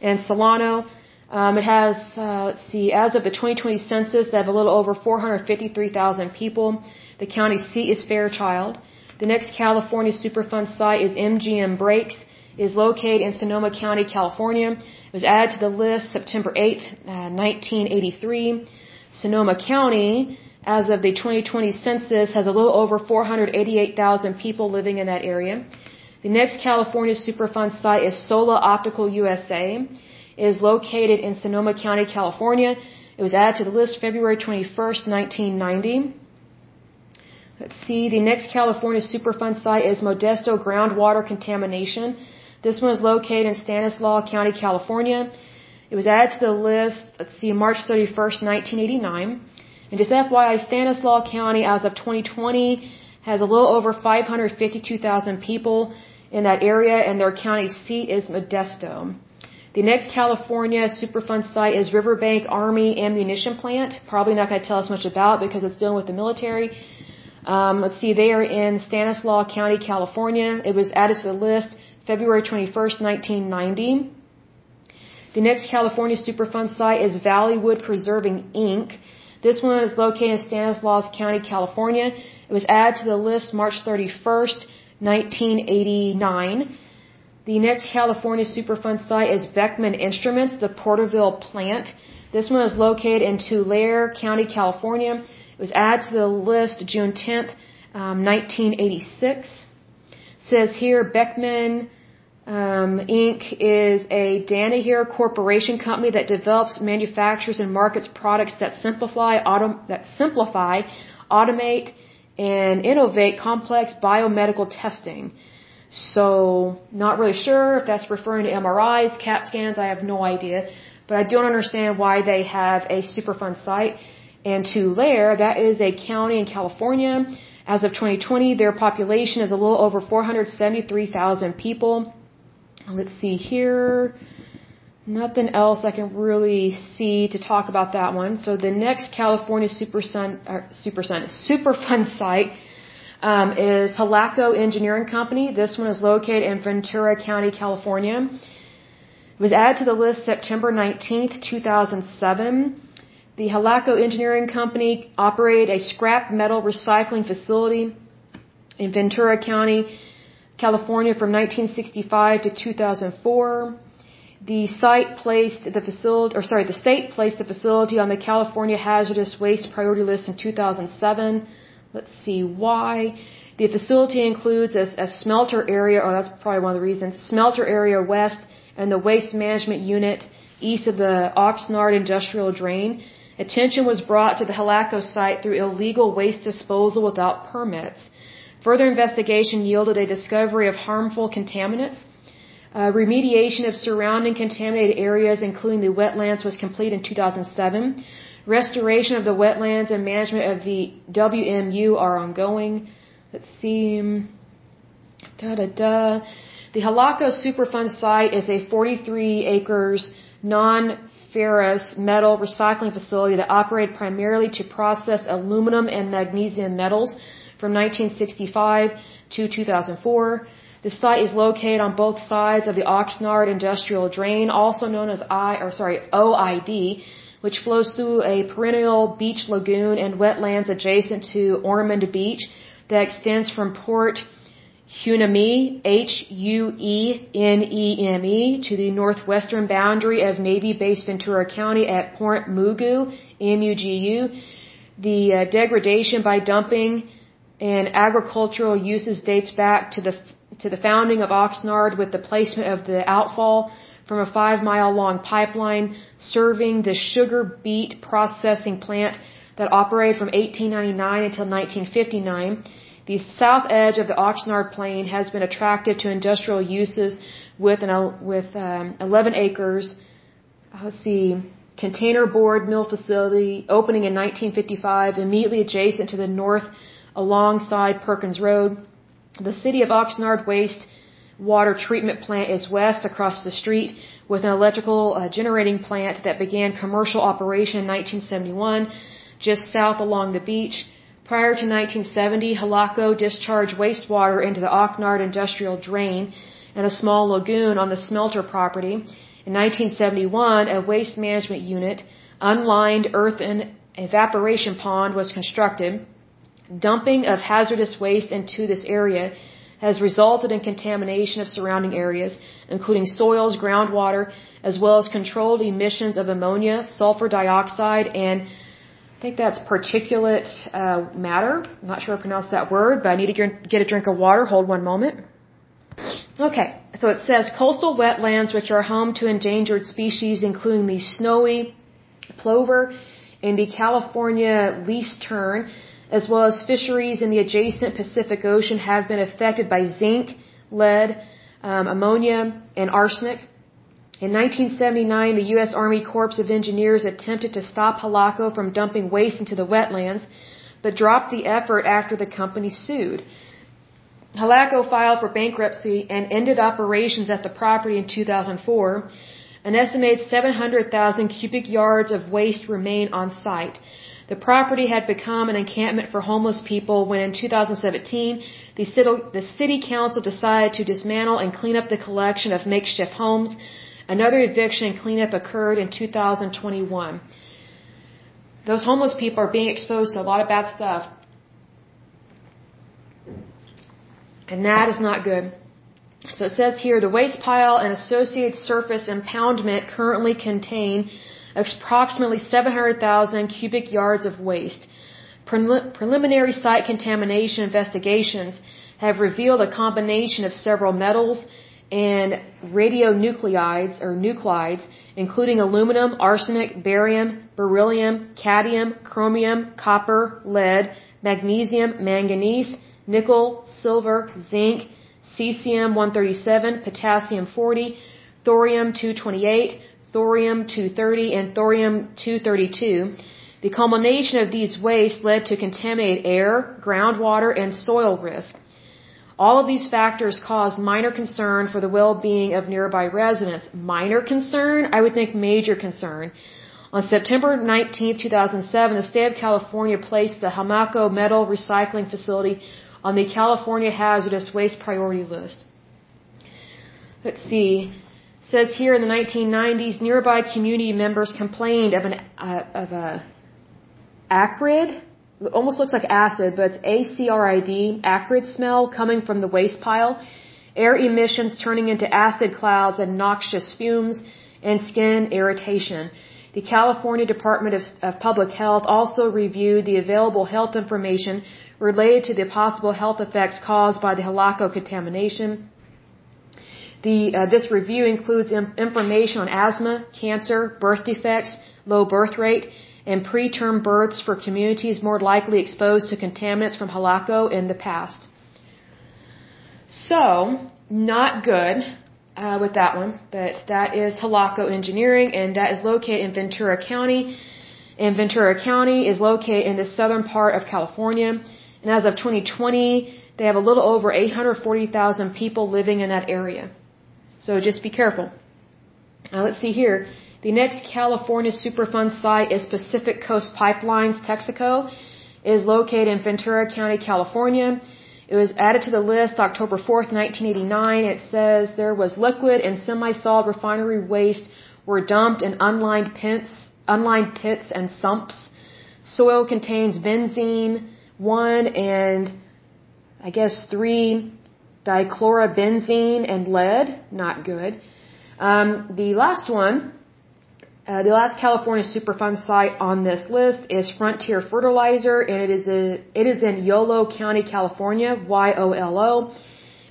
in Solano, um, it has, uh, let's see, as of the 2020 census, they have a little over 453,000 people. The county seat is Fairchild. The next California Superfund site is MGM Brakes, is located in Sonoma County, California. It was added to the list September 8th, uh, 1983. Sonoma County, as of the 2020 census, has a little over 488,000 people living in that area. The next California Superfund site is Sola Optical USA. It is located in Sonoma County, California. It was added to the list February 21st, 1990. Let's see, the next California Superfund site is Modesto Groundwater Contamination. This one is located in Stanislaus County, California. It was added to the list, let's see, March 31st, 1989. And just FYI, Stanislaus County, as of 2020, has a little over 552,000 people in that area, and their county seat is Modesto. The next California Superfund site is Riverbank Army Ammunition Plant. Probably not going to tell us much about because it's dealing with the military. Um, let's see, they are in Stanislaus County, California. It was added to the list February 21st, 1990. The next California Superfund site is Valleywood Preserving Inc. This one is located in Stanislaus County, California. It was added to the list March 31st, 1989. The next California Superfund site is Beckman Instruments, the Porterville plant. This one is located in Tulare County, California. It was added to the list June 10th, um, 1986. It says here Beckman um, Inc. is a Danaher Corporation company that develops, manufactures, and markets products that simplify, autom- that simplify, automate, and innovate complex biomedical testing. So, not really sure if that's referring to MRIs, CAT scans, I have no idea. But I don't understand why they have a Superfund site. And Tulare, that is a county in California. As of 2020, their population is a little over 473,000 people. Let's see here. Nothing else I can really see to talk about that one. So the next California Super Sun, uh, Super Sun, Superfund site um, is Halaco Engineering Company. This one is located in Ventura County, California. It was added to the list September 19th, 2007. The Halaco Engineering Company operated a scrap metal recycling facility in Ventura County, California from 1965 to 2004. The site placed the facility, or sorry, the state placed the facility on the California Hazardous Waste Priority List in 2007. Let's see why. The facility includes a, a smelter area, or that's probably one of the reasons, smelter area west and the waste management unit east of the Oxnard industrial drain. Attention was brought to the Halaco site through illegal waste disposal without permits. Further investigation yielded a discovery of harmful contaminants. Uh, remediation of surrounding contaminated areas, including the wetlands, was complete in 2007. Restoration of the wetlands and management of the WMU are ongoing. Let's see. Da da da. The Halaco Superfund site is a 43 acres non-ferrous metal recycling facility that operated primarily to process aluminum and magnesium metals from 1965 to 2004. The site is located on both sides of the Oxnard Industrial Drain, also known as I, or sorry, OID, which flows through a perennial beach lagoon and wetlands adjacent to Ormond Beach that extends from Port Hueneme, H-U-E-N-E-M-E, to the northwestern boundary of Navy Base Ventura County at Port Mugu, M-U-G-U. The uh, degradation by dumping and agricultural uses dates back to the to the founding of Oxnard with the placement of the outfall from a five mile long pipeline serving the sugar beet processing plant that operated from 1899 until 1959. The south edge of the Oxnard Plain has been attractive to industrial uses with an, with um, 11 acres. Let's see, container board mill facility opening in 1955, immediately adjacent to the north alongside Perkins Road. The city of Oxnard Waste water treatment plant is west across the street with an electrical uh, generating plant that began commercial operation in 1971 just south along the beach. Prior to 1970, Halaco discharged wastewater into the Oxnard industrial drain and a small lagoon on the smelter property. In 1971, a waste management unit, unlined earthen evaporation pond was constructed. Dumping of hazardous waste into this area has resulted in contamination of surrounding areas, including soils, groundwater, as well as controlled emissions of ammonia, sulfur dioxide, and I think that's particulate uh, matter. I'm not sure I pronounced that word, but I need to get a drink of water. Hold one moment. Okay, so it says coastal wetlands which are home to endangered species, including the snowy plover and the California least tern, as well as fisheries in the adjacent Pacific Ocean have been affected by zinc, lead, um, ammonia, and arsenic. In 1979, the U.S. Army Corps of Engineers attempted to stop Halaco from dumping waste into the wetlands, but dropped the effort after the company sued. Halaco filed for bankruptcy and ended operations at the property in 2004. An estimated 700,000 cubic yards of waste remain on site. The property had become an encampment for homeless people when in 2017 the city, the city council decided to dismantle and clean up the collection of makeshift homes. Another eviction cleanup occurred in 2021. Those homeless people are being exposed to a lot of bad stuff. And that is not good. So it says here the waste pile and associated surface impoundment currently contain approximately 700,000 cubic yards of waste. Preliminary site contamination investigations have revealed a combination of several metals and radionuclides or nuclides, including aluminum, arsenic, barium, beryllium, cadmium, chromium, copper, lead, magnesium, manganese, nickel, silver, zinc, cesium 137, potassium 40, thorium 228, thorium 230, and thorium 232. The culmination of these wastes led to contaminated air, groundwater, and soil risk. All of these factors caused minor concern for the well-being of nearby residents. Minor concern? I would think major concern. On September 19, 2007, the state of California placed the Halaco metal recycling facility on the California hazardous waste priority list. Let's see. It says here in the 1990s, nearby community members complained of an uh, of a acrid, almost looks like acid, but it's A-C-R-I-D, acrid smell coming from the waste pile, air emissions turning into acid clouds and noxious fumes, and skin irritation. The California Department of, of Public Health also reviewed the available health information related to the possible health effects caused by the Halaco contamination. The, uh, this review includes information on asthma, cancer, birth defects, low birth rate, and preterm births for communities more likely exposed to contaminants from Halaco in the past. So, not good uh, with that one, but that is Halaco Engineering, and that is located in Ventura County. And Ventura County is located in the southern part of California. And as of 2020, they have a little over 840,000 people living in that area. So just be careful. Now let's see here. The next California Superfund site is Pacific Coast Pipelines, Texaco. It is located in Ventura County, California. It was added to the list October 4th, 1989. It says there was liquid and semi-solid refinery waste were dumped in unlined pits, unlined pits and sumps. Soil contains benzene, one and I guess three dichlorobenzene and lead, not good. Um, the last one, uh, the last California Superfund site on this list is Frontier Fertilizer, and it is a, it is in Yolo County, California, Y-O-L-O.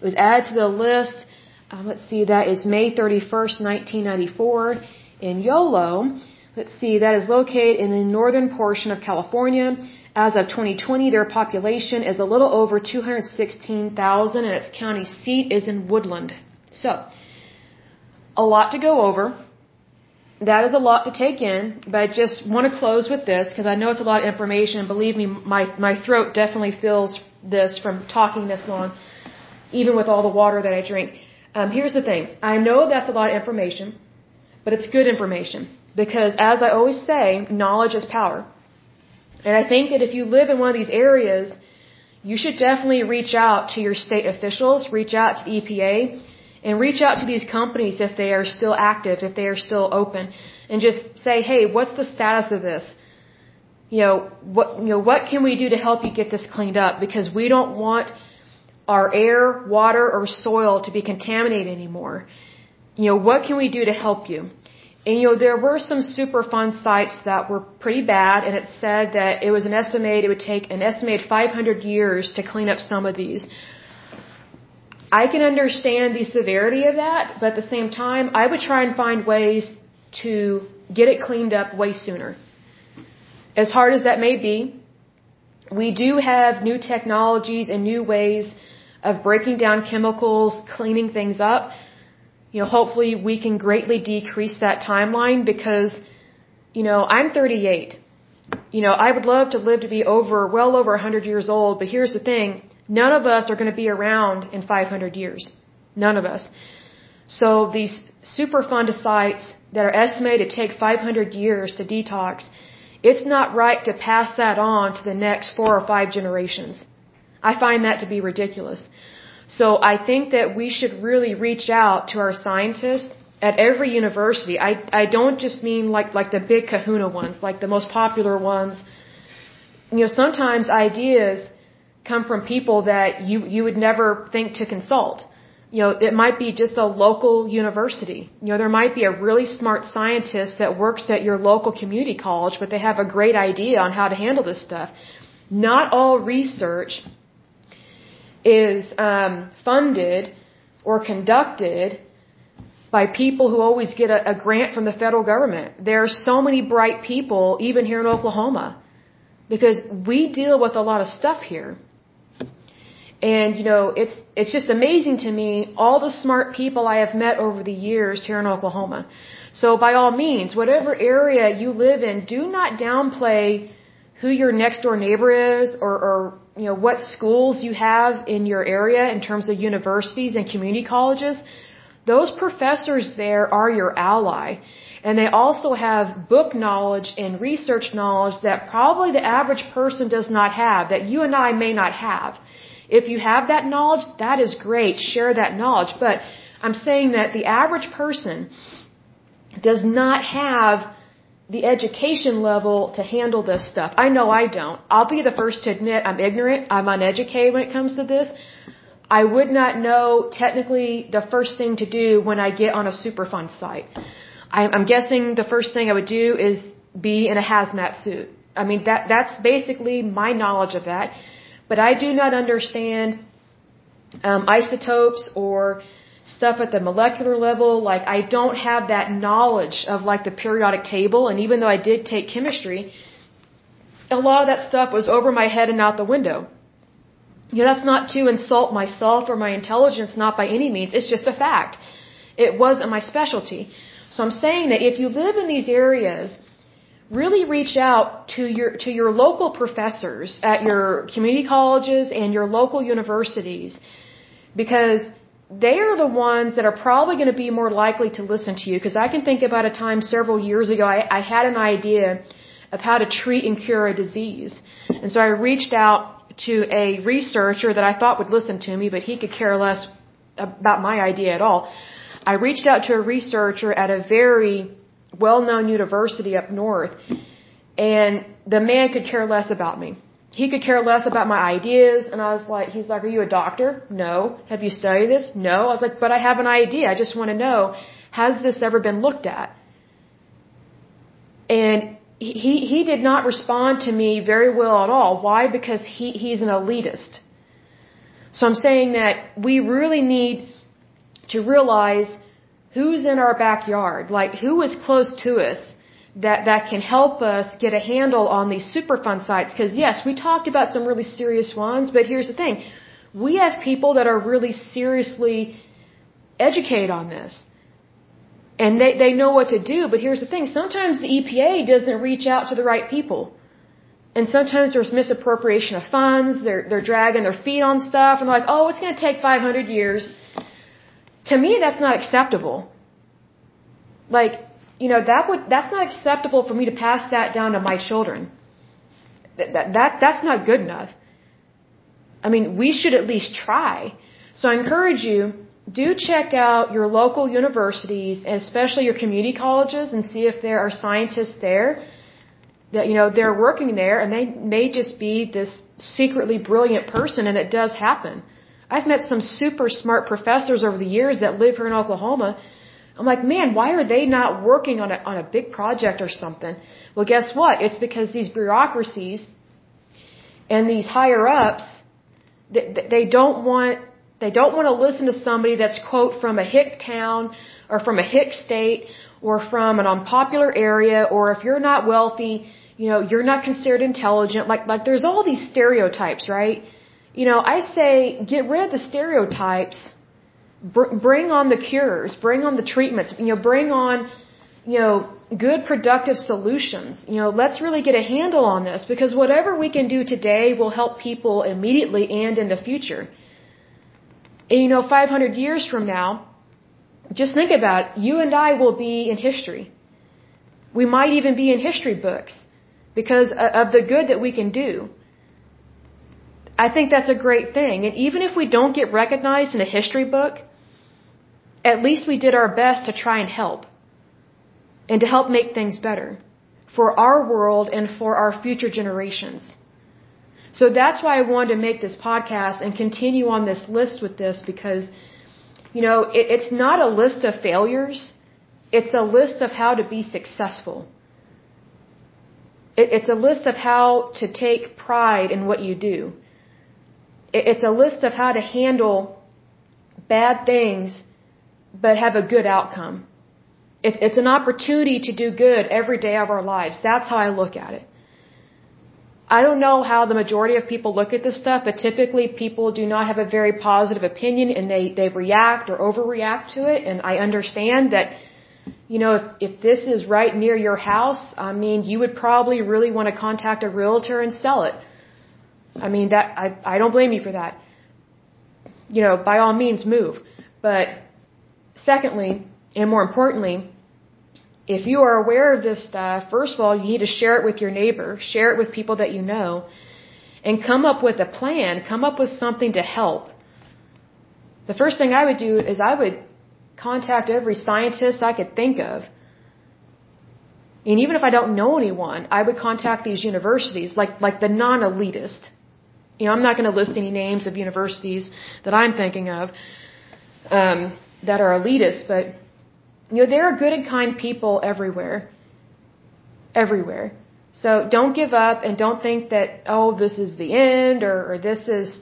It was added to the list. Um, let's see, that is May 31st, 1994, in Yolo. Let's see, that is located in the northern portion of California. As of 2020, their population is a little over 216,000 and its county seat is in Woodland. So, a lot to go over. That is a lot to take in, but I just want to close with this because I know it's a lot of information and believe me, my, my throat definitely feels this from talking this long, even with all the water that I drink. Um, here's the thing. I know that's a lot of information, but it's good information because as I always say, knowledge is power. And I think that if you live in one of these areas, you should definitely reach out to your state officials, reach out to the EPA, and reach out to these companies if they are still active, if they are still open, and just say, hey, what's the status of this? You know, what, you know, what can we do to help you get this cleaned up? Because we don't want our air, water, or soil to be contaminated anymore. You know, what can we do to help you? And you know, there were some Superfund sites that were pretty bad, and it said that it was an estimate, it would take an estimated 500 years to clean up some of these. I can understand the severity of that, but at the same time, I would try and find ways to get it cleaned up way sooner. As hard as that may be, we do have new technologies and new ways of breaking down chemicals, cleaning things up you know, hopefully we can greatly decrease that timeline because, you know, I'm 38. You know, I would love to live to be over, well over 100 years old, but here's the thing. None of us are going to be around in 500 years. None of us. So these Superfund sites that are estimated to take 500 years to detox, it's not right to pass that on to the next four or five generations. I find that to be ridiculous. So I think that we should really reach out to our scientists at every university. I I don't just mean like like the big kahuna ones, like the most popular ones. You know, sometimes ideas come from people that you you would never think to consult. You know, it might be just a local university. You know, there might be a really smart scientist that works at your local community college, but they have a great idea on how to handle this stuff. Not all research is um, funded or conducted by people who always get a, a grant from the federal government. There are so many bright people, even here in Oklahoma. because we deal with a lot of stuff here. And you know, it's it's just amazing to me all the smart people I have met over the years here in Oklahoma. So by all means, whatever area you live in, do not downplay who your next door neighbor is or, or you know what schools you have in your area in terms of universities and community colleges. Those professors there are your ally. And they also have book knowledge and research knowledge that probably the average person does not have, that you and I may not have. If you have that knowledge, that is great. Share that knowledge. But I'm saying that the average person does not have the education level to handle this stuff. I know I don't. I'll be the first to admit I'm ignorant. I'm uneducated when it comes to this. I would not know technically the first thing to do when I get on a Superfund site. I'm guessing the first thing I would do is be in a hazmat suit. I mean that that's basically my knowledge of that. But I do not understand um, isotopes or stuff at the molecular level. Like I don't have that knowledge of like the periodic table. And even though I did take chemistry, a lot of that stuff was over my head and out the window. You know, that's not to insult myself or my intelligence, not by any means. It's just a fact. It wasn't my specialty. So I'm saying that if you live in these areas, really reach out to your to your local professors at your community colleges and your local universities because they are the ones that are probably going to be more likely to listen to you. Because I can think about a time several years ago I, I had an idea of how to treat and cure a disease. And so I reached out to a researcher that I thought would listen to me but he could care less about my idea at all. I reached out to a researcher at a very well-known university up north and the man could care less about me. He could care less about my ideas and I was like, he's like, are you a doctor? No. Have you studied this? No. I was like, but I have an idea. I just want to know, has this ever been looked at? And he, he did not respond to me very well at all. Why? Because he, he's an elitist. So I'm saying that we really need to realize who's in our backyard, like who is close to us that, that can help us get a handle on these Superfund sites. Cause yes, we talked about some really serious ones, but here's the thing. We have people that are really seriously educated on this. And they, they know what to do, but here's the thing. Sometimes the EPA doesn't reach out to the right people. And sometimes there's misappropriation of funds, they're, they're dragging their feet on stuff, and they're like, oh, it's gonna take 500 years to me that's not acceptable. Like you know that would that's not acceptable for me to pass that down to my children. That, that, that that's not good enough. I mean we should at least try. So i encourage you do check out your local universities and especially your community colleges and see if there are scientists there that you know they're working there and they may just be this secretly brilliant person and it does happen I've met some super smart professors over the years that live here in Oklahoma. I'm like, man, why are they not working on a, on a big project or something? Well, guess what? It's because these bureaucracies and these higher ups, they, they don't want, they don't want to listen to somebody that's quote from a hick town or from a hick state or from an unpopular area or if you're not wealthy, you know, you're not considered intelligent. Like, like there's all these stereotypes, right? You know, I say get rid of the stereotypes, br- bring on the cures, bring on the treatments, you know, bring on, you know, good productive solutions. You know, let's really get a handle on this because whatever we can do today will help people immediately and in the future. And you know, 500 years from now, just think about it, you and I will be in history. We might even be in history books because of the good that we can do. I think that's a great thing. And even if we don't get recognized in a history book, at least we did our best to try and help and to help make things better for our world and for our future generations. So that's why I wanted to make this podcast and continue on this list with this because, you know, it, it's not a list of failures. It's a list of how to be successful. It, it's a list of how to take pride in what you do it's a list of how to handle bad things but have a good outcome. It's, it's an opportunity to do good every day of our lives. That's how I look at it. I don't know how the majority of people look at this stuff, but typically people do not have a very positive opinion and they, they react or overreact to it. And I understand that, you know, if, if this is right near your house, I mean, you would probably really want to contact a realtor and sell it. I mean, that, I, I don't blame you for that. You know, by all means move. But secondly, and more importantly, if you are aware of this stuff, first of all, you need to share it with your neighbor, share it with people that you know, and come up with a plan, come up with something to help. The first thing I would do is I would contact every scientist I could think of. And even if I don't know anyone, I would contact these universities, like, like the non-elitist. You know, I'm not going to list any names of universities that I'm thinking of, um, that are elitist, but you know, there are good and kind people everywhere. Everywhere. So don't give up and don't think that, oh, this is the end or, or this is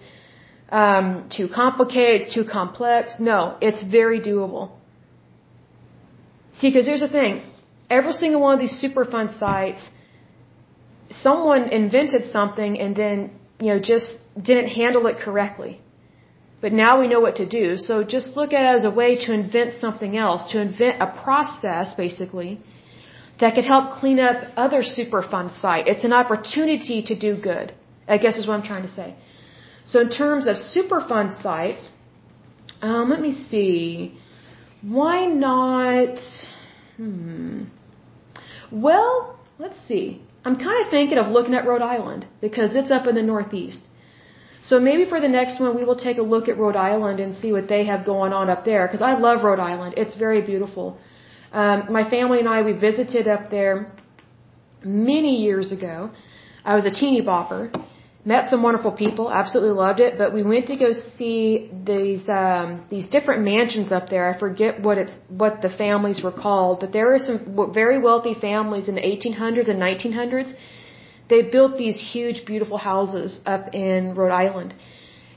um, too complicated, too complex. No, it's very doable. See, because here's the thing. Every single one of these Superfund sites, someone invented something and then, you know, just didn't handle it correctly. But now we know what to do. So just look at it as a way to invent something else, to invent a process, basically, that could help clean up other Superfund site. It's an opportunity to do good, I guess is what I'm trying to say. So in terms of Superfund sites, um, let me see. Why not? Hmm. Well, let's see. I'm kind of thinking of looking at Rhode Island because it's up in the Northeast. So maybe for the next one, we will take a look at Rhode Island and see what they have going on up there. Because I love Rhode Island. It's very beautiful. Um, my family and I, we visited up there many years ago. I was a teeny bopper. Met some wonderful people. Absolutely loved it. But we went to go see these um, these different mansions up there. I forget what it's what the families were called, but there were some very wealthy families in the 1800s and 1900s they built these huge, beautiful houses up in Rhode Island.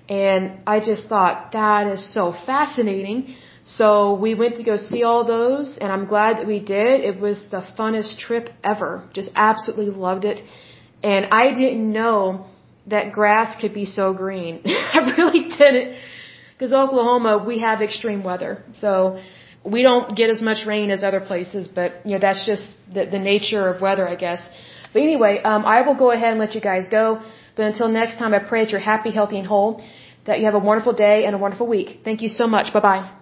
And I just thought, that is so fascinating. So we went to go see all those, and I'm glad that we did. It was the funnest trip ever. Just absolutely loved it. And I didn't know that grass could be so green. I really didn't. Because Oklahoma, we have extreme weather. So we don't get as much rain as other places, but, you know, that's just the, the nature of weather, I guess. But anyway, um, I will go ahead and let you guys go. But until next time, I pray that you're happy, healthy, and whole, that you have a wonderful day and a wonderful week. Thank you so much. Bye bye.